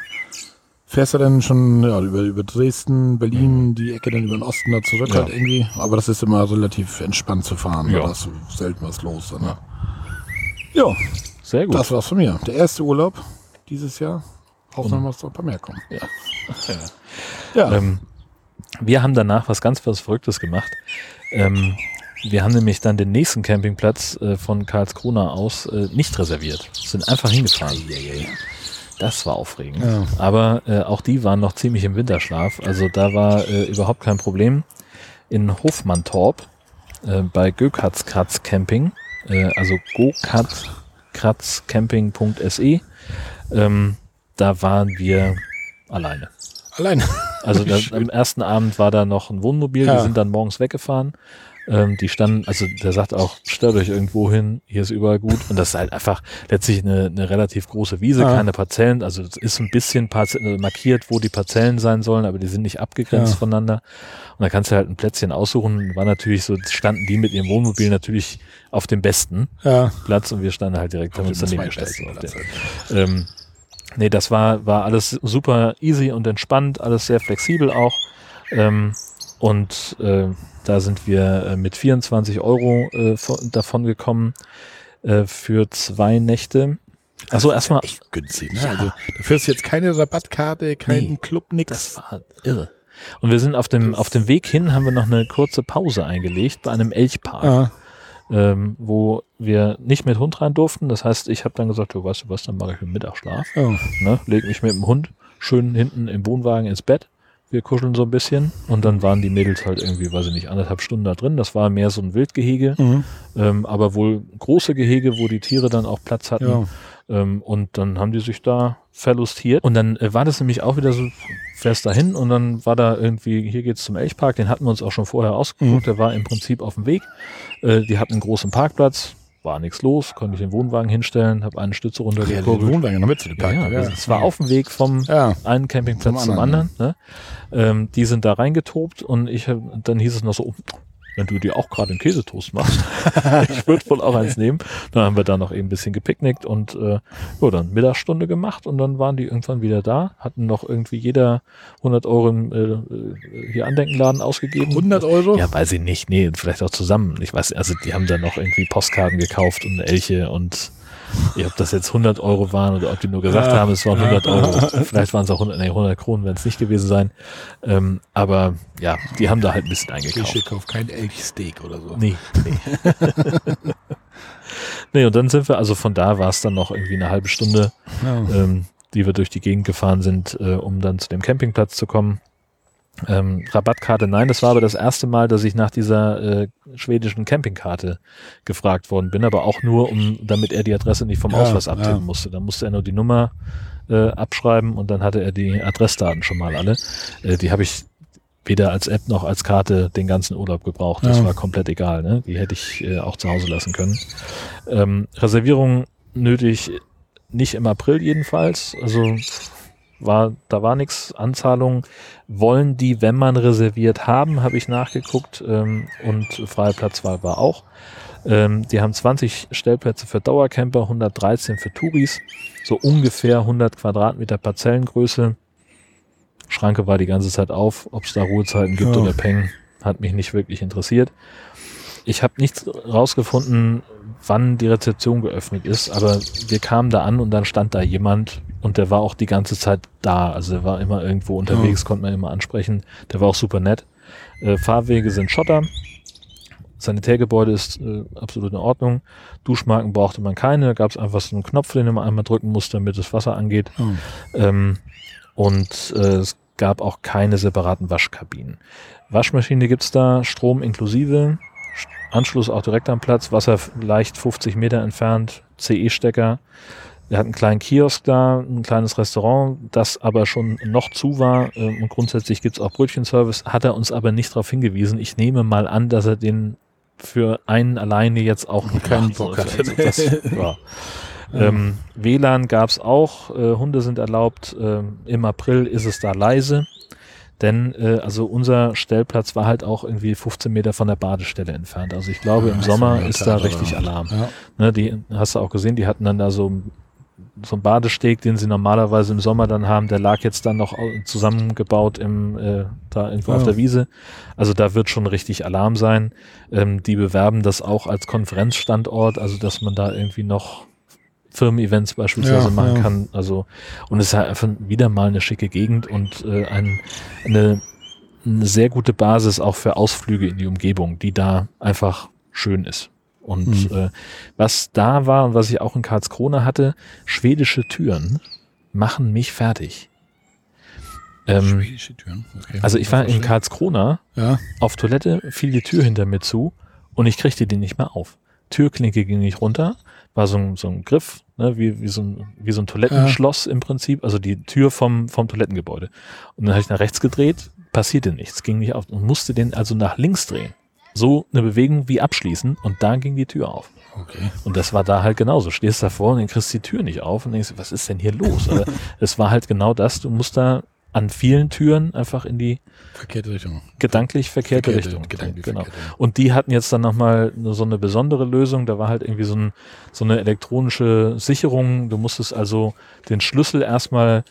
Fährst du dann schon ja, über, über Dresden, Berlin, die Ecke dann über den Osten da zurück
Mhm. Ja.
halt irgendwie. Aber das ist immer relativ entspannt zu fahren.
Ja.
Da du selten was los. Dann, ne? Ja,
Sehr gut.
das war's von mir. Der erste Urlaub dieses Jahr. Hoffen wir mal, dass noch ein paar mehr kommen.
Ja.
Ja.
Ähm, wir haben danach was ganz was Verrücktes gemacht. Ähm, wir haben nämlich dann den nächsten Campingplatz äh, von Karlskrona aus äh, nicht reserviert. Sind einfach hingefahren. Das war aufregend.
Ja.
Aber äh, auch die waren noch ziemlich im Winterschlaf. Also da war äh, überhaupt kein Problem. In Hofmantorp äh, bei Gökatzkratz Camping, äh, also gokatzkratzcamping.se, ähm, da waren wir alleine.
Alleine.
Also da, am ersten Abend war da noch ein Wohnmobil,
Ja.
die sind dann morgens weggefahren. Ähm, die standen, also der sagt auch, stellt euch irgendwo hin, hier ist überall gut. Und das ist halt einfach letztlich eine, eine relativ große Wiese,
Ja.
keine Parzellen. Also es ist ein bisschen äh, markiert, wo die Parzellen sein sollen, aber die sind nicht abgegrenzt
Ja.
voneinander. Und da kannst du halt ein Plätzchen aussuchen. War natürlich so, standen die mit ihrem Wohnmobil natürlich auf dem besten
Ja.
Platz und wir standen halt direkt, haben uns daneben gestellt. so den- ähm, nee, das war, war alles super easy und entspannt, alles sehr flexibel auch. Ähm, und äh, da sind wir äh, mit 24 Euro äh, von, davon gekommen äh, für zwei Nächte. Also erstmal,
Echt günstig, ne?
Ja.
Also, du fährst jetzt keine Rabattkarte, keinen
Nee,
Club,
das
nix.
war irre. Und wir sind auf dem, auf dem Weg hin, haben wir noch eine kurze Pause eingelegt bei einem Elchpark.
Ja.
ähm, wo wir nicht mit Hund rein durften. Das heißt, ich habe dann gesagt, du weißt du was, dann mache ich einen Mittagsschlaf.
Oh.
Ne? Leg mich mit dem Hund schön hinten im Wohnwagen ins Bett. Wir kuscheln so ein bisschen und dann waren die Mädels halt irgendwie, weiß ich nicht, anderthalb Stunden da drin. Das war mehr so ein Wildgehege,
Mhm.
ähm, aber wohl große Gehege, wo die Tiere dann auch Platz hatten.
Ja.
Ähm, und dann haben die sich da verlustiert. Und dann äh, war das nämlich auch wieder so, fährst da hin und dann war da irgendwie, hier geht's zum Elchpark, den hatten wir uns auch schon vorher ausgeguckt, der war im Prinzip auf dem Weg. Äh, die hatten einen großen Parkplatz, war nichts los, konnte ich den Wohnwagen hinstellen, habe eine Stütze
Ja, den
runtergekurbelt.
Wohnwagen noch mit zu
Ja, ja, es war auf dem Weg vom
Ja.
einen Campingplatz
Zum
zum anderen. ne? ähm, die sind da reingetobt und ich hab- dann hieß es noch so, oh, wenn du dir auch gerade einen Käsetoast machst, ich würde wohl auch eins nehmen. Dann haben wir da noch eben ein bisschen gepicknickt und äh, ja, dann Mittagsstunde gemacht und dann waren die irgendwann wieder da, hatten noch irgendwie jeder 100 Euro im äh, äh, hier Andenkenladen ausgegeben.
100 Euro?
Ja, weiß ich nicht. Nee, vielleicht auch zusammen. Ich weiß, also die haben dann noch irgendwie Postkarten gekauft und Elche und ob das jetzt 100 Euro waren oder ob die nur gesagt
Ja.
haben, es waren 100 Euro. Vielleicht waren es auch 100, nee, 100 Kronen, werden es nicht gewesen sein. Ähm, aber ja, die haben da halt ein bisschen eingekauft.
Ich kaufe kein Elchsteak oder so.
Nee, nee. nee, und dann sind wir, also von da war es dann noch irgendwie eine halbe Stunde,
Ja.
ähm, die wir durch die Gegend gefahren sind, äh, um dann zu dem Campingplatz zu kommen. Ähm, Rabattkarte, nein, das war aber das erste Mal, dass ich nach dieser äh, schwedischen Campingkarte gefragt worden bin, aber auch nur, um, damit er die Adresse nicht vom
Ja,
Ausweis abtippen
ja.
musste. Da musste er nur die Nummer äh, abschreiben und dann hatte er die Adressdaten schon mal alle. Äh, die habe ich weder als App noch als Karte den ganzen Urlaub gebraucht. Das
Ja.
war komplett egal. Ne? Die hätte ich äh, auch zu Hause lassen können. Ähm, Reservierung nötig, nicht im April jedenfalls. Also war, da war nichts. Anzahlung wollen die, wenn man reserviert haben, habe ich nachgeguckt. Ähm, und freie Platzwahl war auch. Ähm, die haben 20 Stellplätze für Dauercamper, 113 für Touris, so ungefähr 100 Quadratmeter Parzellengröße. Schranke war die ganze Zeit auf. Ob es da Ruhezeiten gibt
Ja.
oder Peng, hat mich nicht wirklich interessiert. ich habe nichts rausgefunden, wann die Rezeption geöffnet ist, aber wir kamen da an und dann stand da jemand und der war auch die ganze Zeit da. Also er war immer irgendwo unterwegs, konnte man immer ansprechen. Der war auch super nett. Äh, Fahrwege sind Schotter. Sanitärgebäude ist äh, absolut in Ordnung. Duschmarken brauchte man keine. Da gab es einfach so einen Knopf, den man einmal drücken musste, damit das Wasser angeht.
Oh.
Ähm, und äh, es gab auch keine separaten Waschkabinen. Waschmaschine gibt's da, Strom inklusive, Sch- Anschluss auch direkt am Platz, Wasser leicht 50 Meter entfernt, CE-Stecker. Wir hatten einen kleinen Kiosk da, ein kleines Restaurant, das aber schon noch zu war. ähm, Und grundsätzlich gibt's auch Brötchenservice, hat er uns aber nicht darauf hingewiesen. Ich nehme mal an, dass er den für einen alleine jetzt auch nicht
Keinen. Bock
Also
hat.
das, ja. Ähm, WLAN gab's auch, äh, Hunde sind erlaubt. Ähm, Im April ist es da leise, denn äh, also unser Stellplatz war halt auch irgendwie 15 Meter von der Badestelle entfernt. Also ich glaube,
Ja,
im
ist
Sommer ist da richtig. Alarm.
Ja.
Ne, die hast du auch gesehen, die hatten dann da so, so einen Badesteg, den sie normalerweise im Sommer dann haben, der lag jetzt dann noch au- zusammengebaut im, äh, da irgendwo auf
Ja.
der Wiese. Also da wird schon richtig Alarm sein. Ähm, die bewerben das auch als Konferenzstandort, also dass man da irgendwie noch Firmen-Events beispielsweise
Ja,
machen
ja.
kann. Also und es ist halt einfach wieder mal eine schicke Gegend und äh, ein, eine, eine sehr gute Basis auch für Ausflüge in die Umgebung, die da einfach schön ist. Und
Mhm.
äh, was da war und was ich auch in Karlskrona hatte, schwedische Türen machen mich fertig. Ähm,
Schwedische Türen. Okay.
also ich war in Karlskrona
Ja.
auf Toilette, fiel die Tür hinter mir zu und ich kriegte die nicht mehr auf. Türklinke ging nicht runter, war so ein, so ein Griff, ne, wie, wie, so ein, wie so ein Toilettenschloss im Prinzip, also die Tür vom, vom Toilettengebäude. Und dann habe ich nach rechts gedreht, passierte nichts, ging nicht auf und musste den also nach links drehen. So eine Bewegung wie abschließen und da ging die Tür auf.
Okay.
Und das war da halt genauso. Stehst davor und dann kriegst die Tür nicht auf und denkst, was ist denn hier los? Aber es war halt genau das, du musst da an vielen Türen einfach in die
Verkehrte Richtung.
gedanklich verkehrte,
Verkehrte-
Richtung.
gedanklich
genau.
verkehrte.
Und die hatten jetzt dann nochmal so eine besondere Lösung. Da war halt irgendwie so, ein, so eine elektronische Sicherung. Du musstest also den Schlüssel erstmal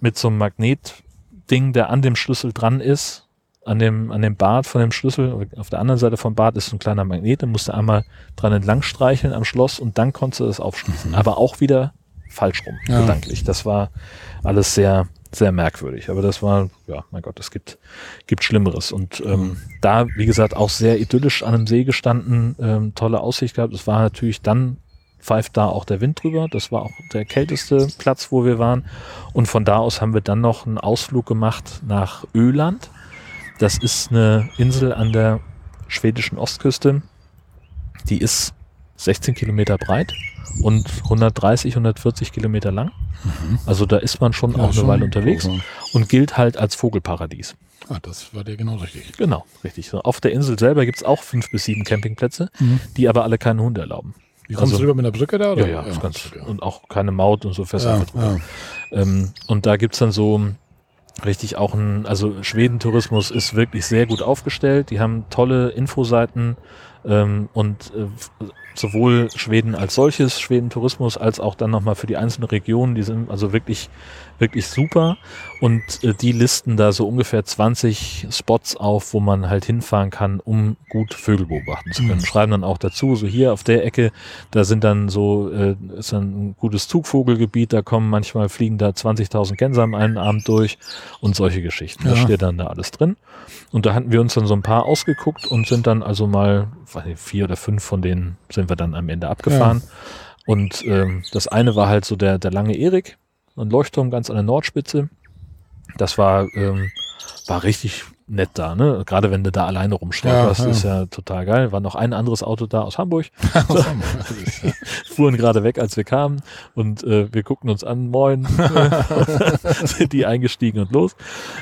mit so einem Magnetding, der an dem Schlüssel dran ist, an dem, an dem Bart von dem Schlüssel. Auf der anderen Seite vom Bart ist so ein kleiner Magnet. Den musst du einmal dran entlang streicheln am Schloss und dann konntest du das aufschließen. Aber auch wieder falsch rum,
Ja.
gedanklich. Das war alles sehr, sehr merkwürdig. Aber das war, ja, mein Gott, es gibt, gibt Schlimmeres. Und ähm, da, wie gesagt, auch sehr idyllisch an einem See gestanden, ähm, tolle Aussicht gehabt. Es war natürlich dann, pfeift da auch der Wind drüber. Das war auch der kälteste Platz, wo wir waren. Und von da aus haben wir dann noch einen Ausflug gemacht nach Öland. Das ist eine Insel an der schwedischen Ostküste. Die ist 16 Kilometer breit und 130, 140 Kilometer lang. Also da ist man schon
Ja,
auch eine
schon
Weile unterwegs
groß,
und gilt halt als Vogelparadies.
Ah, das war dir genau richtig.
Genau, richtig. Auf der Insel selber gibt's auch fünf bis sieben Campingplätze, die aber alle keine Hunde erlauben.
Wie kommst
Also-
du rüber mit der Brücke da?
Ja,
Oder?
ja, ganz,
ja.
und auch keine Maut und so fest
Ja, ja.
Ähm, und da gibt's dann so richtig auch ein, also Schwedentourismus ist wirklich sehr gut aufgestellt. Die haben tolle Infoseiten ähm, und äh, sowohl Schweden als solches, Schwedentourismus, als auch dann nochmal für die einzelnen Regionen, die sind also wirklich, wirklich super. Und äh, die listen da so ungefähr 20 Spots auf, wo man halt hinfahren kann, um gut Vögel beobachten zu können.
Mhm.
Schreiben dann auch dazu, so hier auf der Ecke, da sind dann so, äh, ist dann ein gutes Zugvogelgebiet, da kommen manchmal fliegen da 20.000 Gänse am einen Abend durch und solche Geschichten. Das
Ja.
steht dann da alles drin. Und da hatten wir uns dann so ein paar ausgeguckt und sind dann also mal, weiß nicht, vier oder fünf von denen sind wir dann am Ende abgefahren. Und ähm, das eine war halt so der, der lange Erik, ein Leuchtturm ganz an der Nordspitze. Das war, ähm, war richtig nett da, ne? Gerade wenn du da alleine rumstolperst,
Ja, ja.
ist ja total geil. War noch ein anderes Auto da aus Hamburg
ist, ja.
fuhren gerade weg, als wir kamen und äh, wir guckten uns an, moin, sind die eingestiegen und los.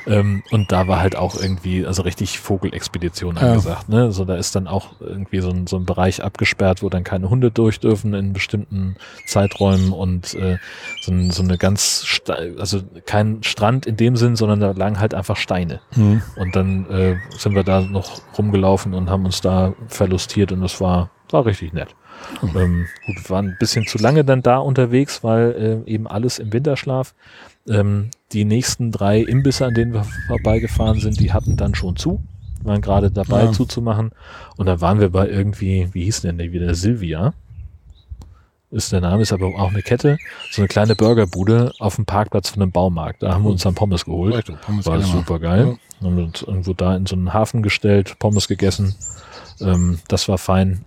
Ähm, und da war halt auch irgendwie, also richtig Vogelexpedition
Ja.
angesagt. Ne? Also da ist dann auch irgendwie so ein, so ein Bereich abgesperrt, wo dann keine Hunde durch dürfen in bestimmten Zeiträumen und äh, so, so eine ganz, also kein Strand in dem Sinn, sondern da lagen halt einfach Steine.
Mhm.
Und dann äh, sind wir da noch rumgelaufen und haben uns da verlustiert und das war, war richtig nett. Ähm, gut, wir waren ein bisschen zu lange dann da unterwegs, weil äh, eben alles im Winterschlaf. Ähm, die nächsten drei Imbisse, an denen wir vorbeigefahren sind, die hatten dann schon zu, waren gerade dabei
Ja.
zuzumachen. Und dann waren wir bei irgendwie, wie hieß denn der wieder? Silvia. Ist der Name, ist aber auch eine Kette. So eine kleine Burgerbude auf dem Parkplatz von einem Baumarkt. Da haben wir uns dann Pommes geholt.
Pommes
War
gerne mal.
super geil. Haben wir uns irgendwo da in so einen Hafen gestellt, Pommes gegessen. Ähm, das war fein.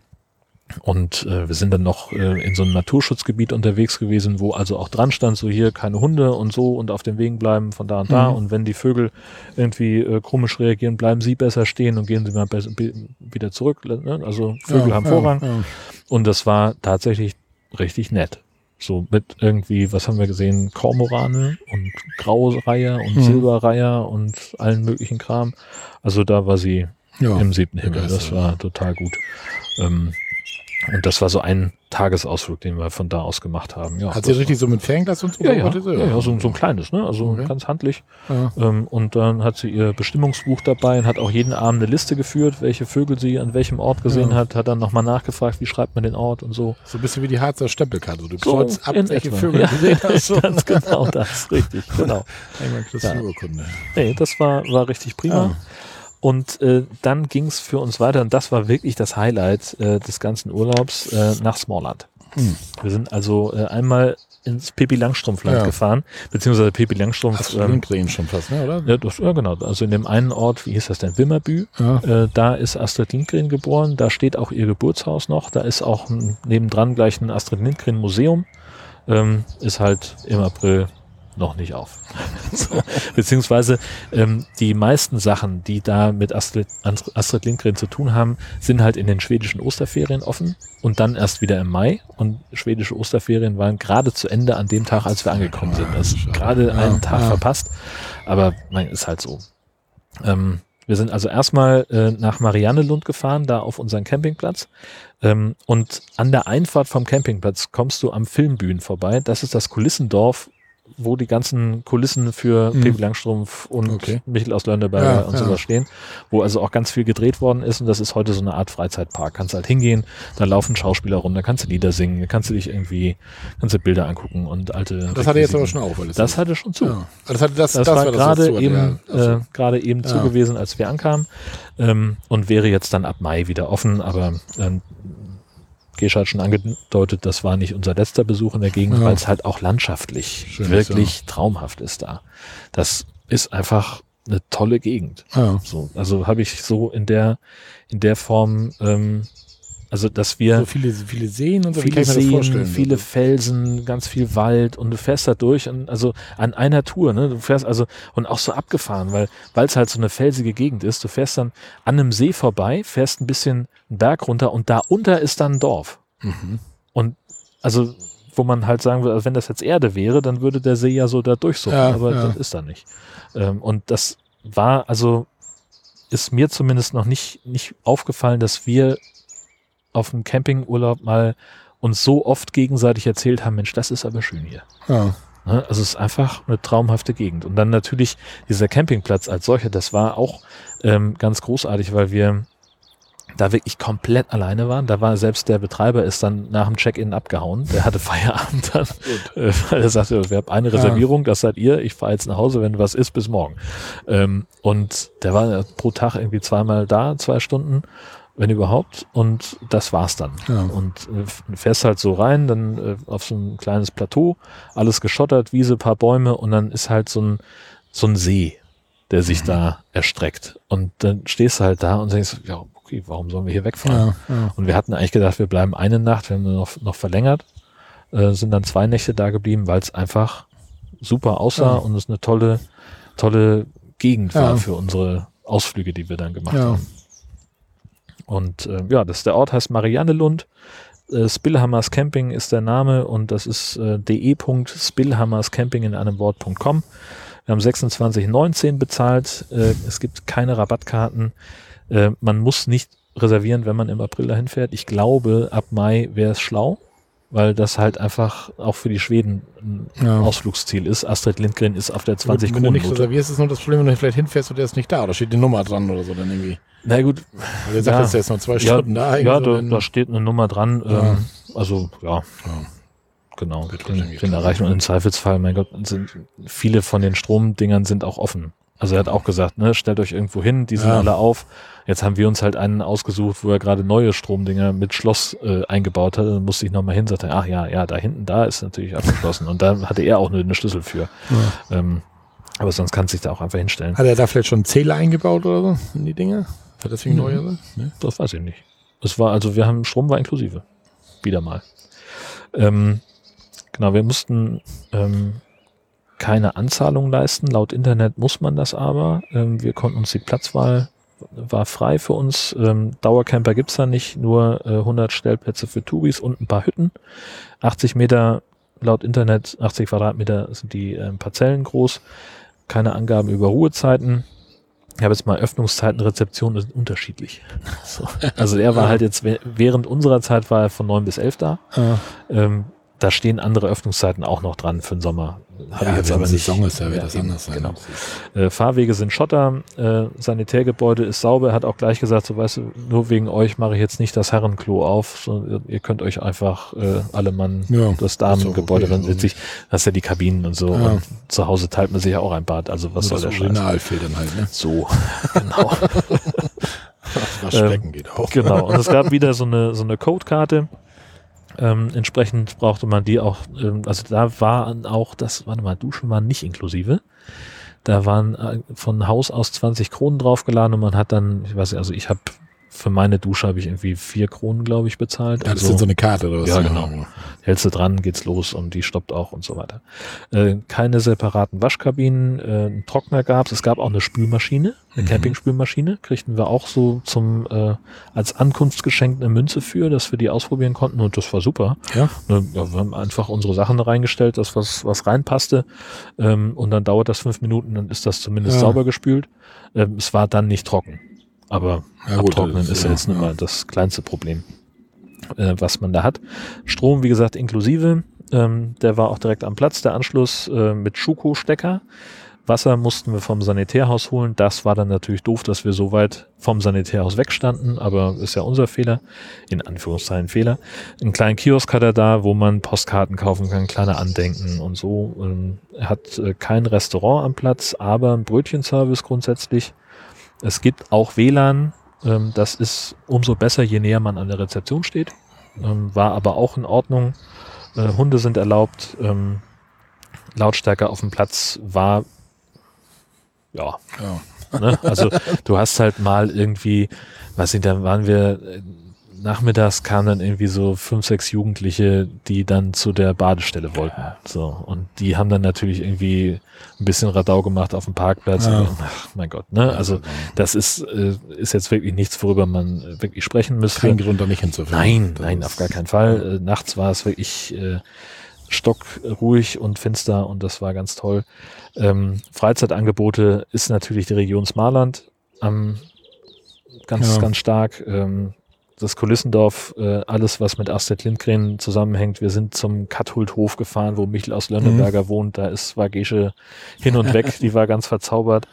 Und äh, wir sind dann noch äh, in so einem Naturschutzgebiet unterwegs gewesen, wo also auch dran stand, so hier keine Hunde und so und auf dem Wegen bleiben von da und da.
Mhm.
Und wenn die Vögel irgendwie äh, komisch reagieren, bleiben sie besser stehen und gehen sie mal wieder zurück. Ne? Also Vögel
Ja,
haben
ja,
Vorrang.
ja.
Und das war tatsächlich richtig nett. So mit irgendwie, was haben wir gesehen? Kormorane und Graureiher und
Mhm.
Silberreiher und allen möglichen Kram. Also da war sie
Ja.
im siebten Himmel. Das war total gut. Ähm, und das war so ein Tagesausflug, den wir von da aus gemacht haben. Ja,
Hat sie richtig so mit Fernglas und so
war, ja, ja, ja, ja, so, so ein kleines, ne? Also
Okay.
ganz handlich.
Ja.
Ähm, und dann hat sie ihr Bestimmungsbuch dabei und hat auch jeden Abend eine Liste geführt, welche Vögel sie an welchem Ort gesehen
Ja.
hat, hat dann nochmal nachgefragt, wie schreibt man den Ort und so.
So ein bisschen wie die Harzer Stempelkarte. Du
So
kreuzt ab, welche
etwa.
Vögel
Ja,
du gesehen hast. So.
Ganz genau das, richtig, genau.
Einmal du
Ja. Nee, das war, war richtig prima. Und äh, dann ging es für uns weiter und das war wirklich das Highlight äh, des ganzen Urlaubs äh, nach Smallland.
Hm.
Wir sind also äh, einmal ins Pippi Langstrumpfland
Ja.
gefahren, beziehungsweise Pippi Langstrumpf.
Hast du
ähm,
Lindgren schon fast, ne, oder?
ja, das, ja, genau. Also in dem einen Ort, wie hieß das denn, Wimmerbü,
Ja.
äh, da ist Astrid Lindgren geboren, da steht auch ihr Geburtshaus noch, da ist auch nebendran gleich ein Astrid Lindgren Museum, ähm, ist halt im April noch nicht auf. so, beziehungsweise ähm, die meisten Sachen, die da mit Astrid, Astrid Lindgren zu tun haben, sind halt in den schwedischen Osterferien offen und dann erst wieder im Mai. Und schwedische Osterferien waren gerade zu Ende an dem Tag, als wir angekommen sind. Das ist gerade
Ja,
einen Tag
ja.
verpasst. Aber mein, ist halt so. Ähm, wir sind also erstmal äh, nach Mariannelund gefahren, da auf unseren Campingplatz. Ähm, und an der Einfahrt vom Campingplatz kommst du am Filmbühnen vorbei. Das ist das Kulissendorf, wo die ganzen Kulissen für
Mhm.
Pippi Langstrumpf und
Okay.
Michel aus Lönneberger
Ja,
und
ja.
sowas stehen, wo also auch ganz viel gedreht worden ist. Und das ist heute so eine Art Freizeitpark. Kannst halt hingehen, da laufen Schauspieler rum, da kannst du Lieder singen, da kannst du dich irgendwie, kannst du Bilder angucken und alte.
Das hatte jetzt aber schon auf. Weil das,
hatte schon zu.
ja. Also Das, hatte, das,
Das,
das,
war
das, was
gerade
zu hatte,
eben, äh, gerade eben zu gewesen, als wir ankamen ähm, und wäre jetzt dann ab Mai wieder offen, aber ähm, Gesche hat schon angedeutet, das war nicht unser letzter Besuch in der Gegend,
Ja.
weil es halt auch landschaftlich
Schön ist,
wirklich traumhaft ist da. Das ist einfach eine tolle Gegend.
ja.
So, also habe ich so in der in der Form, ähm, also dass wir
So viele, viele Seen und so,
viele Seen, viele Felsen, ganz viel Wald und du fährst da durch und also an einer Tour, ne? Du fährst also und auch so abgefahren, weil weil es halt so eine felsige Gegend ist. Du fährst dann an einem See vorbei, fährst ein bisschen einen Berg runter und da unter ist dann ein Dorf.
Mhm.
Und also wo man halt sagen würde, wenn das jetzt Erde wäre, dann würde der See ja so da durchsuchen,
Ja,
aber
ja.
das ist da nicht. Ähm, und das war also ist mir zumindest noch nicht nicht aufgefallen, dass wir auf dem Campingurlaub mal uns so oft gegenseitig erzählt haben, Mensch, das ist aber schön hier.
Ja.
Ne? Also es ist einfach eine traumhafte Gegend. Und dann natürlich dieser Campingplatz als solcher, das war auch ähm, ganz großartig, weil wir da wirklich komplett alleine waren. Da war selbst der Betreiber ist dann nach dem Check-in abgehauen. Der hatte Feierabend dann, äh, weil er sagte, wir haben eine
Ja.
Reservierung, das seid ihr. Ich fahre jetzt nach Hause, wenn was ist, bis morgen. Ähm, und der war pro Tag irgendwie zweimal da, zwei Stunden, wenn überhaupt. Und das war's dann.
Ja.
Und äh, fährst halt so rein, dann äh, auf so ein kleines Plateau, alles geschottert, Wiese, paar Bäume und dann ist halt so ein, so ein See, der sich
Mhm.
da erstreckt. Und dann stehst du halt da und denkst, ja, okay, warum sollen wir hier wegfahren?
Ja, ja.
Und wir hatten eigentlich gedacht, wir bleiben eine Nacht, wir haben noch, noch verlängert, äh, sind dann zwei Nächte da geblieben, weil es einfach super aussah und es eine tolle, tolle Gegend war für unsere Ausflüge, die wir dann gemacht haben. Und äh, ja, das der Ort heißt Mariannelund. Äh, Spillhammers Camping ist der Name und das ist äh, de.spillhammerscamping in einem Wort.com. Wir haben 26,19 bezahlt. Äh, es gibt keine Rabattkarten. Äh, man muss nicht reservieren, wenn man im April dahin fährt. Ich glaube, ab Mai wäre es schlau, weil das halt einfach auch für die Schweden ein
Ja.
Ausflugsziel ist. Astrid Lindgren ist auf der 20
Wenn du nicht reservierst, ist nur das Problem, wenn du vielleicht hinfährst und der ist nicht da oder steht die Nummer dran oder so dann irgendwie.
Na gut,
der sagt,
Ja.
jetzt, ist noch zwei
ja,
Stunden da.
ja
irgendwie so,
da, da steht eine Nummer dran.
Ja.
Ähm, also ja,
Ja.
genau. Den, den erreichen und im Zweifelsfall, mein Gott, sind viele von den Stromdingern sind auch offen. Also er hat auch gesagt, ne, stellt euch irgendwo hin, die sind
Ja.
alle auf. Jetzt haben wir uns halt einen ausgesucht, wo er gerade neue Stromdinger mit Schloss äh, eingebaut hat. Dann musste ich nochmal hin, sagte, ach ja, ja, da hinten, da ist natürlich abgeschlossen. Und da hatte er auch nur eine Schlüssel für. Ähm, aber sonst kannst du dich da auch einfach hinstellen.
Hat er da vielleicht schon Zähler eingebaut oder so in die Dinge? Hat deswegen
Mhm.
neue sind? Ne?
Das weiß ich nicht. Es war, also wir haben, Strom war inklusive. Wieder mal. Ähm, genau, wir mussten ähm, keine Anzahlung leisten. Laut Internet muss man das aber. Ähm, wir konnten uns die Platzwahl war frei für uns. Ähm, Dauercamper gibt's da nicht, nur äh, 100 Stellplätze für Touris und ein paar Hütten. 80 Meter laut Internet, 80 Quadratmeter sind die ähm, Parzellen groß. Keine Angaben über Ruhezeiten. Ich habe jetzt mal Öffnungszeiten, Rezeption sind unterschiedlich. So. Also er war halt jetzt, wäh- während unserer Zeit war er von 9 bis 11 da.
Ah,
Ähm, da stehen andere Öffnungszeiten auch noch dran für den Sommer. Habe ich jetzt aber nicht.
Saison ist, da wird
Ja,
das anders sein.
Genau. Äh, Fahrwege sind Schotter, äh, Sanitärgebäude ist sauber. Er hat auch gleich gesagt, so weißt du, nur wegen euch mache ich jetzt nicht das Herrenklo auf. So, ihr- könnt euch einfach äh, alle Mann
Ja,
das Damengebäude, dann sitze ich, das ist ja die Kabinen und so.
Ja.
Und zu Hause teilt man sich ja auch ein Bad. Also was soll
das
der Scheiß?
Original fehlt dann halt, ne?
So, genau.
Das Waschbecken geht auch.
Genau, und es gab wieder so eine, so eine Codekarte. Ähm, entsprechend brauchte man die auch, ähm, also da waren auch, das, warte mal, Duschen waren nicht inklusive. Da waren äh, von Haus aus 20 Kronen draufgeladen und man hat dann, ich weiß nicht, also ich habe für meine Dusche habe ich irgendwie vier Kronen, glaube ich, bezahlt.
Ja, das
also,
ist so eine Karte oder was?
Ja, genau. hältst du dran, geht's los und die stoppt auch und so weiter. Äh, keine separaten Waschkabinen, äh, einen Trockner gab's. Es gab auch eine Spülmaschine, eine
Mhm.
Campingspülmaschine, kriegten wir auch so zum äh, als Ankunftsgeschenk eine Münze für, dass wir die ausprobieren konnten und das war super.
Ja?
Ne, ja, wir haben einfach unsere Sachen reingestellt, das was was reinpasste ähm, und dann dauert das fünf Minuten, dann ist das zumindest
Ja.
sauber gespült. Ähm, es war dann nicht trocken, aber
Ja, gut,
abtrocknen ist
ist-
ja jetzt
ja,
nun mal das kleinste Problem, äh, was man da hat. Strom, wie gesagt, inklusive. Ähm, der war auch direkt am Platz, der Anschluss äh, mit Schuko-Stecker. Wasser mussten wir vom Sanitärhaus holen. Das war dann natürlich doof, dass wir so weit vom Sanitärhaus wegstanden, aber ist ja unser Fehler. In Anführungszeichen Fehler. Einen kleinen Kiosk hat er da, wo man Postkarten kaufen kann, kleine Andenken und so. Ähm, er hat äh, kein Restaurant am Platz, aber einen Brötchenservice grundsätzlich. Es gibt auch WLAN. Ähm, das ist umso besser, je näher man an der Rezeption steht. Ähm, war aber auch in Ordnung. Äh, Hunde sind erlaubt. Ähm, Lautstärke auf dem Platz war ja,
Ja.
ne? Also du hast halt mal irgendwie, weiß nicht, dann waren wir äh, nachmittags kamen dann irgendwie so fünf, sechs Jugendliche, die dann zu der Badestelle wollten. So. Und die haben dann natürlich irgendwie ein bisschen Radau gemacht auf dem Parkplatz.
Ja.
Ach, mein Gott, ne? Also das ist, äh, ist jetzt wirklich nichts, worüber man äh, wirklich sprechen müsste.
Kein Grund, da nicht hinzufahren.
Nein, nein, auf gar keinen Fall. Äh, nachts war es wirklich äh, stockruhig und finster und das war ganz toll. Ähm, Freizeitangebote ist natürlich die Region Smarland ähm, ganz,
Ja.
ganz stark. Ähm, das Kulissendorf, äh, alles, was mit Astrid Lindgren zusammenhängt. Wir sind zum Kathuldhof gefahren, wo Michel aus Lönneberger
Mhm.
wohnt. Da ist war Gesche hin und weg. die war ganz verzaubert.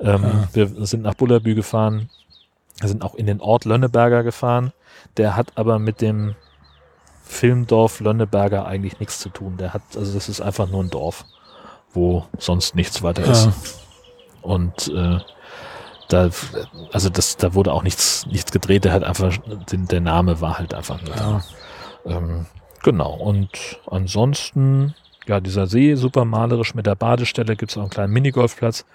Ähm,
Ja.
Wir sind nach Bullerbü gefahren. Wir sind auch in den Ort Lönneberger gefahren. Der hat aber mit dem Filmdorf Lönneberger eigentlich nichts zu tun. Der hat, also das ist einfach nur ein Dorf, wo sonst nichts weiter ist.
Ja.
Und äh, da, also das, da wurde auch nichts, nichts gedreht. Der hat einfach, den, der Name war halt einfach nur da.
Ja.
Ähm, genau. Und ansonsten, ja, dieser See, super malerisch mit der Badestelle, gibt es auch einen kleinen Minigolfplatz.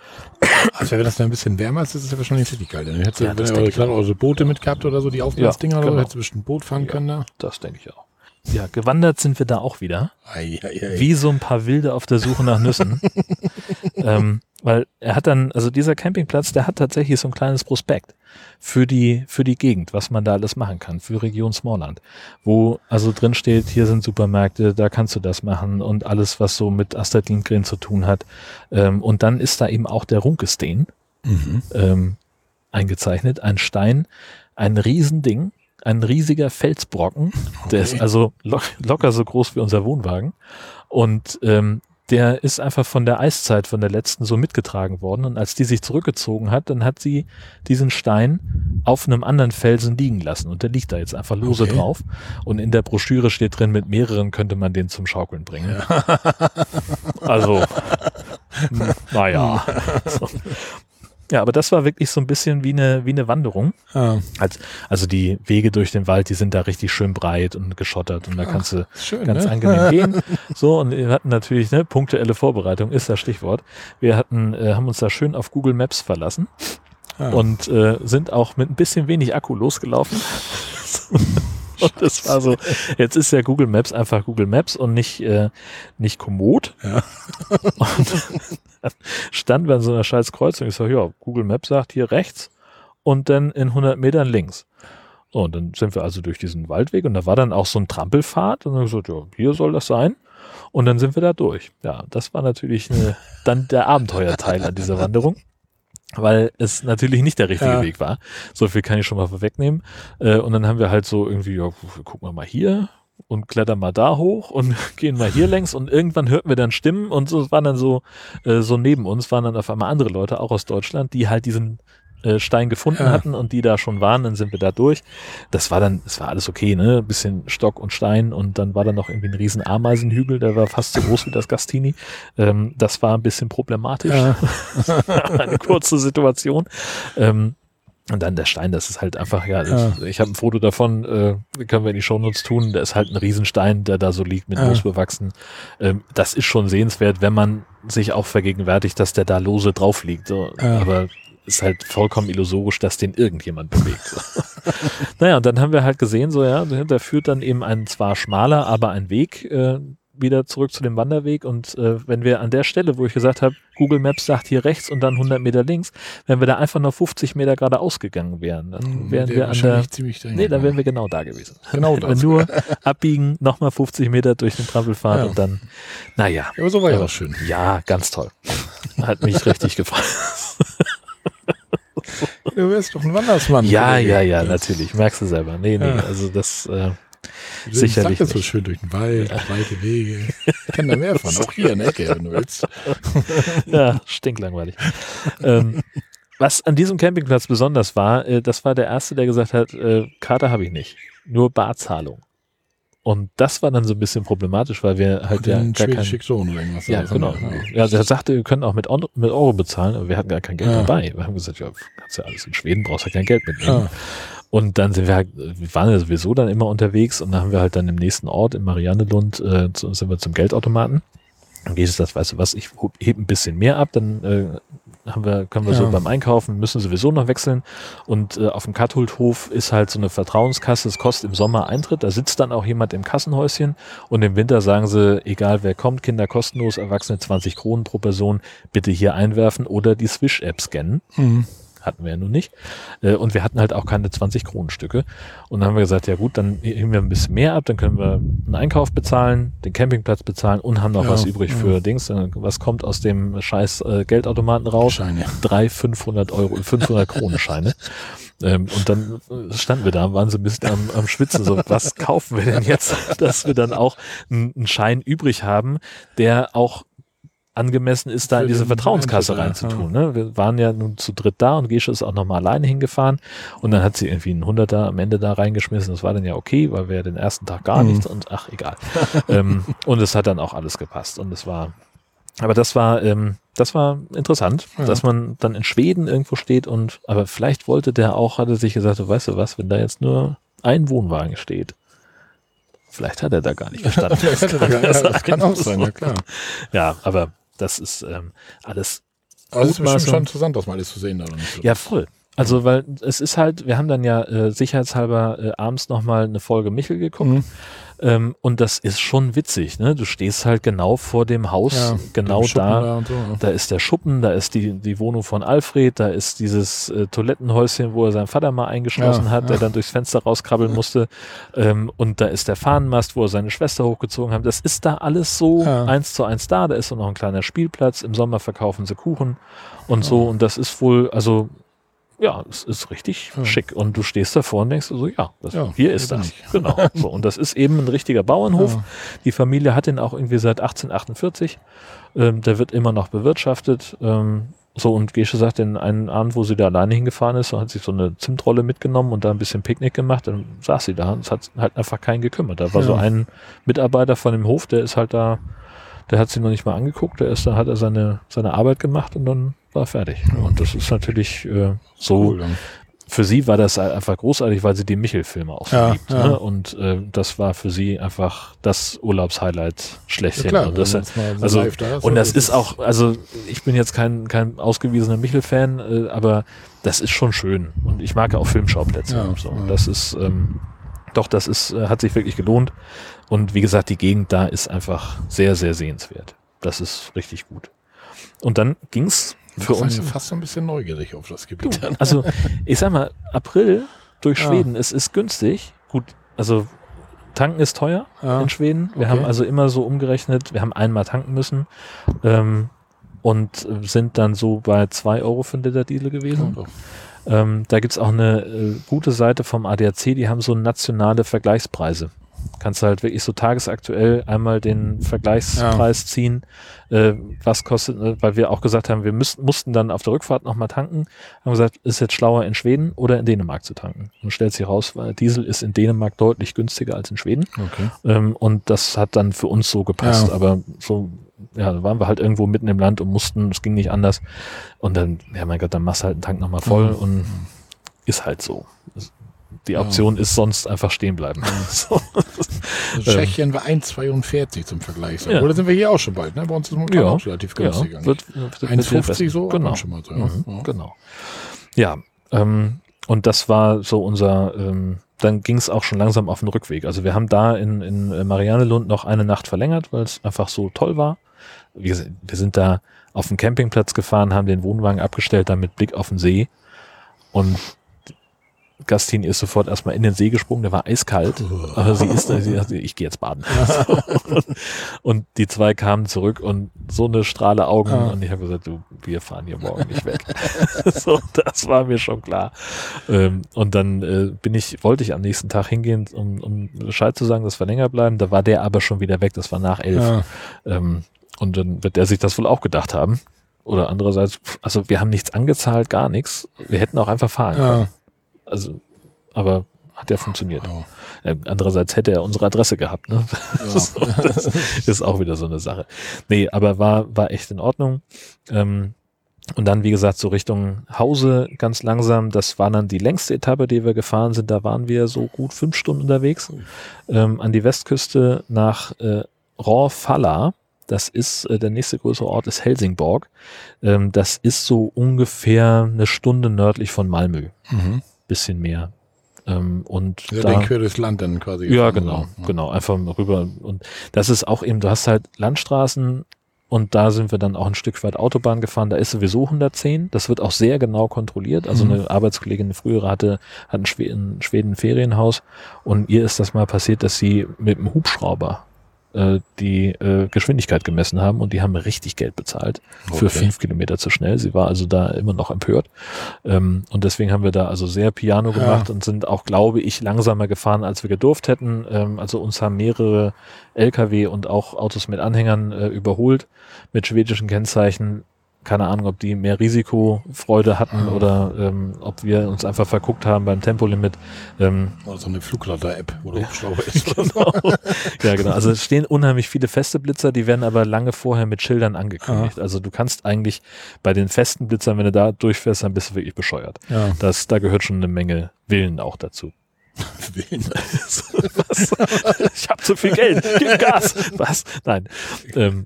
Also wenn das dann ein bisschen wärmer ist, ist es ja wahrscheinlich richtig kalt. Dann hättest du,
Ja,
wenn ihr
denke
eure, eure Boote mit gehabt oder so, die Aufblasdinger oder so,
genau.
hättest du bestimmt ein Boot fahren
Ja.
können da.
Das denke ich auch. Ja, gewandert sind wir da auch wieder.
Ei, ei, ei.
Wie so ein paar Wilde auf der Suche nach Nüssen. ähm, weil er hat dann, also dieser Campingplatz, der hat tatsächlich so ein kleines Prospekt für die, für die Gegend, was man da alles machen kann, für Region Smallland. Wo also drin steht, hier sind Supermärkte, da kannst du das machen und alles, was so mit Astrid Lindgren zu tun hat. Ähm, und dann ist da eben auch der Runkestein
Mhm.
ähm, eingezeichnet, ein Stein, ein Riesending, ein riesiger Felsbrocken, der ist
Okay.
also lo locker so groß wie unser Wohnwagen und ähm, der ist einfach von der Eiszeit, von der letzten so mitgetragen worden und als die sich zurückgezogen hat, dann hat sie diesen Stein auf einem anderen Felsen liegen lassen und der liegt da jetzt einfach lose
Okay.
drauf und in der Broschüre steht drin, mit mehreren könnte man den zum Schaukeln bringen. Also naja. so. Ja, aber das war wirklich so ein bisschen wie eine, wie eine Wanderung.
Ah,
Als, also die Wege durch den Wald, die sind da richtig schön breit und geschottert und da kannst du
schön,
ganz
ne?
angenehm gehen. So, und wir hatten natürlich, ne, punktuelle Vorbereitung ist das Stichwort. Wir hatten, äh, haben uns da schön auf Google Maps verlassen
Ah.
und äh, sind auch mit ein bisschen wenig Akku losgelaufen. und das war so, jetzt ist ja Google Maps einfach Google Maps und nicht, äh, nicht Komoot.
Ja.
Und standen wir an so einer scheiß Kreuzung. Ich sage, ja, Google Maps sagt hier rechts und dann in 100 Metern links. So, und dann sind wir also durch diesen Waldweg und da war dann auch so ein Trampelpfad und dann gesagt, ja, hier soll das sein. Und dann sind wir da durch. Ja, das war natürlich eine, dann der Abenteuerteil an dieser Wanderung, weil es natürlich nicht der richtige
Ja.
Weg war. So viel kann ich schon mal vorwegnehmen. Äh, und dann haben wir halt so irgendwie, ja, gucken wir mal hier und klettern mal da hoch und gehen mal hier längs und irgendwann hörten wir dann Stimmen und so waren dann so, äh, so neben uns waren dann auf einmal andere Leute, auch aus Deutschland, die halt diesen äh, Stein gefunden
Ja.
hatten und die da schon waren, dann sind wir da durch. Das war dann, es war alles okay, ne? Ein bisschen Stock und Stein und dann war da noch irgendwie ein riesen Ameisenhügel, der war fast so groß wie das Gastini. Ähm, das war ein bisschen problematisch.
Ja.
Eine kurze Situation. Ähm, und dann der Stein, das ist halt einfach, ja, das, ich habe ein Foto davon, äh, können wir in die Shownotes tun, der ist halt ein Riesenstein, der da so liegt mit
Ja.
Moos bewachsen. Ähm, das ist schon sehenswert, wenn man sich auch vergegenwärtigt, dass der da lose drauf liegt. So.
Ja.
Aber ist halt vollkommen illusorisch, dass den irgendjemand bewegt. So. naja, und dann haben wir halt gesehen, so ja, da führt dann eben ein zwar schmaler, aber ein Weg äh, wieder zurück zu dem Wanderweg. Und äh, wenn wir an der Stelle, wo ich gesagt habe, Google Maps sagt hier rechts und dann 100 Meter links, wenn wir da einfach nur 50 Meter geradeaus gegangen wären, dann wären
Der
wir an der,
Hm, ziemlich dahin
nee, dann wären wir genau da gewesen.
Genau
Wenn
das.
nur abbiegen, nochmal 50 Meter durch den Trampelpfad
Ja.
und dann, naja.
Ja, aber so war ja auch schön.
Ja, ganz toll. Hat mich richtig gefreut.
Du wärst doch ein Wandersmann.
Ja, ja, ja, natürlich. Merkst du selber. Nee, nee,
Ja.
also das, äh,
Du
sicherlich
sagst so schön durch den Wald, weite Wege. Ich kenne da mehr von, auch hier in der Ecke, wenn du willst.
ja, stinklangweilig. ähm, was an diesem Campingplatz besonders war, äh, das war der erste, der gesagt hat, äh, Karte habe ich nicht, nur Barzahlung. Und das war dann so ein bisschen problematisch, weil wir halt ja gar kein,
Schicksohn oder irgendwas.
ja, genau.
ne?
Ja, der sagte, wir können auch mit, mit Euro bezahlen, aber wir hatten gar kein Geld
Ja.
dabei. Wir haben gesagt, ja, kannst ja alles in Schweden, brauchst ja kein Geld mitnehmen.
Ja.
Und dann sind wir halt, wir waren ja sowieso dann immer unterwegs und dann haben wir halt dann im nächsten Ort in Mariannelund, äh, zu, sind wir zum Geldautomaten. Und Jesus sagt, weißt du was, ich hebe ein bisschen mehr ab, dann äh, haben wir, können wir so
Ja.
beim Einkaufen, müssen sowieso noch wechseln. Und äh, auf dem Katholdhof ist halt so eine Vertrauenskasse, es kostet im Sommer Eintritt, da sitzt dann auch jemand im Kassenhäuschen und im Winter sagen sie, egal wer kommt, Kinder kostenlos, Erwachsene 20 Kronen pro Person, bitte hier einwerfen oder die Swish-App scannen
Mhm.
Hatten wir ja nun nicht. Äh, Und wir hatten halt auch keine 20 Kronenstücke. Und dann haben wir gesagt, ja gut, dann heben wir ein bisschen mehr ab, dann können wir einen Einkauf bezahlen, den Campingplatz bezahlen und haben noch
Ja,
was übrig
ja.
für Dings. Dann, Was kommt aus dem scheiß äh, Geldautomaten raus?
Scheine.
Drei 500 Euro, 500 Kronenscheine. Ähm, und dann äh, standen wir da, waren so ein bisschen am, am Schwitzen, so, was kaufen wir denn jetzt, dass wir dann auch einen Schein übrig haben, der auch angemessen ist, da in diese Vertrauenskasse reinzutun. Ne? Wir waren ja nun zu dritt da und Gesche ist auch nochmal alleine hingefahren und dann hat sie irgendwie einen Hunderter am Ende da reingeschmissen. Das war dann ja okay, weil wir ja den ersten Tag gar
Mhm.
nichts und ach, egal. ähm, und es hat dann auch alles gepasst und es war, aber das war, ähm, das war interessant,
Ja.
dass man dann in Schweden irgendwo steht und, aber vielleicht wollte der auch, hatte sich gesagt, so, weißt du was, wenn da jetzt nur ein Wohnwagen steht, vielleicht hat er da gar nicht verstanden.
Vielleicht hat er da gar- ja, das kann auch sein, ja klar.
Ja, aber das ist ähm, alles
Aber es ist bestimmt schon interessant, das mal alles zu sehen. Oder nicht?
Ja, voll. Also, weil es ist halt, wir haben dann ja äh, sicherheitshalber äh, abends nochmal eine Folge Michel geguckt.
Mhm.
Ähm, und das ist schon witzig, ne? Du stehst halt genau vor dem Haus,
Ja,
genau da.
und so. ja.
Da ist der Schuppen, da ist die, die Wohnung von Alfred, da ist dieses äh, Toilettenhäuschen, wo er seinen Vater mal eingeschlossen
Ja,
hat, der
ja.
dann durchs Fenster rauskrabbeln musste. Ähm, und da ist der Fahnenmast, wo er seine Schwester hochgezogen hat. Das ist da alles so eins zu eins da. Da ist auch noch ein kleiner Spielplatz. Im Sommer verkaufen sie Kuchen und so. Und das ist wohl, also ja, es ist richtig
Ja.
schick. Und du stehst davor und denkst so, ja, das,
Ja,
hier ist das.
ich.
Genau. So, und das ist eben ein richtiger Bauernhof.
Ja.
Die Familie hat den auch irgendwie seit 1848. Ähm, der wird immer noch bewirtschaftet. Ähm, so, und Gesche sagt, den einen Abend, wo sie da alleine hingefahren ist, hat sich so eine Zimtrolle mitgenommen und da ein bisschen Picknick gemacht. Dann saß sie da und es hat halt einfach keinen gekümmert. Da war so ein Mitarbeiter von dem Hof, der ist halt da Der hat sie noch nicht mal angeguckt. Der ist, da hat er seine, seine Arbeit gemacht und dann war fertig. Und das ist natürlich äh, so.
Cool.
Für sie war das einfach großartig, weil sie die Michel-Filme auch so
Ja,
liebt.
ja.
Ne? Und äh, das war für sie einfach das Urlaubshighlight schlechthin.
Ja, klar,
und das, also,
live da ist,
und das ist auch, also ich bin jetzt kein, kein ausgewiesener Michel-Fan, äh, aber das ist schon schön. Und ich mag ja auch Filmschauplätze.
Ja,
und so. das ist, ähm, doch, das ist, äh, hat sich wirklich gelohnt. Und wie gesagt, die Gegend da ist einfach sehr, sehr sehenswert. Das ist richtig gut. Und dann ging's für uns.
einen fast so ein bisschen neugierig auf das Gebiet. dann.
Also, ich sag mal, April durch
Ja.
Schweden, es ist günstig. Gut, also tanken ist teuer
Ja.
in Schweden. Wir
Okay.
haben also immer so umgerechnet, wir haben einmal tanken müssen ähm, und sind dann so bei zwei Euro für einen Liter Diesel gewesen.
Ja,
Ähm, da gibt's auch eine äh, gute Seite vom ADAC, die haben so nationale Vergleichspreise. Kannst du halt wirklich so tagesaktuell einmal den Vergleichspreis ziehen, äh, was kostet, äh, weil wir auch gesagt haben, wir müssten, mussten dann auf der Rückfahrt nochmal tanken, haben gesagt, ist jetzt schlauer in Schweden oder in Dänemark zu tanken. Und stellt sich raus, weil Diesel ist in Dänemark deutlich günstiger als in Schweden.
Okay.
Ähm, und das hat dann für uns so gepasst.
Ja.
Aber so, ja, da waren wir halt irgendwo mitten im Land und mussten, es ging nicht anders. Und dann, ja mein Gott, dann machst du halt den Tank nochmal voll
Mhm.
und ist halt so. Die
Ja.
Option ist sonst einfach stehen bleiben. so.
Also Tschechien war 1,42 zum Vergleich.
Ja.
Oder sind wir hier auch schon bald? Ne? Bei uns ist momentan
Ja.
auch relativ günstig.
ja, wird, wird, wird
1,50 so,
Genau.
schon mal so.
Mhm,
Ja.
Genau. Ja, ähm, und das war so unser, ähm, dann ging es auch schon langsam auf den Rückweg. Also wir haben da in, in äh, Mariannelund noch eine Nacht verlängert, weil es einfach so toll war. Gesagt, wir sind da auf den Campingplatz gefahren, haben den Wohnwagen abgestellt, dann mit Blick auf den See. Und Gastin ist sofort erstmal in den See gesprungen, der war eiskalt. Aber sie ist, sie, sie, ich gehe jetzt baden. und die zwei kamen zurück und so eine Strahle Augen
Ah.
und ich habe gesagt, du, wir fahren hier morgen nicht weg. so, das war mir schon klar. Ähm, und dann äh, bin ich, wollte ich am nächsten Tag hingehen, um, um Bescheid zu sagen, dass wir länger bleiben. Da war der aber schon wieder weg, das war nach elf.
Ja.
Ähm, und dann wird der sich das wohl auch gedacht haben. Oder andererseits, also wir haben nichts angezahlt, gar nichts. Wir hätten auch einfach fahren können.
Ja.
Also, aber hat ja funktioniert.
Ja.
Äh, andererseits hätte er unsere Adresse gehabt. Ne? Das ist auch wieder so eine Sache. Nee, aber war, war echt in Ordnung. Ähm, und dann, wie gesagt, so Richtung Hause ganz langsam. Das war dann die längste Etappe, die wir gefahren sind. Da waren wir so gut fünf Stunden unterwegs. Ähm, an die Westküste nach äh, Råfalla. Das ist, äh, der nächste größere Ort ist Helsingborg. Ähm, das ist so ungefähr eine Stunde nördlich von Malmö.
Mhm.
Bisschen mehr. Ähm, und
Ja,
da,
den quer durchs Land dann quasi.
ja, genau,
so.
genau, einfach rüber. Und das ist auch eben, du hast halt Landstraßen und da sind wir dann auch ein Stück weit Autobahn gefahren. Da ist sowieso 110. Das wird auch sehr genau kontrolliert. Also
Mhm.
eine Arbeitskollegin, eine frühere hatte, hat in Schweden, Schweden ein Ferienhaus und ihr ist das mal passiert, dass sie mit dem Hubschrauber äh, die äh, Geschwindigkeit gemessen haben und die haben richtig Geld bezahlt für
Okay.
fünf Kilometer zu schnell. Sie war also da immer noch empört. Ähm, und deswegen haben wir da also sehr Piano
Ja.
gemacht und sind auch, glaube ich, langsamer gefahren, als wir gedurft hätten. Ähm, also uns haben mehrere Lkw und auch Autos mit Anhängern äh, überholt mit schwedischen Kennzeichen. Keine Ahnung, ob die mehr Risikofreude hatten
Ja.
oder ähm, ob wir uns einfach verguckt haben beim Tempolimit. Ähm,
Oder so eine Flugleiter-App, wo der Hubschrauber ist.
genau. ja, genau. Also es stehen unheimlich viele feste Blitzer, die werden aber lange vorher mit Schildern angekündigt. Also du kannst eigentlich bei den festen Blitzern, wenn du da durchfährst, dann bist du wirklich bescheuert.
Ja.
Das, da gehört schon eine Menge Willen auch dazu. Was? Ich habe zu viel Geld. Gib Gas. Was? Nein. Ähm,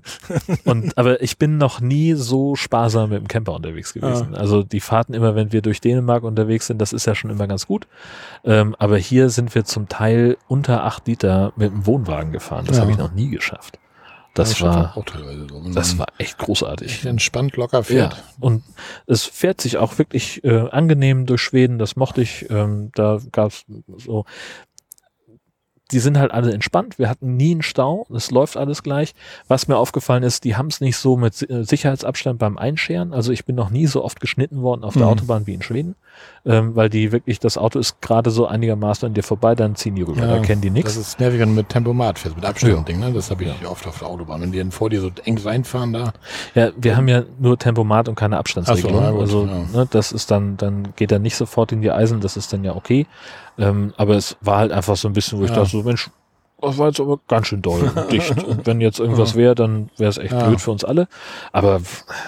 und, aber ich bin noch nie so sparsam mit dem Camper unterwegs gewesen. Also die Fahrten immer, wenn wir durch Dänemark unterwegs sind, das ist ja schon immer ganz gut. Ähm, aber hier sind wir zum Teil unter acht Liter mit dem Wohnwagen gefahren. Das
Ja.
habe ich noch nie geschafft. Das war, das war echt großartig.
echt entspannt locker fährt.
Ja, und es fährt sich auch wirklich äh, angenehm durch Schweden, das mochte ich. Ähm, da gab's so, die sind halt alle entspannt. Wir hatten nie einen Stau. Es läuft alles gleich. Was mir aufgefallen ist, die haben es nicht so mit äh, Sicherheitsabstand beim Einscheren. Also ich bin noch nie so oft geschnitten worden auf der
Mhm.
Autobahn wie in Schweden, ähm, weil die wirklich, das Auto ist gerade so einigermaßen an dir vorbei, dann ziehen die rüber. da kennen die
Das
nichts.
ist nervig, wenn du mit Tempomat fährst, mit Abstand
Ja.
Ding, ne? Das habe ich oft auf der Autobahn. Wenn die dann vor dir so eng reinfahren da.
Ja, wir haben ja nur Tempomat und keine Abstandsregelung.
So, gut,
also
ja.
ne, das ist dann, dann geht er nicht sofort in die Eisen, das ist dann ja okay. Ähm, aber es war halt einfach so ein bisschen, wo ich
Ja.
dachte, so Mensch, das war jetzt aber ganz schön doll und dicht. Und wenn jetzt irgendwas wäre, dann wäre es echt
Ja.
blöd für uns alle. Aber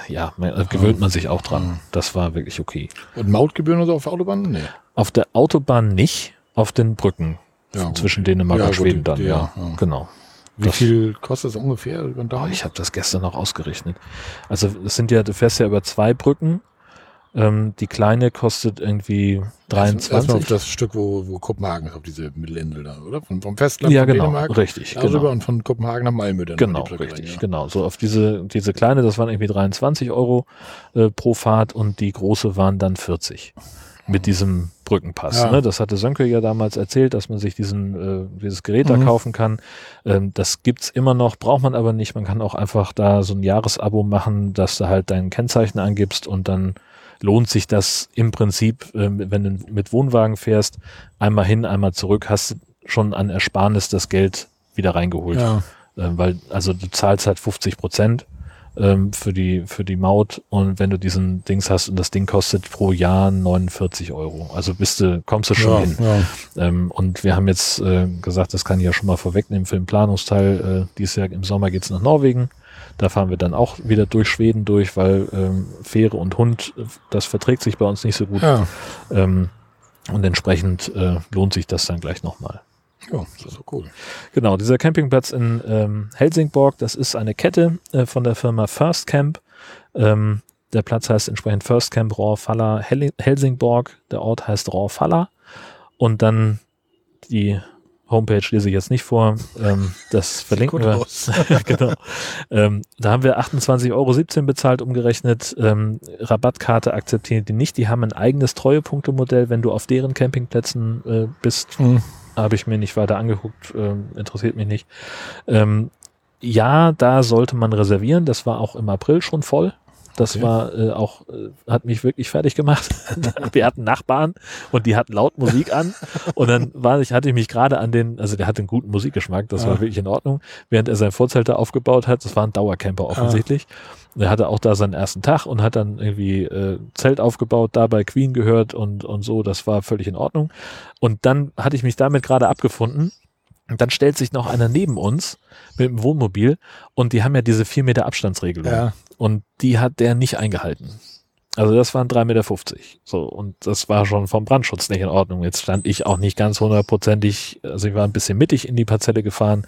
ja, man, gewöhnt man sich auch dran.
Ja.
Das war wirklich okay.
Und Mautgebühren oder so auf Autobahnen? Nee.
Auf der Autobahn nicht, auf den Brücken
Ja, gut.
zwischen Dänemark
Ja,
und
gut,
Schweden dann.
die-
Ja,
ja,
genau.
Wie
Das-
viel kostet das ungefähr über den Daumen?
ich habe das gestern noch ausgerechnet. Also es sind ja, du fährst ja über zwei Brücken. Ähm, die kleine kostet irgendwie
Erstmal auf
23.
das Stück, wo, wo Kopenhagen ist, auf diese Mittelinsel da, oder? Vom, vom Festland
Ja,
von
genau,
Dänemark
richtig,
darüber
genau.
und von Kopenhagen nach Malmö dann.
Genau, richtig,
rein, ja.
genau. So auf diese, diese kleine, das waren irgendwie 23 Euro äh, pro Fahrt und die große waren dann 40 mit diesem Brückenpass.
Ja.
Ne? Das hatte Sönke ja damals erzählt, dass man sich diesen, äh, dieses Gerät da
Mhm.
kaufen kann. Ähm, das gibt's immer noch, braucht man aber nicht. Man kann auch einfach da so ein Jahresabo machen, dass du halt dein Kennzeichen angibst und dann lohnt sich das im Prinzip, äh, wenn du mit Wohnwagen fährst, einmal hin, einmal zurück, hast du schon an Ersparnis das Geld wieder reingeholt.
Ja,
Ähm, weil, also du zahlst halt 50 Prozent ähm, für die, für die Maut und wenn du diesen Dings hast und das Ding kostet pro Jahr 49 Euro. Also bist du, kommst du schon
ja,
hin.
ja.
Ähm, und wir haben jetzt äh, gesagt, das kann ich ja schon mal vorwegnehmen für den Planungsteil. Äh, dieses Jahr im Sommer geht's nach Norwegen. Da fahren wir dann auch wieder durch Schweden durch, weil ähm, Fähre und Hund, äh, das verträgt sich bei uns nicht so gut.
ja.
Ähm, und entsprechend äh, lohnt sich das dann gleich nochmal.
Ja, das ist so cool.
Genau, dieser Campingplatz in ähm, Helsingborg, das ist eine Kette äh, von der Firma First Camp. Ähm, der Platz heißt entsprechend First Camp Rohrfalla Hel Helsingborg. Der Ort heißt Rohrfalla. Und dann die Homepage lese ich jetzt nicht vor. Ähm, das verlinken wir. genau. Ähm, da haben wir 28,17 Euro bezahlt, umgerechnet. Ähm, Rabattkarte akzeptieren die nicht. Die haben ein eigenes Treuepunktemodell, wenn du auf deren Campingplätzen äh, bist.
Hm.
Habe ich mir nicht weiter angeguckt, ähm, interessiert mich nicht. Ähm, ja, da sollte man reservieren. Das war auch im April schon voll. Das
Okay.
war äh, auch, äh, hat mich wirklich fertig gemacht. Wir hatten Nachbarn und die hatten laut Musik an. Und dann war ich, hatte ich mich gerade an den, also der hatte einen guten Musikgeschmack, das war
Ah.
wirklich in Ordnung. Während er sein Vorzelt da aufgebaut hat, das war ein Dauercamper offensichtlich. Und er hatte auch da seinen ersten Tag und hat dann irgendwie äh, Zelt aufgebaut, dabei Queen gehört und, und so, das war völlig in Ordnung. Und dann hatte ich mich damit gerade abgefunden. Und dann stellt sich noch einer neben uns mit dem Wohnmobil und die haben ja diese 4 Meter Abstandsregelung.
Ja,
Und die hat der nicht eingehalten. Also das waren 3,50 Meter. So, und das war schon vom Brandschutz nicht in Ordnung. Jetzt stand ich auch nicht ganz hundertprozentig, also ich war ein bisschen mittig in die Parzelle gefahren,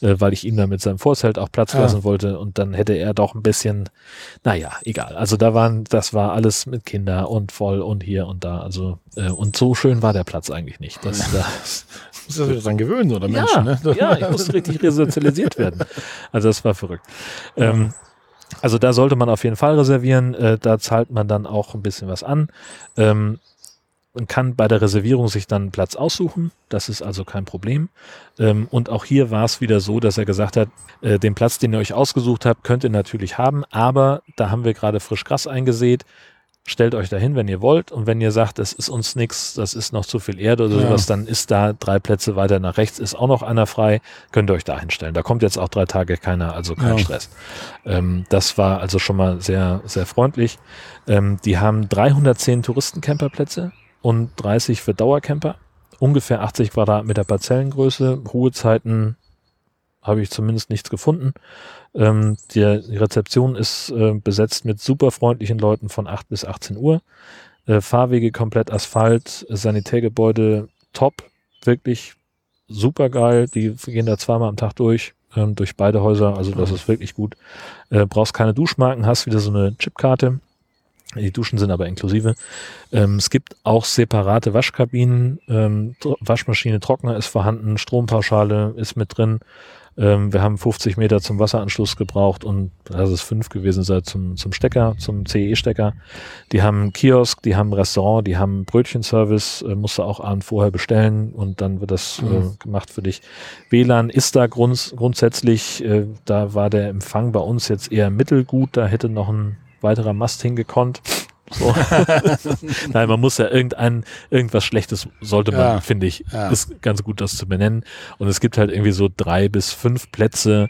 äh, weil ich ihm da mit seinem Vorzelt auch Platz
Ja.
lassen wollte. Und dann hätte er doch ein bisschen, naja, egal. Also da waren, das war alles mit Kinder und voll und hier und da. Also, äh, und so schön war der Platz eigentlich nicht. Das, das,
muss das sich dran gewöhnen, so der Mensch,
ja,
ne?
ja, ich musste richtig resozialisiert werden. Also das war verrückt. Ähm, also da sollte man auf jeden Fall reservieren. Äh, da zahlt man dann auch ein bisschen was an. Ähm, man kann bei der Reservierung sich dann einen Platz aussuchen. Das ist also kein Problem. Ähm, und auch hier war es wieder so, dass er gesagt hat, äh, den Platz, den ihr euch ausgesucht habt, könnt ihr natürlich haben, aber da haben wir gerade frisch Gras eingesät. Stellt euch dahin, wenn ihr wollt. Und wenn ihr sagt, das ist uns nichts, das ist noch zu viel Erde oder
Ja.
sowas, dann ist da drei Plätze weiter nach rechts, ist auch noch einer frei. Könnt ihr euch da hinstellen. Da kommt jetzt auch drei Tage keiner, also kein
Ja.
Stress. Ähm, das war also schon mal sehr, sehr freundlich. Ähm, die haben 310 Touristencamperplätze und 30 für Dauercamper. Ungefähr 80 Quadratmeter Parzellengröße. Ruhezeiten habe ich zumindest nichts gefunden. Ähm, die, Rezeption ist äh, besetzt mit super freundlichen Leuten von 8 bis 18 Uhr. Äh, Fahrwege komplett Asphalt, Sanitärgebäude top, wirklich super geil. Die gehen da zweimal am Tag durch, ähm, durch beide Häuser, also das ist wirklich gut. Äh, brauchst keine Duschmarken, hast wieder so eine Chipkarte. Die Duschen sind aber inklusive. Ähm, es gibt auch separate Waschkabinen, ähm, Waschmaschine, Trockner ist vorhanden, Strompauschale ist mit drin. Ähm, wir haben 50 Meter zum Wasseranschluss gebraucht und das ist fünf gewesen sei zum, zum Stecker, zum CE-Stecker. Die haben einen Kiosk, die haben ein Restaurant, die haben Brötchenservice, äh, musst du auch abend vorher bestellen und dann wird das äh,
Mhm.
gemacht für dich. WLAN ist da grunds grundsätzlich, äh, da war der Empfang bei uns jetzt eher mittelgut, da hätte noch ein weiterer Mast hingekonnt. So. Nein, man muss ja irgendein, irgendwas Schlechtes sollte man,
Ja.
finde ich,
Ja.
ist ganz gut, das zu benennen. Und es gibt halt irgendwie so drei bis fünf Plätze,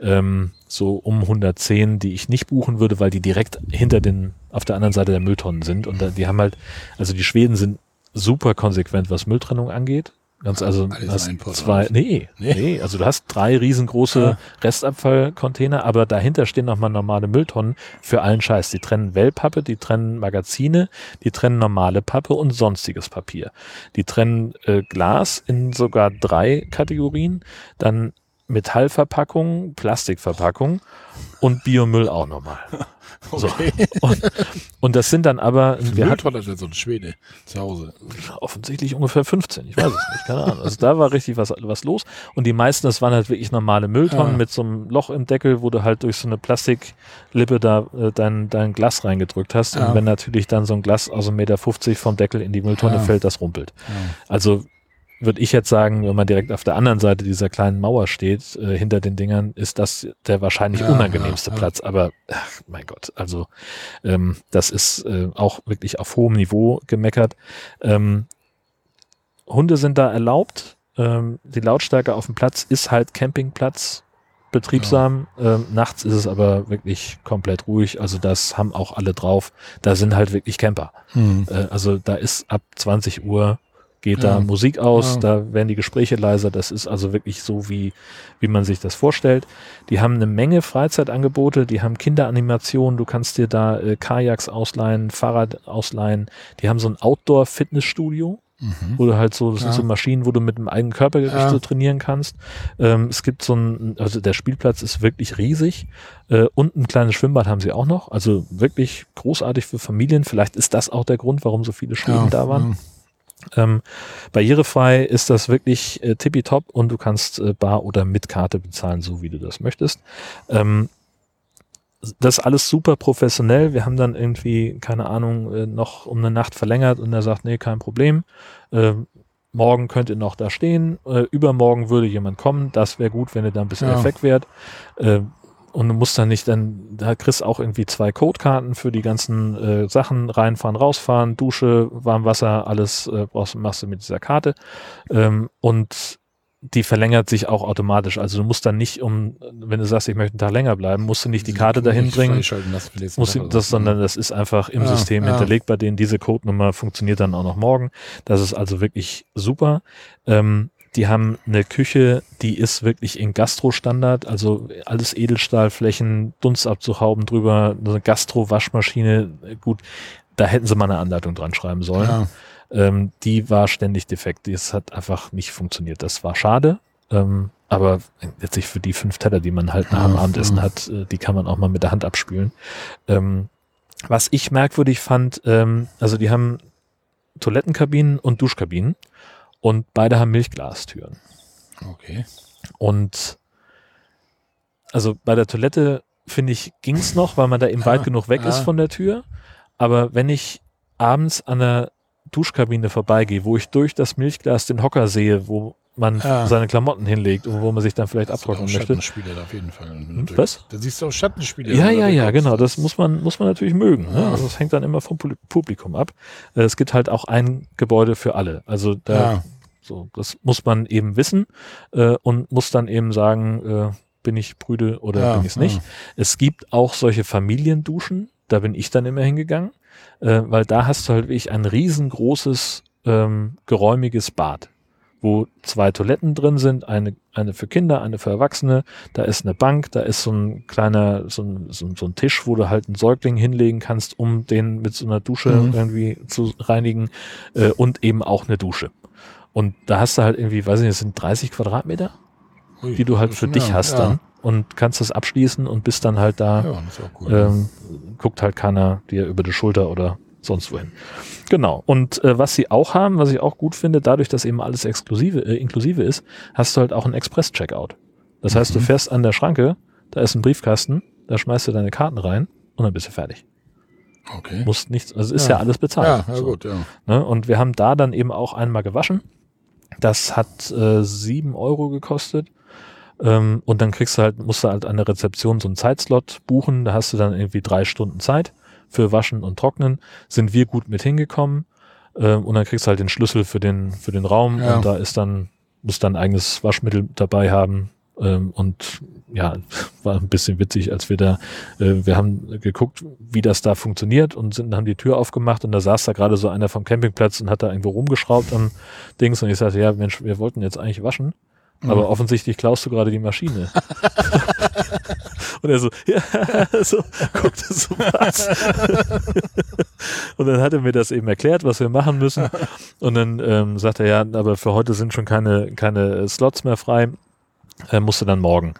ähm, so um 110, die ich nicht buchen würde, weil die direkt hinter den, auf der anderen Seite der Mülltonnen sind. Und da, die haben halt, also die Schweden sind super konsequent, was Mülltrennung angeht. Ganz also hast zwei, nee,
Nee.
nee, also du hast drei riesengroße
Ah.
Restabfallcontainer, aber dahinter stehen nochmal normale Mülltonnen für allen Scheiß. Die trennen Wellpappe, die trennen Magazine, die trennen normale Pappe und sonstiges Papier. Die trennen äh, Glas in sogar drei Kategorien, dann Metallverpackung, Plastikverpackung und Biomüll auch nochmal. So.
Okay.
Und, und das sind dann aber, wir hatten
Mülltonne ist so ein Schwede zu Hause.
offensichtlich ungefähr 15. Ich weiß es nicht, keine Ahnung. Also da war richtig was, was los. Und die meisten, das waren halt wirklich normale Mülltonnen
Ja.
mit so einem Loch im Deckel, wo du halt durch so eine Plastiklippe da äh, dein, dein Glas reingedrückt hast.
Ja.
Und wenn natürlich dann so ein Glas aus 1,50 Meter vom Deckel in die Mülltonne
Ja.
fällt, das rumpelt.
Ja.
Also würde ich jetzt sagen, wenn man direkt auf der anderen Seite dieser kleinen Mauer steht, äh, hinter den Dingern, ist das der wahrscheinlich
Ja,
unangenehmste
ja, ja.
Platz. Aber ach, mein Gott, also ähm, das ist äh, auch wirklich auf hohem Niveau gemeckert. Ähm, Hunde sind da erlaubt. Ähm, die Lautstärke auf dem Platz ist halt Campingplatz betriebsam. Ähm, nachts ist es aber wirklich komplett ruhig. Also das haben auch alle drauf. Da sind halt wirklich Camper.
Hm.
Äh, also da ist ab 20 Uhr geht
Ja.
da Musik aus,
Ja.
da werden die Gespräche leiser. Das ist also wirklich so, wie, wie man sich das vorstellt. Die haben eine Menge Freizeitangebote, die haben Kinderanimationen, du kannst dir da äh, Kajaks ausleihen, Fahrrad ausleihen. Die haben so ein Outdoor-Fitnessstudio,
Mhm.
wo du halt so, das
Ja.
sind so Maschinen, wo du mit dem eigenen Körpergewicht
Ja.
so trainieren kannst. Ähm, es gibt so ein, also der Spielplatz ist wirklich riesig äh, und ein kleines Schwimmbad haben sie auch noch. Also wirklich großartig für Familien. Vielleicht ist das auch der Grund, warum so viele Schweden da waren. Ähm, barrierefrei ist das wirklich äh, tippitopp und du kannst äh, bar oder mit Karte bezahlen, so wie du das möchtest. Ähm, das ist alles super professionell. Wir haben dann irgendwie, keine Ahnung, äh, noch um eine Nacht verlängert und er sagt, nee, kein Problem. Ähm, morgen könnt ihr noch da stehen. Äh, übermorgen würde jemand kommen. Das wäre gut, wenn ihr da ein bisschen
Ja.
Effekt wärt. Äh, und du musst dann nicht dann, da kriegst du auch irgendwie zwei Codekarten für die ganzen äh, Sachen, reinfahren, rausfahren, Dusche, Warmwasser, alles äh, brauchst, machst du mit dieser Karte. Ähm, und die verlängert sich auch automatisch. Also du musst dann nicht um, wenn du sagst, ich möchte einen Tag länger bleiben, musst du nicht die Karte dahin bringen,
freischalten lassen für den nächsten
muss
Tag oder
das,
so.
sondern das ist einfach im
Ja,
System
ja.
hinterlegt bei denen. Diese Codenummer funktioniert dann auch noch morgen. Das ist also wirklich super. Ähm, die haben eine Küche, die ist wirklich in Gastro-Standard, also alles Edelstahlflächen, Dunstabzughauben drüber, eine Gastro-Waschmaschine. Gut, da hätten sie mal eine Anleitung dran schreiben sollen.
Ja.
Ähm, die war ständig defekt. Das hat einfach nicht funktioniert. Das war schade. Ähm, aber letztlich für die fünf Teller, die man halt nach dem
Ja,
Abendessen
ja.
hat, äh, die kann man auch mal mit der Hand abspülen. Ähm, was ich merkwürdig fand, ähm, also die haben Toilettenkabinen und Duschkabinen und beide haben Milchglastüren.
Okay.
Und also bei der Toilette, finde ich, ging's noch, weil man da eben
Ja,
weit genug weg ist
ja.
von der Tür. Aber wenn ich abends an der Duschkabine vorbeigehe, wo ich durch das Milchglas den Hocker sehe, wo man
Ja.
seine Klamotten hinlegt und wo man sich dann vielleicht abtrocknen möchte.
Schattenspiele auf jeden Fall.
Hm, was?
Da siehst du auch Schattenspiele.
Ja, ja, ja, genau. Das muss man, muss man natürlich mögen. Ne?
Ja.
Also das hängt dann immer vom Publikum ab. Äh, Es gibt halt auch ein Gebäude für alle. Also da,
Ja.
so, das muss man eben wissen äh, und muss dann eben sagen, äh, bin ich prüde oder
Ja,
bin ich es nicht. Es gibt auch solche Familienduschen, da bin ich dann immer hingegangen, äh, weil da hast du halt wirklich ein riesengroßes, ähm, geräumiges Bad, wo zwei Toiletten drin sind, eine, eine für Kinder, eine für Erwachsene, da ist eine Bank, da ist so ein kleiner, so ein, so ein, so ein Tisch, wo du halt einen Säugling hinlegen kannst, um den mit so einer Dusche
Mhm.
irgendwie zu reinigen äh, und eben auch eine Dusche. Und da hast du halt irgendwie, weiß ich nicht, es sind 30 Quadratmeter,
Ui,
die du halt für dich
ja,
hast
ja.
dann und kannst das abschließen und bist dann halt da,
Ja,
ähm, guckt halt keiner dir über die Schulter oder sonst wohin. Genau. Und äh, was sie auch haben, was ich auch gut finde, dadurch, dass eben alles exklusive, äh, inklusive ist, hast du halt auch einen Express-Checkout. Das heißt, du
Mhm.
fährst an der Schranke, da ist ein Briefkasten, da schmeißt du deine Karten rein und dann bist du fertig.
okay.
Musst nichts, also ist ja,
Ja.
alles bezahlt.
Ja, ja
So.
gut, ja.
Ne? Und wir haben da dann eben auch einmal gewaschen. Das hat äh, sieben Euro gekostet. Ähm, und dann kriegst du halt, musst du halt an der Rezeption so einen Zeitslot buchen. Da hast du dann irgendwie drei Stunden Zeit für Waschen und Trocknen. Sind wir gut mit hingekommen. Ähm, und dann kriegst du halt den Schlüssel für den, für den Raum.
Ja.
Und da ist dann, musst dann eigenes Waschmittel dabei haben. Ähm, und ja, war ein bisschen witzig, als wir da, äh, wir haben geguckt, wie das da funktioniert und sind, haben die Tür aufgemacht und da saß da gerade so einer vom Campingplatz und hat da irgendwo rumgeschraubt am Dings und ich sagte, ja Mensch, wir wollten jetzt eigentlich waschen. Aber
Mhm.
offensichtlich klaust du gerade die Maschine. und er so, ja, so, guckte so was. und dann hat er mir das eben erklärt, was wir machen müssen. Und dann ähm, sagt er, ja, aber für heute sind schon keine, keine Slots mehr frei. Er musste dann morgen.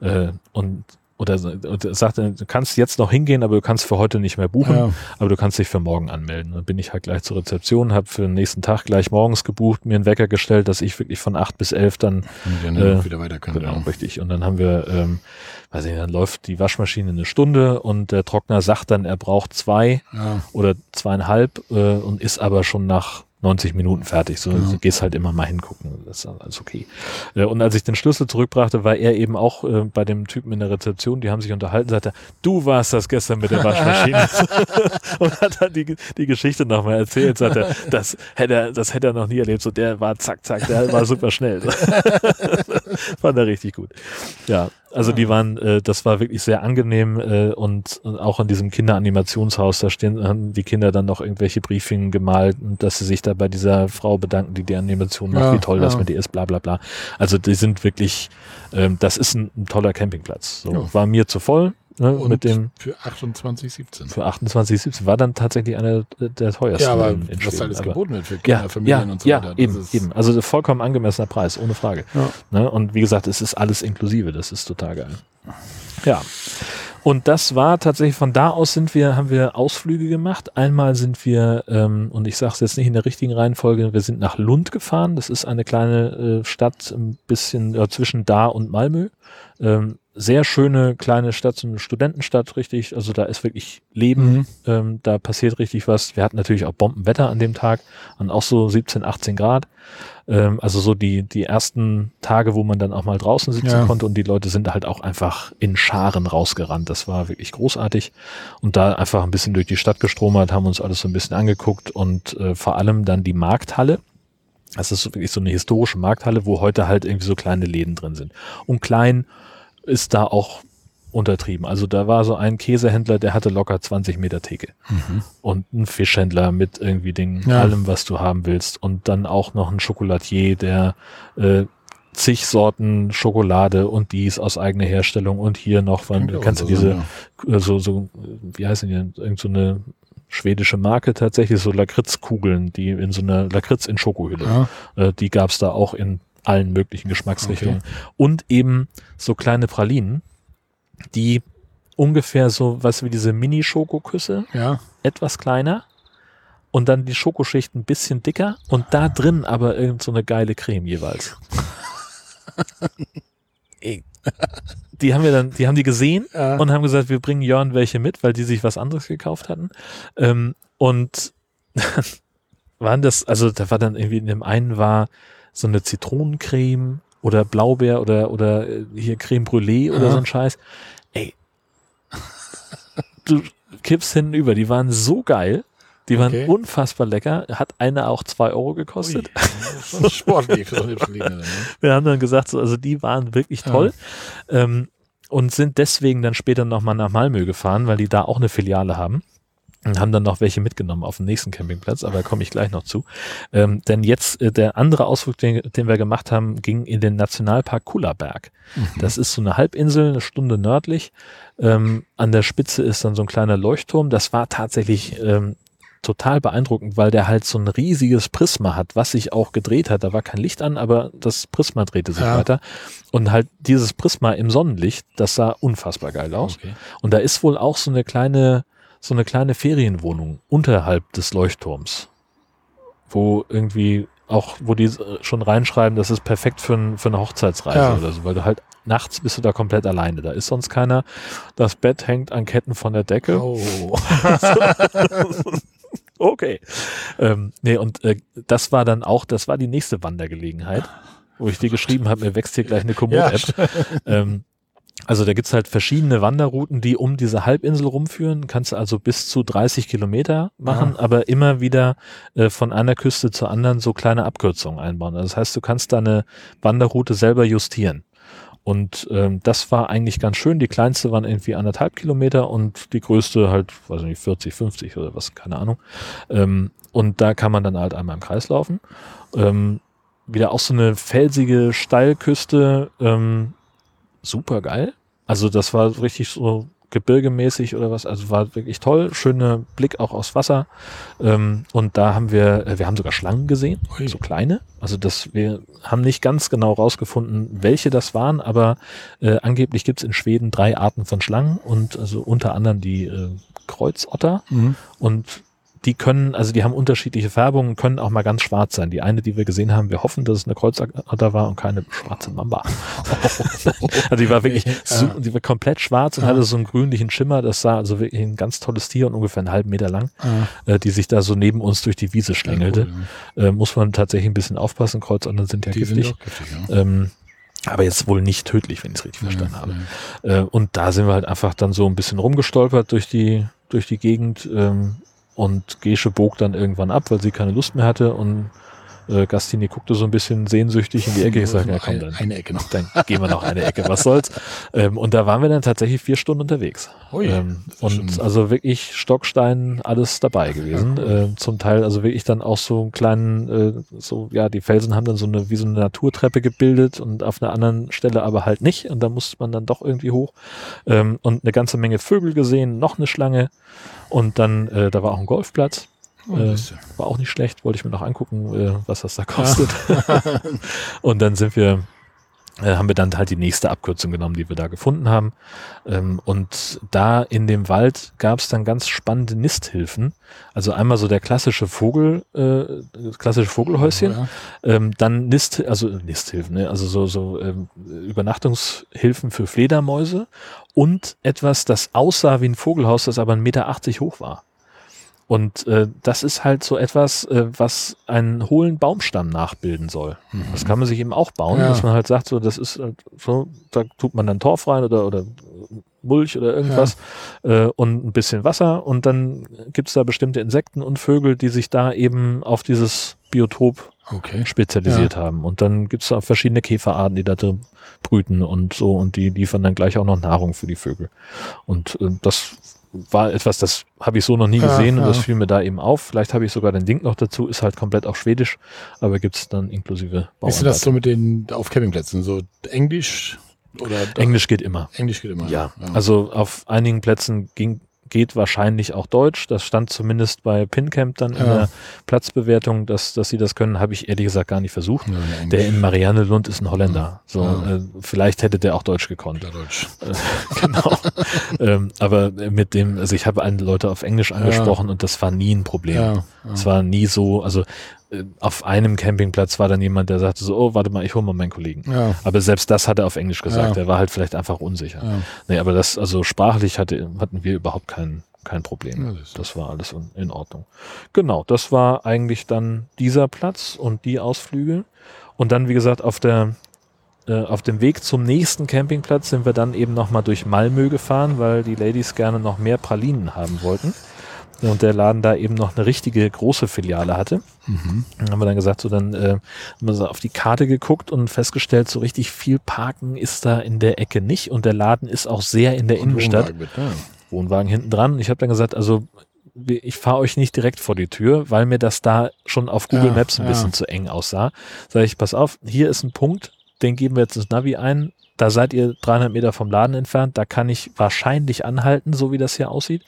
Äh, und oder er sagte, du kannst jetzt noch hingehen, aber du kannst für heute nicht mehr buchen,
Ja.
aber du kannst dich für morgen anmelden. Dann bin ich halt gleich zur Rezeption, habe für den nächsten Tag gleich morgens gebucht, mir einen Wecker gestellt, dass ich wirklich von acht bis elf dann
Und dann
Äh,
wieder weiter kann.
Genau,
ja.
richtig. Und dann haben wir, ähm, weiß ich, dann läuft die Waschmaschine eine Stunde und der Trockner sagt dann, er braucht zwei
Ja.
oder zweieinhalb äh, und ist aber schon nach 90 Minuten fertig. So,
Ja.
du gehst halt immer mal hingucken. Das ist alles okay. Äh, und als ich den Schlüssel zurückbrachte, war er eben auch äh, bei dem Typen in der Rezeption, die haben sich unterhalten, sagte, er, du warst das gestern mit der Waschmaschine. und hat dann die, die Geschichte nochmal erzählt, sagt er, das hätte er, das hätte er noch nie erlebt. So, der war zack, zack, der war super schnell. Fand er richtig gut. Ja, also die waren, äh, das war wirklich sehr angenehm äh, und, und auch in diesem Kinderanimationshaus, da stehen, haben die Kinder dann noch irgendwelche Briefingen gemalt und dass sie sich da bei dieser Frau bedanken, die die Animation macht,
Ja,
wie toll das
ja.
mit ihr ist, bla bla bla. Also die sind wirklich, ähm, das ist ein, ein toller Campingplatz. So,
Ja.
War mir zu voll ne,
Und
mit dem
für 28,17.
für 28, 17 war dann tatsächlich einer der teuersten
Ja, aber
in, in
was
Schweden.
alles
Aber-
geboten wird für Kinder,
ja,
Familien
ja,
und so
ja,
weiter.
Eben, eben. Also vollkommen angemessener Preis, ohne Frage.
Ja.
Ne? Und wie gesagt, es ist alles inklusive, das ist total geil. Ja. Und das war tatsächlich, von da aus sind wir, haben wir Ausflüge gemacht. Einmal sind wir, ähm, und ich sage es jetzt nicht in der richtigen Reihenfolge, wir sind nach Lund gefahren. Das ist eine kleine äh, Stadt, ein bisschen äh, zwischen da und Malmö. Ähm, sehr schöne kleine Stadt, so eine Studentenstadt, richtig. Also da ist wirklich Leben,
Mhm.
ähm, da passiert richtig was. Wir hatten natürlich auch Bombenwetter an dem Tag und auch so 17, 18 Grad. Ähm, also so die, die ersten Tage, wo man dann auch mal draußen sitzen
Ja.
konnte und die Leute sind halt auch einfach in Scharen rausgerannt. Das war wirklich großartig. Und da einfach ein bisschen durch die Stadt gestromert, haben uns alles so ein bisschen angeguckt und äh, vor allem dann die Markthalle. Das ist wirklich so eine historische Markthalle, wo heute halt irgendwie so kleine Läden drin sind. Und klein ist da auch untertrieben. Also da war so ein Käsehändler, der hatte locker 20 Meter Theke. Und ein Fischhändler mit irgendwie den,
Ja.
allem, was du haben willst. Und dann auch noch ein Schokolatier, der äh, zig Sorten Schokolade und dies aus eigener Herstellung und hier noch, wann,
Ja,
kennst du diese,
sein,
äh, so, so, wie heißen die denn? Irgend so eine schwedische Marke tatsächlich, so Lakritzkugeln, die in so einer Lakritz in Schokohülle.
ja.
Äh, die gab's da auch in allen möglichen Geschmacksrichtungen. Und eben so kleine Pralinen, die ungefähr so, du, wie diese Mini-Schokoküsse,
ja.
etwas kleiner und dann die Schokoschicht ein bisschen dicker und da drin aber irgend so eine geile Creme jeweils. Die haben wir dann, die haben die gesehen
Ja.
und haben gesagt, wir bringen Jörn welche mit, weil die sich was anderes gekauft hatten. Ähm, und waren das, also da war dann irgendwie in dem einen war so eine Zitronencreme oder Blaubeer oder, oder äh, hier Creme Brûlée oder
Ja.
so ein Scheiß. Ey, du kippst hinüber, die waren so geil. Die waren
Okay.
unfassbar lecker. Hat eine auch zwei Euro gekostet.
Ui, sportlich für so eine Linie. Ne?
Wir haben dann gesagt, so, also die waren wirklich
Ja.
toll. Ähm, und sind deswegen dann später nochmal nach Malmö gefahren, weil die da auch eine Filiale haben. Und haben dann noch welche mitgenommen auf den nächsten Campingplatz, aber da komme ich gleich noch zu. Ähm, denn jetzt, äh, der andere Ausflug, den, den wir gemacht haben, ging in den Nationalpark Kullerberg. Das ist so eine Halbinsel, eine Stunde nördlich. Ähm, an der Spitze ist dann so ein kleiner Leuchtturm. Das war tatsächlich ähm, total beeindruckend, weil der halt so ein riesiges Prisma hat, was sich auch gedreht hat. Da war kein Licht an, aber das Prisma drehte sich
Ja.
weiter. Und halt dieses Prisma im Sonnenlicht, das sah unfassbar geil aus.
Okay.
Und da ist wohl auch so eine kleine, so eine kleine Ferienwohnung unterhalb des Leuchtturms, wo irgendwie auch, wo die äh, schon reinschreiben, das ist perfekt für, ein, für eine Hochzeitsreise
Ja.
oder so, weil du halt nachts bist du da komplett alleine. Da ist sonst keiner. Das Bett hängt an Ketten von der Decke.
Oh.
Okay. Ähm, nee, und äh, das war dann auch, das war die nächste Wandergelegenheit, wo ich dir geschrieben habe, mir wächst hier gleich eine
Ja,
Komoot-App. ähm, also da gibt's halt verschiedene Wanderrouten, die um diese Halbinsel rumführen. Kannst du also bis zu 30 Kilometer machen, aber immer wieder äh, von einer Küste zur anderen so kleine Abkürzungen einbauen. Also das heißt, du kannst deine Wanderroute selber justieren. und ähm, das war eigentlich ganz schön. Die kleinste waren irgendwie anderthalb Kilometer und die größte halt, weiß nicht, 40, 50 oder was, keine Ahnung. Ähm, und da kann man dann halt einmal im Kreis laufen. Ähm, wieder auch so eine felsige Steilküste, ähm, super geil. Also das war richtig so gebirgemäßig oder was. Also war wirklich toll. Schöner Blick auch aufs Wasser. Ähm, und da haben wir, äh, wir haben sogar Schlangen gesehen,
Ui.
so kleine. Also das, wir haben nicht ganz genau rausgefunden, welche das waren, aber äh, angeblich gibt's in Schweden drei Arten von Schlangen und also unter anderem die äh, Kreuzotter
Mhm.
und die können, also die haben unterschiedliche Färbungen, können auch mal ganz schwarz sein. Die eine, die wir gesehen haben, wir hoffen, dass es eine Kreuzotter war und keine schwarze Mamba. also die war wirklich, su- die war komplett schwarz und hatte so einen grünlichen Schimmer. Das sah also wirklich ein ganz tolles Tier und ungefähr einen halben Meter lang, äh, die sich da so neben uns durch die Wiese schlängelte. Äh, muss man tatsächlich ein bisschen aufpassen. Kreuzottern sind ja
Die
giftig.
sind giftig, ja.
Ähm, aber jetzt wohl nicht tödlich, wenn ich es richtig verstanden habe. Äh, und da sind wir halt einfach dann so ein bisschen rumgestolpert durch die, durch die Gegend. Ähm, und Gesche bog dann irgendwann ab, weil sie keine Lust mehr hatte. Und äh, Gastini guckte so ein bisschen sehnsüchtig in die Ecke. Ich sage, ja komm, dann,
eine Ecke noch.
dann gehen wir noch eine Ecke, was soll's. Ähm, und da waren wir dann tatsächlich vier Stunden unterwegs.
Ui,
ähm, und also wirklich Stockstein, alles dabei gewesen. ähm, zum Teil also wirklich dann auch so einen kleinen, äh, so, ja, die Felsen haben dann so eine, wie so eine Naturtreppe gebildet und auf einer anderen Stelle aber halt nicht. Und da musste man dann doch irgendwie hoch. Ähm, und eine ganze Menge Vögel gesehen, noch eine Schlange. Und dann, äh, da war auch ein Golfplatz.
Oh,
äh. War auch nicht schlecht, wollte ich mir noch angucken, äh, was das da kostet. und dann sind wir, äh, haben wir dann halt die nächste Abkürzung genommen, die wir da gefunden haben. Ähm, und da in dem Wald gab es dann ganz spannende Nisthilfen. Also einmal so der klassische Vogel, äh, das klassische Vogelhäuschen.
Ja.
Ähm, dann Nist, also Nisthilfen, ne? also so, so ähm, Übernachtungshilfen für Fledermäuse und etwas, das aussah wie ein Vogelhaus, das aber 1,80 Meter hoch war. Und äh, das ist halt so etwas, äh, was einen hohlen Baumstamm nachbilden soll. Das kann man sich eben auch bauen,
Ja.
dass man halt sagt, so, das ist halt so, da tut man dann Torf rein oder, oder Mulch oder irgendwas äh, und ein bisschen Wasser und dann gibt's da bestimmte Insekten und Vögel, die sich da eben auf dieses Biotop
Okay.
spezialisiert haben. Und dann gibt's da verschiedene Käferarten, die da drin brüten und so und die liefern dann gleich auch noch Nahrung für die Vögel. Und äh, das war etwas, das habe ich so noch nie
Ja,
gesehen und
ja.
das fiel mir da eben auf. Vielleicht habe ich sogar den Link noch dazu, ist halt komplett auf Schwedisch, aber gibt's dann inklusive
Ist das so mit den auf Campingplätzen? So Englisch oder
Englisch geht immer.
Englisch geht immer.
Ja, also auf einigen Plätzen ging, geht wahrscheinlich auch Deutsch. Das stand zumindest bei PinCamp dann in
Ja.
der Platzbewertung, dass, dass sie das können, habe ich ehrlich gesagt gar nicht versucht.
Ja, Englisch.
Der in Mariannelund ist ein Holländer. So,
Ja.
äh, vielleicht hätte der auch Deutsch gekonnt.
Ja, Deutsch.
genau. ähm, aber mit dem, also ich habe Leute auf Englisch angesprochen und das war nie ein Problem. Es war nie so, also äh, auf einem Campingplatz war dann jemand, der sagte so, oh, warte mal, ich hole mal meinen Kollegen.
Ja,
Aber selbst das hat er auf Englisch gesagt.
Ja.
Er war halt vielleicht einfach unsicher.
ja.
Nee, aber das, also sprachlich hatte, hatten wir überhaupt kein, kein Problem.
Das
das war alles in, in Ordnung. Genau, das war eigentlich dann dieser Platz und die Ausflüge. Und dann, wie gesagt, auf der äh, auf dem Weg zum nächsten Campingplatz sind wir dann eben nochmal durch Malmö gefahren, weil die Ladies gerne noch mehr Pralinen haben wollten. Und der Laden da eben noch eine richtige große Filiale hatte.
Mhm.
Dann haben wir dann gesagt, so dann äh, haben wir so auf die Karte geguckt und festgestellt, so richtig viel Parken ist da in der Ecke nicht und der Laden ist auch sehr in der
Und
Innenstadt.
Wohnwagen mit, ja.
Wohnwagen hinten dran. Ich habe dann gesagt, also ich fahre euch nicht direkt vor die Tür, weil mir das da schon auf Google
Ja,
Maps ein
ja.
bisschen zu eng aussah. Sag ich, pass auf, hier ist ein Punkt, den geben wir jetzt ins Navi ein. Da seid ihr 300 Meter vom Laden entfernt. Da kann ich wahrscheinlich anhalten, so wie das hier aussieht.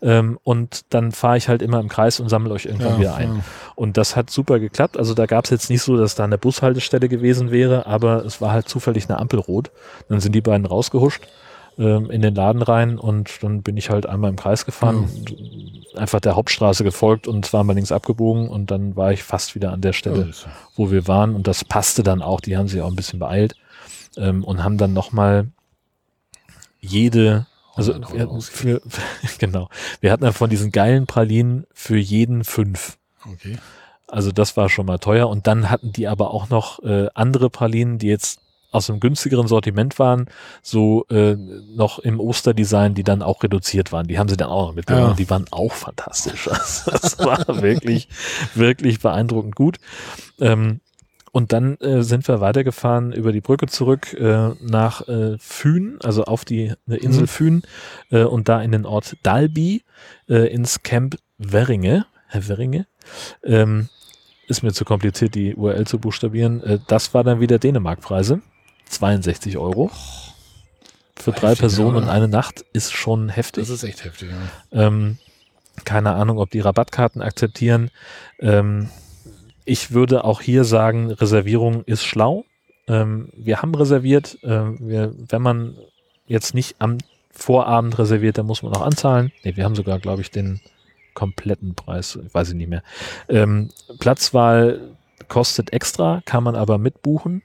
Ähm, und dann fahre ich halt immer im Kreis und sammle euch irgendwann
Ja,
wieder ein.
ja.
Und das hat super geklappt. Also da gab es jetzt nicht so, dass da eine Bushaltestelle gewesen wäre, aber es war halt zufällig eine Ampel rot. Dann sind die beiden rausgehuscht ähm, in den Laden rein und dann bin ich halt einmal im Kreis gefahren, einfach der Hauptstraße gefolgt und zweimal links abgebogen und dann war ich fast wieder an der Stelle,
ist-
wo wir waren und das passte dann auch. Die haben sich auch ein bisschen beeilt ähm, und haben dann nochmal jede also
100
wir,
Euro
für, genau. Wir hatten ja von diesen geilen Pralinen für jeden fünf.
Okay.
Also das war schon mal teuer. Und dann hatten die aber auch noch äh, andere Pralinen, die jetzt aus einem günstigeren Sortiment waren, so äh, noch im Osterdesign, die dann auch reduziert waren. Die haben sie dann auch noch mitgenommen.
Ja.
und Die waren auch fantastisch. Also das war wirklich, wirklich beeindruckend gut. Ähm, und dann äh, sind wir weitergefahren über die Brücke zurück äh, nach äh, Fühn, also auf die Insel
Mhm.
Fühn äh, und da in den Ort Dalby äh, ins Camp Werringe. Herr Werringe. Ähm, ist mir zu kompliziert, die URL zu buchstabieren. Äh, das war dann wieder Dänemark-Preise. 62 Euro. Für drei
Heftig,
Personen
ja.
und eine Nacht ist schon heftig.
Das ist echt heftig. Ja.
Ähm, keine Ahnung, ob die Rabattkarten akzeptieren. Ähm, ich würde auch hier sagen, Reservierung ist schlau. Ähm, wir haben reserviert. Ähm, wir, wenn man jetzt nicht am Vorabend reserviert, dann muss man auch anzahlen. Nee, wir haben sogar, glaube ich, den kompletten Preis. Ich weiß ich nicht mehr. Ähm, Platzwahl kostet extra, kann man aber mitbuchen.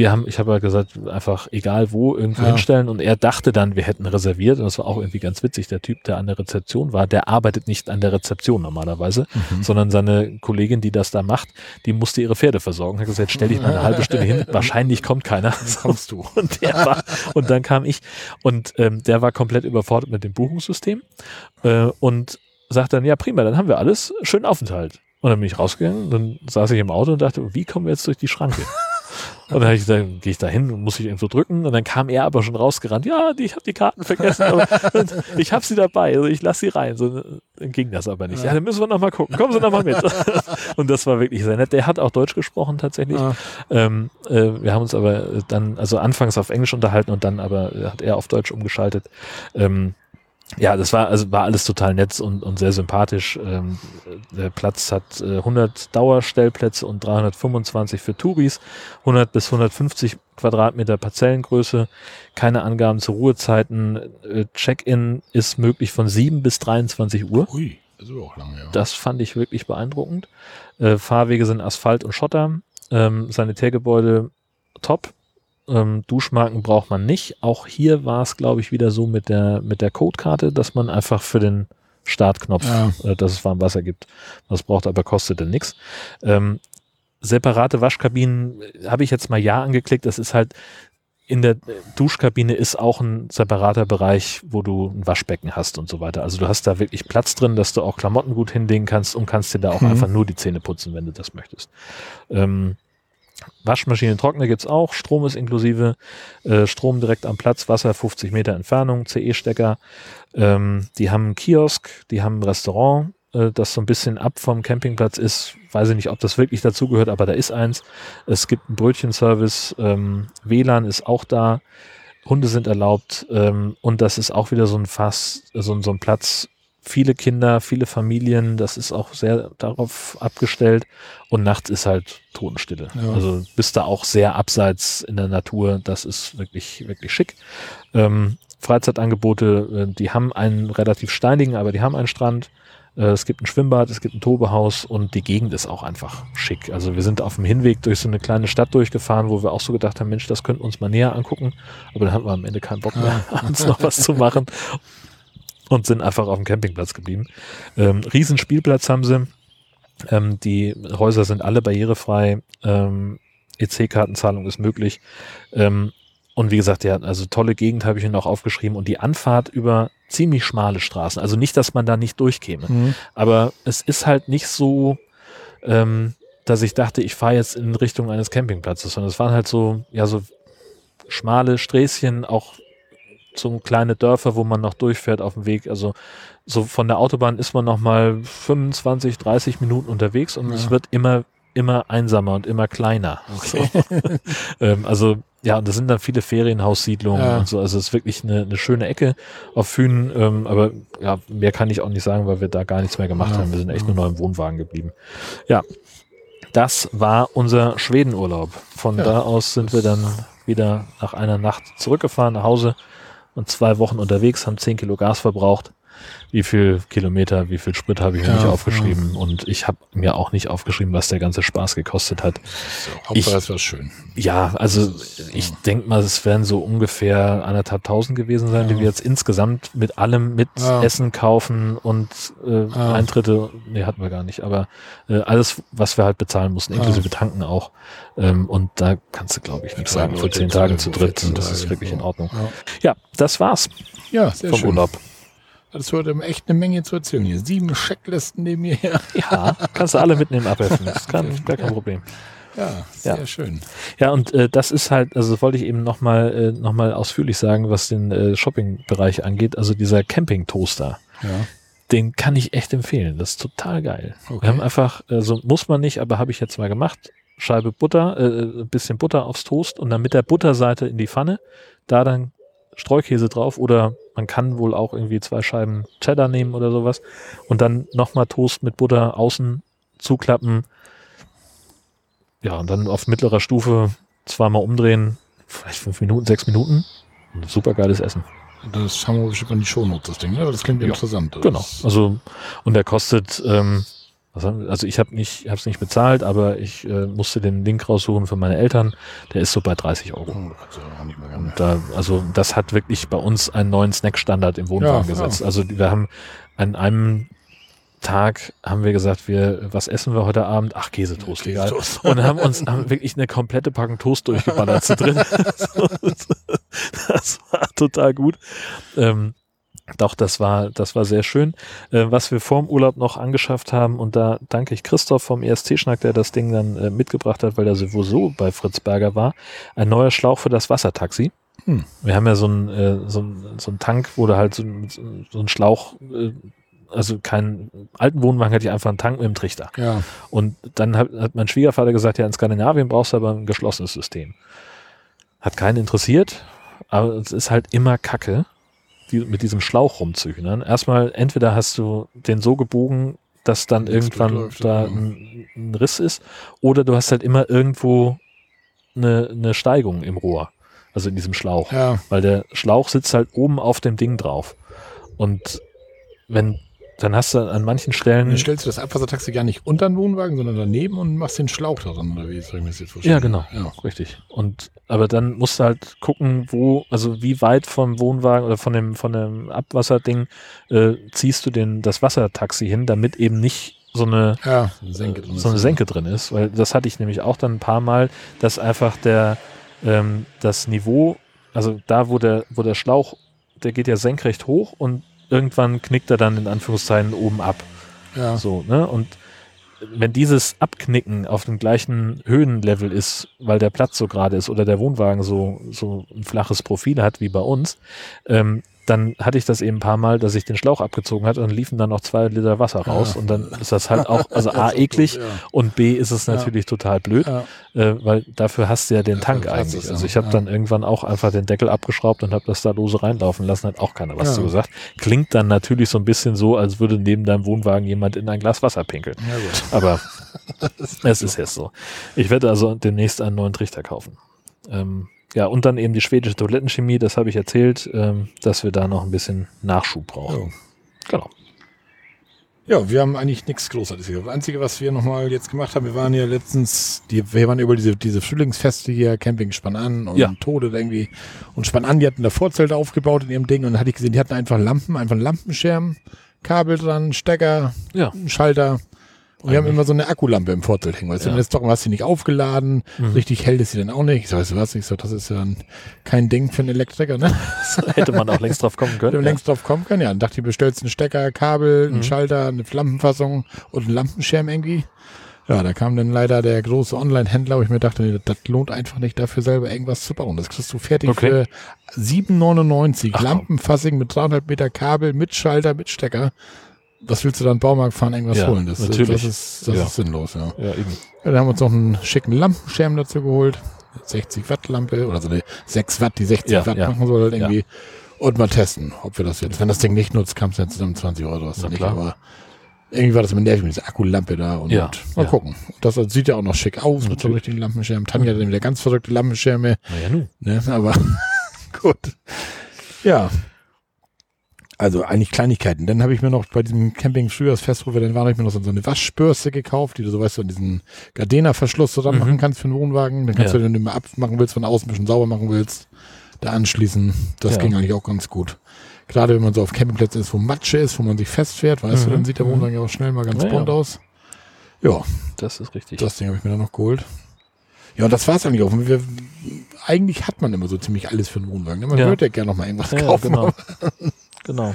Wir haben, ich habe ja gesagt, einfach egal wo irgendwo
Ja.
hinstellen und er dachte dann, wir hätten reserviert und das war auch irgendwie ganz witzig. Der Typ, der an der Rezeption war, der arbeitet nicht an der Rezeption normalerweise,
Mhm.
sondern seine Kollegin, die das da macht, die musste ihre Pferde versorgen. Hat gesagt, stell dich mal eine halbe Stunde hin, wahrscheinlich kommt keiner.
Kommst du.
Und der war, und dann kam ich und ähm, der war komplett überfordert mit dem Buchungssystem äh, und sagt dann, ja prima, dann haben wir alles, schönen Aufenthalt. Und dann bin ich rausgegangen, dann saß ich im Auto und dachte, wie kommen wir jetzt durch die Schranke? Und dann, hab ich gesagt, gehe ich da hin und muss ich irgendwo drücken. Und dann kam er aber schon rausgerannt. Ja, die, ich habe die Karten vergessen, aber ich habe sie dabei. Also ich lasse sie rein. So, dann ging das aber nicht. Ja, dann müssen wir noch mal gucken. Kommen Sie noch mal mit. Und das war wirklich sehr nett. Der hat auch Deutsch gesprochen tatsächlich.
Ah.
Ähm, äh, wir haben uns aber dann, also anfangs auf Englisch unterhalten und dann aber hat er auf Deutsch umgeschaltet. Ähm, ja, das war also war alles total nett und, und sehr sympathisch. Ähm, der Platz hat äh, 100 Dauerstellplätze und 325 für Touris, 100 bis 150 Quadratmeter Parzellengröße, keine Angaben zu Ruhezeiten. Äh, Check-in ist möglich von 7 bis 23 Uhr.
Ui, das ist auch lange, ja.
Das fand ich wirklich beeindruckend. Äh, Fahrwege sind Asphalt und Schotter. Ähm, Sanitärgebäude top. Ähm, Duschmarken braucht man nicht. Auch hier war es, glaube ich, wieder so mit der, mit der Codekarte, dass man einfach für den Startknopf,
Ja.
äh, dass es warm Wasser gibt. Das braucht aber kostet dann nichts. Ähm, separate Waschkabinen äh, habe ich jetzt mal ja angeklickt. Das ist halt in der äh, Duschkabine ist auch ein separater Bereich, wo du ein Waschbecken hast und so weiter. Also du hast da wirklich Platz drin, dass du auch Klamotten gut hinlegen kannst und kannst dir da auch
Mhm.
einfach nur die Zähne putzen, wenn du das möchtest. Ähm, Waschmaschinen, Trockner gibt's auch, Strom ist inklusive, äh, Strom direkt am Platz, Wasser 50 Meter Entfernung, CE-Stecker. Ähm, die haben einen Kiosk, die haben ein Restaurant, äh, das so ein bisschen ab vom Campingplatz ist. Weiß ich nicht, ob das wirklich dazugehört, aber da ist eins. Es gibt einen Brötchenservice, ähm, WLAN ist auch da, Hunde sind erlaubt ähm, und das ist auch wieder so ein Fass, so, so ein Platz. Viele Kinder, viele Familien, das ist auch sehr darauf abgestellt. Und nachts ist halt Totenstille.
Ja.
Also bist da auch sehr abseits in der Natur. Das ist wirklich, wirklich schick. Ähm, Freizeitangebote, äh, die haben einen relativ steinigen, aber die haben einen Strand. Äh, es gibt ein Schwimmbad, es gibt ein Tobehaus und die Gegend ist auch einfach schick. Also wir sind auf dem Hinweg durch so eine kleine Stadt durchgefahren, wo wir auch so gedacht haben, Mensch, das könnten wir uns mal näher angucken. Aber dann hatten wir am Ende keinen Bock mehr, abends noch was zu machen und sind einfach auf dem Campingplatz geblieben. Ähm, Riesenspielplatz haben sie. Ähm, die Häuser sind alle barrierefrei. Ähm, EC-Kartenzahlung ist möglich. Ähm, und wie gesagt, ja, also tolle Gegend habe ich Ihnen auch aufgeschrieben und die Anfahrt über ziemlich schmale Straßen. Also nicht, dass man da nicht durchkäme,
Mhm.
aber es ist halt nicht so, ähm, dass ich dachte, ich fahre jetzt in Richtung eines Campingplatzes, sondern es waren halt so, ja, so schmale Sträßchen, auch so kleine Dörfer, wo man noch durchfährt auf dem Weg. Also so von der Autobahn ist man noch mal 25, 30 Minuten unterwegs und
Ja.
es wird immer immer einsamer und immer kleiner.
Okay.
So. ähm, also ja, und das sind dann viele Ferienhaussiedlungen
Ja.
und so. Also es ist wirklich eine, eine schöne Ecke auf Fünen. Ähm, aber ja, mehr kann ich auch nicht sagen, weil wir da gar nichts mehr gemacht
Ja.
haben. Wir sind echt nur noch im Wohnwagen geblieben. Ja, das war unser Schwedenurlaub. Von
Ja.
da aus sind wir dann wieder nach einer Nacht zurückgefahren nach Hause und zwei Wochen unterwegs, haben 10 Kilo Gas verbraucht. Wie viel Kilometer, wie viel Sprit habe ich mir
Ja,
nicht aufgeschrieben und ich habe mir auch nicht aufgeschrieben, was der ganze Spaß gekostet hat.
So, Hauptsache es war schön.
Ja, also ich denke mal, es werden so ungefähr anderthalb tausend gewesen sein, die
Ja.
wir jetzt insgesamt mit allem, mit
Ja.
Essen kaufen und äh,
Ja.
Eintritte, nee, hatten wir gar nicht, aber äh, alles, was wir halt bezahlen mussten, inklusive Tanken auch. Ähm, und da kannst du, glaube ich, nichts sagen.
Leute,
zehn Tage zu dritt,
14
das ist wirklich in
Ja.
Ordnung.
Ja,
Ja, das war's
ja sehr
vom
schön.
Urlaub.
Das wird echt eine Menge zu erzählen hier. Sieben Checklisten neben mir her.
Ja, kannst du alle mitnehmen, abhelfen. Das kann, gar kein Problem.
Ja, sehr
Ja.
schön.
Ja, und äh, das ist halt, also wollte ich eben nochmal äh, noch mal ausführlich sagen, was den äh, Shopping-Bereich angeht. Also dieser Camping-Toaster,
Ja.
den kann ich echt empfehlen. Das ist total geil.
Okay.
Wir haben einfach, also muss man nicht, aber habe ich jetzt mal gemacht. Scheibe Butter, äh, ein bisschen Butter aufs Toast und dann mit der Butterseite in die Pfanne, da dann Streukäse drauf oder man kann wohl auch irgendwie zwei Scheiben Cheddar nehmen oder sowas und dann nochmal Toast mit Butter außen zuklappen. Ja, und dann auf mittlerer Stufe zweimal umdrehen, vielleicht fünf Minuten, sechs Minuten. Super geiles Essen.
Das haben wir bestimmt in die Shownotes, das Ding, ne? Das klingt
Ja.
interessant. Das
Genau. Also und der kostet, ähm, also ich habe nicht, habe es nicht bezahlt, aber ich äh, musste den Link raussuchen für meine Eltern. Der ist so bei 30 Euro.
Oh.
Und da, also das hat wirklich bei uns einen neuen Snackstandard im Wohnwagen
Ja,
gesetzt.
ja.
Also wir haben an einem Tag haben wir gesagt, wir, was essen wir heute Abend? Ach, Käsetoast, egal.
Käsetoast.
Und haben uns haben wirklich eine komplette Packung Toast durchgeballert zu drin. das war total gut. Ähm, doch, das war, das war sehr schön. Äh, was wir vorm Urlaub noch angeschafft haben, und da danke ich Christoph vom ESC-Schnack, der das Ding dann äh, mitgebracht hat, weil er sowieso bei Fritz Berger war, ein neuer Schlauch für das Wassertaxi.
Hm.
Wir haben ja so einen äh, so ein, so ein Tank, wo du halt so, ein- so ein Schlauch, äh, also keinen alten Wohnwagen hatte ich einfach einen Tank mit dem Trichter.
Ja,
Und dann hat, hat mein Schwiegervater gesagt, ja, in Skandinavien brauchst du aber ein geschlossenes System. Hat keinen interessiert, aber es ist halt immer Kacke, die, mit diesem Schlauch rumzuhühnern. Erstmal, entweder hast du den so gebogen, dass dann
Nichts
irgendwann
durchläuft,
da
ja.
ein, ein Riss ist, oder du hast halt immer irgendwo eine, eine Steigung im Rohr, also in diesem Schlauch
ja,
weil der Schlauch sitzt halt oben auf dem Ding drauf. Und wenn, dann hast du an manchen Stellen.
dann stellst du das Abwassertaxi gar nicht unter den Wohnwagen, sondern daneben und machst den Schlauch daran, oder wie ich mir das jetzt vorstellen?
Ja, genau.
Ja.
Richtig. Und aber dann musst du halt gucken, wo, also wie weit vom Wohnwagen oder von dem, von dem Abwasserding äh, ziehst du den, das Wassertaxi hin, damit eben nicht so eine
Ja, eine Senke drin
so eine
ist.
Senke drin ist, weil das hatte ich nämlich auch dann ein paar Mal, dass einfach der ähm, das Niveau, also da wo der wo der Schlauch, der geht ja senkrecht hoch und irgendwann knickt er dann in Anführungszeichen oben ab,
Ja,
so ne? Und wenn dieses Abknicken auf dem gleichen Höhenlevel ist, weil der Platz so gerade ist oder der Wohnwagen so so ein flaches Profil hat wie bei uns, ähm, dann hatte ich das eben ein paar Mal, dass ich den Schlauch abgezogen hatte und liefen dann noch zwei Liter Wasser raus
Ja.
und dann ist das halt auch, also A, eklig
ja.
und B, ist es
Ja.
natürlich total blöd,
Ja,
äh, weil dafür hast du ja den Tank eigentlich. also
ja.
ich habe
Ja.
dann irgendwann auch einfach den Deckel abgeschraubt und habe das da lose reinlaufen lassen, hat auch keiner was
Ja.
zu gesagt. Klingt dann natürlich so ein bisschen so, als würde neben deinem Wohnwagen jemand in ein Glas Wasser pinkeln.
ja.
Aber es ist jetzt so. Ich werde also demnächst einen neuen Trichter kaufen. Ähm, ja, und dann eben die schwedische Toilettenchemie, das habe ich erzählt, ähm, dass wir da noch ein bisschen Nachschub brauchen.
Ja.
Genau.
Ja, wir haben eigentlich nichts Großartiges. Das Einzige, was wir nochmal jetzt gemacht haben, wir waren ja letztens, die, wir waren über diese, diese Frühlingsfeste hier, Camping Spann und
Ja.
Tode irgendwie. Und Spann an, die hatten da Vorzelte aufgebaut in ihrem Ding und dann hatte ich gesehen, die hatten einfach Lampen, einfach einen Lampenschirm, Kabel dran, Stecker,
Ja.
einen Schalter. Wir haben immer so eine Akkulampe im Vorzelt hängen. Weißt du,
Ja.
wenn jetzt doch hast du nicht aufgeladen,
Mhm.
richtig hell ist sie dann auch nicht. Ich so, weißt du was? Ich so, das ist ja ein, kein Ding für einen Elektriker, ne?
Hätte man auch längst drauf kommen können.
du längst drauf kommen können, ja. Dann dachte ich, bestellst einen Stecker, Kabel, einen
Mhm.
Schalter, eine Lampenfassung und einen Lampenschirm irgendwie. Ja, da kam dann leider der große Online-Händler, wo ich mir dachte, nee, das lohnt einfach nicht dafür selber irgendwas zu bauen. Das kriegst du fertig
Okay.
für 7,99.
Ach, komm.
Lampenfassung mit 300 Meter Kabel, mit Schalter, mit Stecker. Was willst du dann Baumarkt fahren, irgendwas
Ja,
holen? Das,
natürlich.
das, ist, das
Ja.
ist sinnlos, ja.
Ja, eben.
Ja, dann haben wir uns noch einen schicken Lampenschirm dazu geholt. 60 Watt Lampe oder so eine 6 Watt, die 60
Ja,
Watt machen soll irgendwie. Und mal testen, ob wir das jetzt, wenn das Ding nicht nutzt, kam es jetzt zusammen 20 Euro, was dann nicht, aber irgendwie war das immer nervig mit dieser Akkulampe da und
Ja,
mal
ja.
gucken. Das sieht ja auch noch schick aus mit so einem richtigen Lampenschirm. Tanja hat dann wieder ganz verrückte Lampenschirme,
Naja, nu.
ne, aber gut. Ja. Also eigentlich Kleinigkeiten. Dann habe ich mir noch bei diesem Camping-Frühjahrsfest, wo wir dann waren, habe ich mir noch so so eine Waschbürste gekauft, die du so weißt, du an diesen Gardena-Verschluss so dran
Mhm.
machen kannst für den Wohnwagen. Dann kannst
Ja.
du den immer abmachen willst, von außen ein bisschen sauber machen willst, da anschließen. Das
Ja.
ging eigentlich auch ganz gut. Gerade wenn man so auf Campingplätzen ist, wo Matsche ist, wo man sich festfährt, weißt du,
Mhm.
dann sieht der
Mhm.
Wohnwagen ja auch schnell mal ganz
Ja,
bunt aus. Ja,
Das ist richtig.
das Ding habe ich mir dann noch geholt. Ja, und das war's eigentlich auch. Wir, eigentlich hat man immer so ziemlich alles für einen Wohnwagen. Man
Ja.
würde ja gerne noch mal irgendwas
ja,
kaufen.
genau. genau.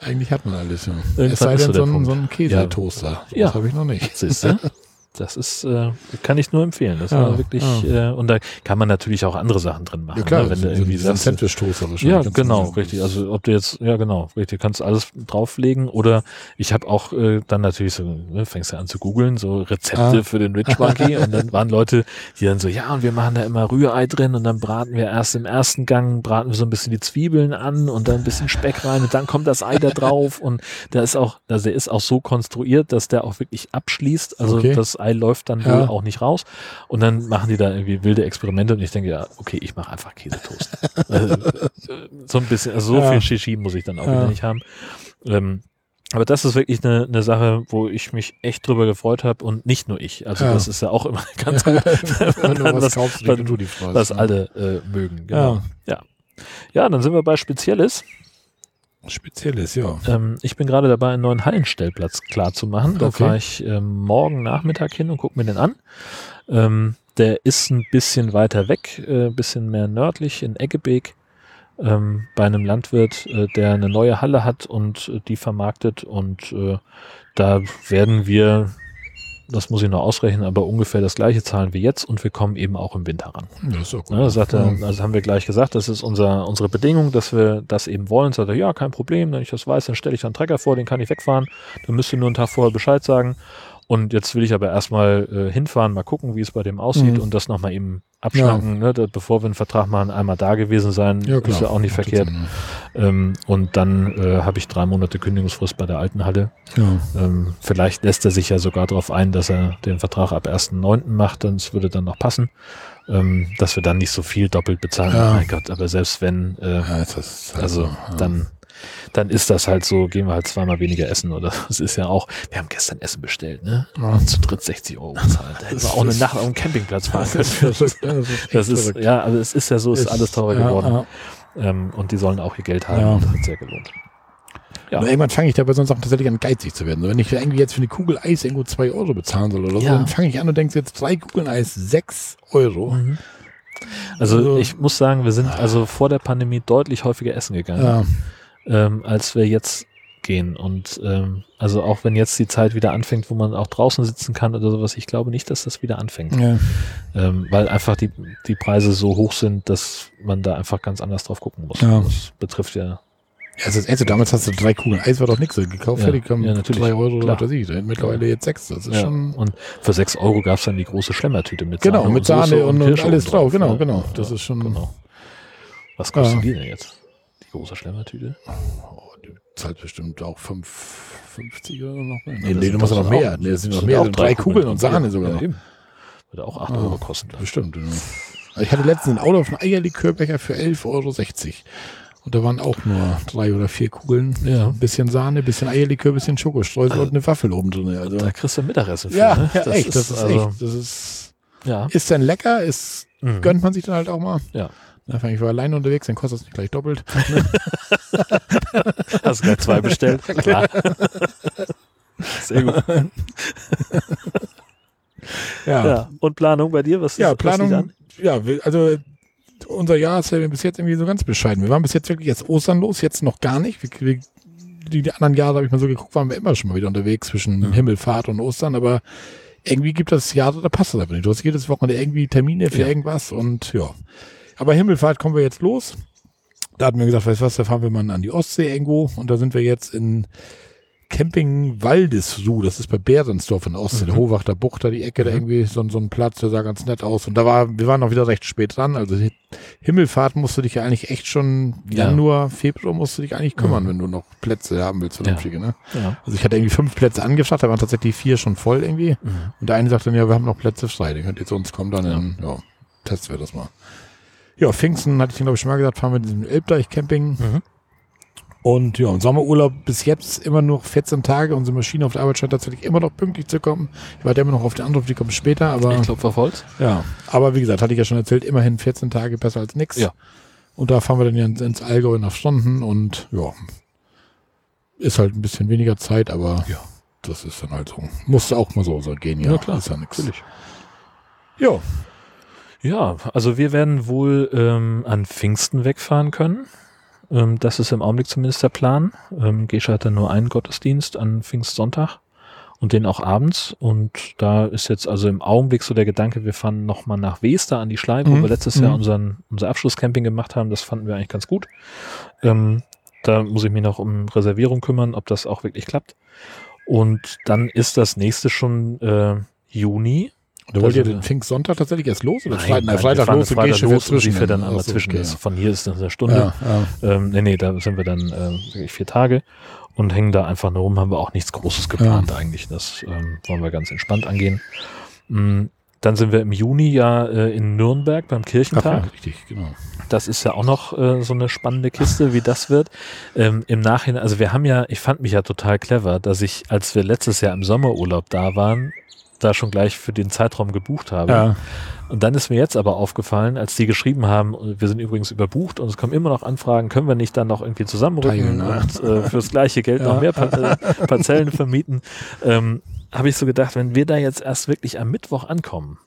Eigentlich hat man alles, ja.
Irgendwann
es sei denn,
so
so ein, so ein Käsetoaster.
Ja.
Das habe ich noch nicht.
Siehst du? das ist, äh, kann ich nur empfehlen. Das
Ja,
war wirklich, äh, und da kann man natürlich auch andere Sachen drin machen. ne? wenn du irgendwie sagst,
Sandwich-Toaster
ja, genau, richtig. Also ob du jetzt, ja genau, richtig, kannst alles drauflegen oder ich habe auch äh, dann natürlich so, ne, fängst du an zu googeln, so Rezepte
Ah.
für den Rich Monkey und dann waren Leute, die dann so, ja und wir machen da immer Rührei drin und dann braten wir erst im ersten Gang, braten wir so ein bisschen die Zwiebeln an und dann ein bisschen Speck rein und dann kommt das Ei da drauf und da ist auch, also der ist auch so konstruiert, dass der auch wirklich abschließt, also
Okay.
das Ei läuft dann
Ja.
wohl auch nicht raus und dann machen die da irgendwie wilde Experimente und ich denke, ja, okay, ich mache einfach Käsetoast. Also, so ein bisschen, also so
Ja.
viel Shishi muss ich dann auch
Ja.
wieder nicht haben. Ähm, aber das ist wirklich eine, eine Sache, wo ich mich echt drüber gefreut habe und nicht nur ich. Also
Ja.
das ist ja auch immer ganz gut,
Wenn du was kaufst,
was-
du die freust.
was
ja.
alle äh, mögen. Genau.
Ja.
Ja, dann sind wir bei Spezielles.
Spezielles, ja.
Ähm, ich bin gerade dabei, einen neuen Hallenstellplatz klar zu machen. Da
Okay.
fahre ich ähm, morgen Nachmittag hin und gucke mir den an. Ähm, der ist ein bisschen weiter weg, äh, ein bisschen mehr nördlich in Eggebeek. Ähm, bei einem Landwirt, äh, der eine neue Halle hat und äh, die vermarktet. Und äh, da werden wir, das muss ich noch ausrechnen, aber ungefähr das gleiche zahlen wie jetzt und wir kommen eben auch im Winter ran.
Ja, ist auch gut.
Ne, sagt er, also haben wir gleich gesagt, das ist unser, unsere Bedingung, dass wir das eben wollen. Sagt er, ja, kein Problem, wenn ich das weiß, dann stelle ich da einen Trecker vor, den kann ich wegfahren. Dann müsst ihr nur einen Tag vorher Bescheid sagen. Und jetzt will ich aber erstmal äh, hinfahren, mal gucken, wie es bei dem aussieht
Mhm.
und das nochmal eben abschlanken, ne, da, bevor wir einen Vertrag machen, einmal da gewesen sein,
Ja,
ist ja auch nicht
Macht
verkehrt.
Sinn,
Ähm, und dann äh, habe ich drei Monate Kündigungsfrist bei der alten Halle.
Ja.
Ähm, vielleicht lässt er sich ja sogar darauf ein, dass er den Vertrag ab 1.9. macht, dann es würde dann noch passen, ähm, dass wir dann nicht so viel doppelt bezahlen.
Ja.
Mein Gott, aber selbst wenn, äh,
ja, halt
also
so, ja.
dann, dann ist das halt so, gehen wir halt zweimal weniger essen oder es ist ja auch, wir haben gestern Essen bestellt, ne?
Ja.
Zu dritt 60 Euro bezahlt. Da hätten wir auch eine
ist-
Nacht auf dem Campingplatz fahren
Das
können.
ist verrückt, ja, das ist,
Das ist, ja, also es ist ja so, es ist alles teurer
ja,
geworden.
Ja.
Ähm, und die sollen auch ihr Geld haben
Ja.
das hat sehr gelohnt. Ja.
Und irgendwann fange ich da bei so Sachen tatsächlich an, geizig zu werden. So, wenn ich irgendwie jetzt für eine Kugel Eis irgendwo zwei Euro bezahlen soll oder so,
Ja.
dann fange ich an und denke jetzt drei Kugeln Eis sechs Euro.
Mhm. Also,
Also-
ich muss sagen, wir sind also vor der Pandemie deutlich häufiger essen gegangen. Ähm, als wir jetzt gehen. Und ähm, also auch wenn jetzt die Zeit wieder anfängt, wo man auch draußen sitzen kann oder sowas, ich glaube nicht, dass das wieder anfängt.
ja.
Ähm, weil einfach die, die Preise so hoch sind, dass man da einfach ganz anders drauf gucken muss.
Ja.
Das betrifft ja.
Ja, das ist echt so, damals hast du drei Kugeln Eis, war doch nichts. Gekauft,
Ja,
fertig, kommen
ja, natürlich.
drei Euro oder was weiß ich. Mittlerweile jetzt sechs. Das ist
ja.
schon.
Und für sechs Euro gab's dann die große Schlemmertüte mit
Genau,
Sahne
mit
Soße
Sahne und, und
Kirsche
alles drauf. Genau,
ne?
genau. Das ist schon.
Genau. Was kostet die denn jetzt? Die große Schlemmertüte?
Oh, du zahlst bestimmt auch fünf, 50 oder noch mehr.
Ja,
Nee,
das
nee, du musst ja noch
auch-
mehr. Nee, das sind
das
noch mehr.
auch
drei Kugeln und Sahne sogar noch.
eben. Würde auch 8
Ah.
Euro kosten. ich.
Bestimmt. Ja. Also Ich hatte letztens ein Auto auf einen Eierlikörbecher für 11,60 Euro. Und da waren auch nur drei oder vier Kugeln.
Ja.
Ein bisschen Sahne, ein bisschen Eierlikör, ein bisschen Schokostreusel und eine Waffel oben drin. Also,
Da kriegst du Mittagessen für.
ja,
ne?
ja echt. Das ist
also,
echt. Das ist,
Ja.
ist dann lecker, ist,
Mhm.
gönnt man sich dann halt auch mal.
Ja.
Na, ich war alleine unterwegs, dann kostet es nicht gleich doppelt.
Hast gleich zwei bestellt? Klar. Sehr gut.
Ja,
Ja. Und Planung bei dir? Was
Ja,
ist, was steht
Planung, ja, wir- also unser Jahr ist ja bis jetzt irgendwie so ganz bescheiden. Wir waren bis jetzt wirklich jetzt Ostern los, jetzt noch gar nicht. Wir, wir, die, die anderen Jahre, habe ich mal so geguckt, waren wir immer schon mal wieder unterwegs zwischen
Mhm.
Himmelfahrt und Ostern, aber irgendwie gibt das Jahr, da passt das einfach nicht. Du hast jedes Wochenende irgendwie Termine für
Ja.
irgendwas und ja. Aber Himmelfahrt kommen wir jetzt los. Da hatten wir gesagt, weißt du was, da fahren wir mal an die Ostsee irgendwo und da sind wir jetzt in Camping Waldesruh, das ist bei Behrensdorf in der Ostsee,
Mhm.
der Hohwachter Bucht, da die Ecke, da
Mhm.
irgendwie so, so ein Platz, der sah ganz nett aus. Und da war, wir waren auch wieder recht spät dran. Also Himmelfahrt musst du dich ja eigentlich echt schon
Ja.
Januar, Februar musst du dich eigentlich kümmern,
Mhm.
wenn du noch Plätze haben willst, vernünftige, ne?
Ja.
Also ich hatte irgendwie fünf Plätze angefragt, da waren tatsächlich vier schon voll irgendwie.
Mhm.
Und der eine sagt dann, ja, wir haben noch Plätze frei, den könnt ihr zu uns kommen, dann,
Ja.
ja, ja testen wir das mal. Ja, Pfingsten, hatte ich glaube ich schon mal gesagt, fahren wir in diesem Elbdeich-Camping.
Mhm.
Und ja, im Sommerurlaub bis jetzt immer noch 14 Tage. Unsere Maschine auf der Arbeit scheint tatsächlich immer noch pünktlich zu kommen. Ich warte immer noch auf den Anruf, die kommen später, aber
Ich auf Holz.
ja. Aber wie gesagt, hatte ich ja schon erzählt, immerhin 14 Tage besser als nix.
Ja.
Und da fahren wir dann ja ins, ins Allgäu nach Stunden und ja, ist halt ein bisschen weniger Zeit, aber
Ja.
das ist dann halt so. Musste auch mal so, so gehen, ja.
Ja, klar,
Ist ja.
Natürlich.
Ja.
Ja, also wir werden wohl ähm, an Pfingsten wegfahren können. Ähm, das ist im Augenblick zumindest der Plan. Ähm, Gesche hat dann nur einen Gottesdienst an Pfingstsonntag. und den auch abends. Und da ist jetzt also im Augenblick so der Gedanke, wir fahren nochmal nach Wester an die Schleife, wo
Mhm.
wir letztes
Mhm.
Jahr unseren, unser Abschlusscamping gemacht haben. Das fanden wir eigentlich ganz gut. Ähm, da muss ich mich noch um Reservierung kümmern, ob das auch wirklich klappt. Und dann ist das nächste schon äh, Juni.
Da wollt ihr
Also-
den Pfingstsonntag tatsächlich erst los? Oder
Nein,
Freitag,
nein,
Freitag los und
Freitag los und fährt dann
Ach
einmal
so,
zwischen.
okay,
Das, von hier ist das eine Stunde.
ja. Ja,
Ähm, nee, nee, da sind wir dann äh, wirklich vier Tage und hängen da einfach nur rum, haben wir auch nichts Großes geplant eigentlich. Das ähm, wollen wir ganz entspannt angehen. Mm, dann sind wir im Juni ja äh, in Nürnberg beim
Ach, ja,
Kirchentag.
richtig, genau.
Das ist ja auch noch äh, so eine spannende Kiste, wie das wird. Ähm, Im Nachhinein, also wir haben ja, ich fand mich ja total clever, dass ich, als wir letztes Jahr im Sommerurlaub da waren, da schon gleich für den Zeitraum gebucht habe.
Ja,
Und dann ist mir jetzt aber aufgefallen, als die geschrieben haben, wir sind übrigens überbucht und es kommen immer noch Anfragen, können wir nicht dann noch irgendwie zusammenrücken
Teilen,
und äh, fürs gleiche Geld noch
Ja.
mehr pa äh, Parzellen vermieten, ähm, habe ich so gedacht, wenn wir da jetzt erst wirklich am Mittwoch ankommen,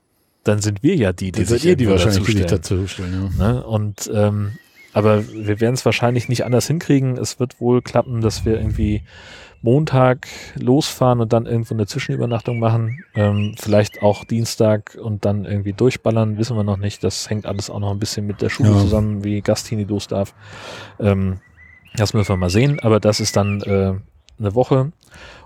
dann sind wir ja die, die sich
ihr, die wahrscheinlich
dazustellen.
dazu stellen. Ja.
Ne? Und ähm, aber wir werden es wahrscheinlich nicht anders hinkriegen. Es wird wohl klappen, dass wir irgendwie Montag losfahren und dann irgendwo eine Zwischenübernachtung machen. Ähm, vielleicht auch Dienstag und dann irgendwie durchballern, wissen wir noch nicht. Das hängt alles auch noch ein bisschen mit der Schule
Ja.
zusammen, wie Gastini los darf. Ähm, das müssen wir mal sehen. Aber das ist dann äh, eine Woche.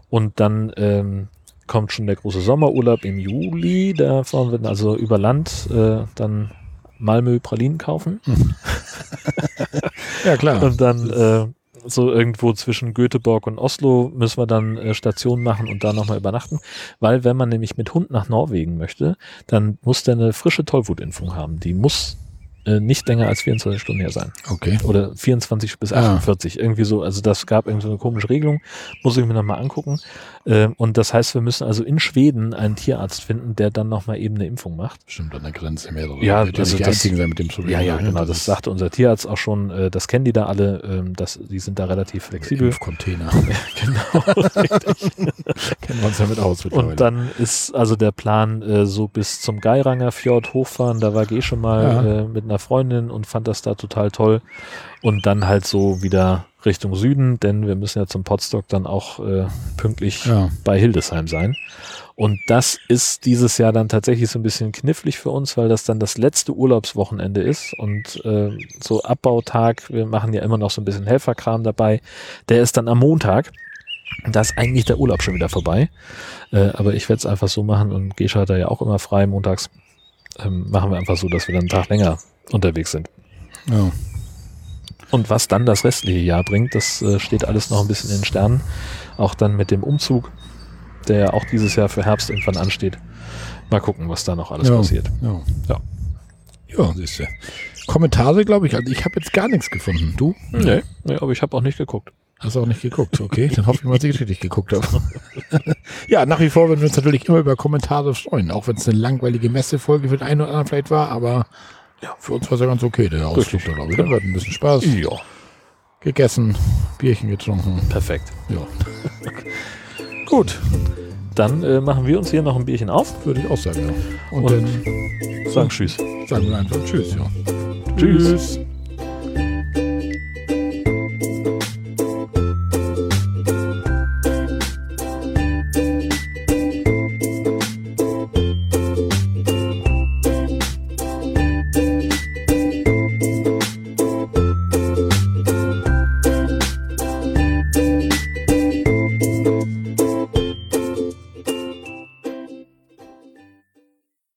Und dann ähm, kommt schon der große Sommerurlaub im Juli. Da fahren wir also über Land äh, dann Malmö Pralinen kaufen.
ja, klar.
Und dann äh, so irgendwo zwischen Göteborg und Oslo müssen wir dann äh, Station machen und da nochmal übernachten. Weil wenn man nämlich mit Hund nach Norwegen möchte, dann muss der eine frische Tollwutimpfung haben. Die muss äh, nicht länger als 24 Stunden her sein.
Okay.
Oder 24 bis
Ah.
48. Irgendwie so. Also das gab irgendwie so eine komische Regelung. Muss ich mir nochmal angucken. Ähm, und das heißt, wir müssen also in Schweden einen Tierarzt finden, der dann nochmal eben eine Impfung macht.
Bestimmt an der Grenze mehrere.
Ja, also
nicht die
das-
einzigen sein mit dem Problem.
Ja, ja,
ne?
genau.
Das
Das
ist
sagte unser Tierarzt auch schon. Äh, das kennen die da alle. Ähm, das, die sind da relativ flexibel.
Container.
genau.
Kennen wir uns damit aus.
Und dann ist also der Plan, äh, so bis zum Geiranger Fjord hochfahren. Da war G schon mal
Ja.
äh, mit einer Freundin und fand das da total toll. Und dann halt so wieder Richtung Süden, denn wir müssen ja zum Potstock dann auch äh, pünktlich
ja.
bei Hildesheim sein. Und das ist dieses Jahr dann tatsächlich so ein bisschen knifflig für uns, weil das dann das letzte Urlaubswochenende ist und äh, so Abbautag, wir machen ja immer noch so ein bisschen Helferkram dabei, der ist dann am Montag. Da ist eigentlich der Urlaub schon wieder vorbei. Äh, aber ich werde es einfach so machen und Gescha hat da ja auch immer frei montags. Ähm, machen wir einfach so, dass wir dann einen Tag länger unterwegs sind.
ja.
Und was dann das restliche Jahr bringt, das äh, steht alles noch ein bisschen in den Sternen. Auch dann mit dem Umzug, der ja auch dieses Jahr für Herbst irgendwann ansteht. Mal gucken, was da noch alles
Ja.
passiert.
Ja.
Ja.
Ja, siehst du. Kommentare, glaube ich. Also ich habe jetzt gar nichts gefunden. Du?
Nee, nee aber ich habe auch nicht geguckt.
Hast auch nicht geguckt. Okay, dann hoffe ich mal, dass ich richtig geguckt habe. ja, nach wie vor würden wir uns natürlich immer über Kommentare freuen. Auch wenn es eine langweilige Messefolge für den einen oder anderen vielleicht war, aber ja, für uns war es ja ganz okay, der Ausflug da, glaube ich. Wir hatten ein bisschen Spaß.
Ja.
Gegessen, Bierchen getrunken.
Perfekt.
Ja. Gut,
Dann äh, machen wir uns hier noch ein Bierchen auf
würde ich auch sagen, ja. Und,
und
dann
sagen Tschüss.
sagen wir einfach Tschüss, ja.
Tschüss.
Tschüss.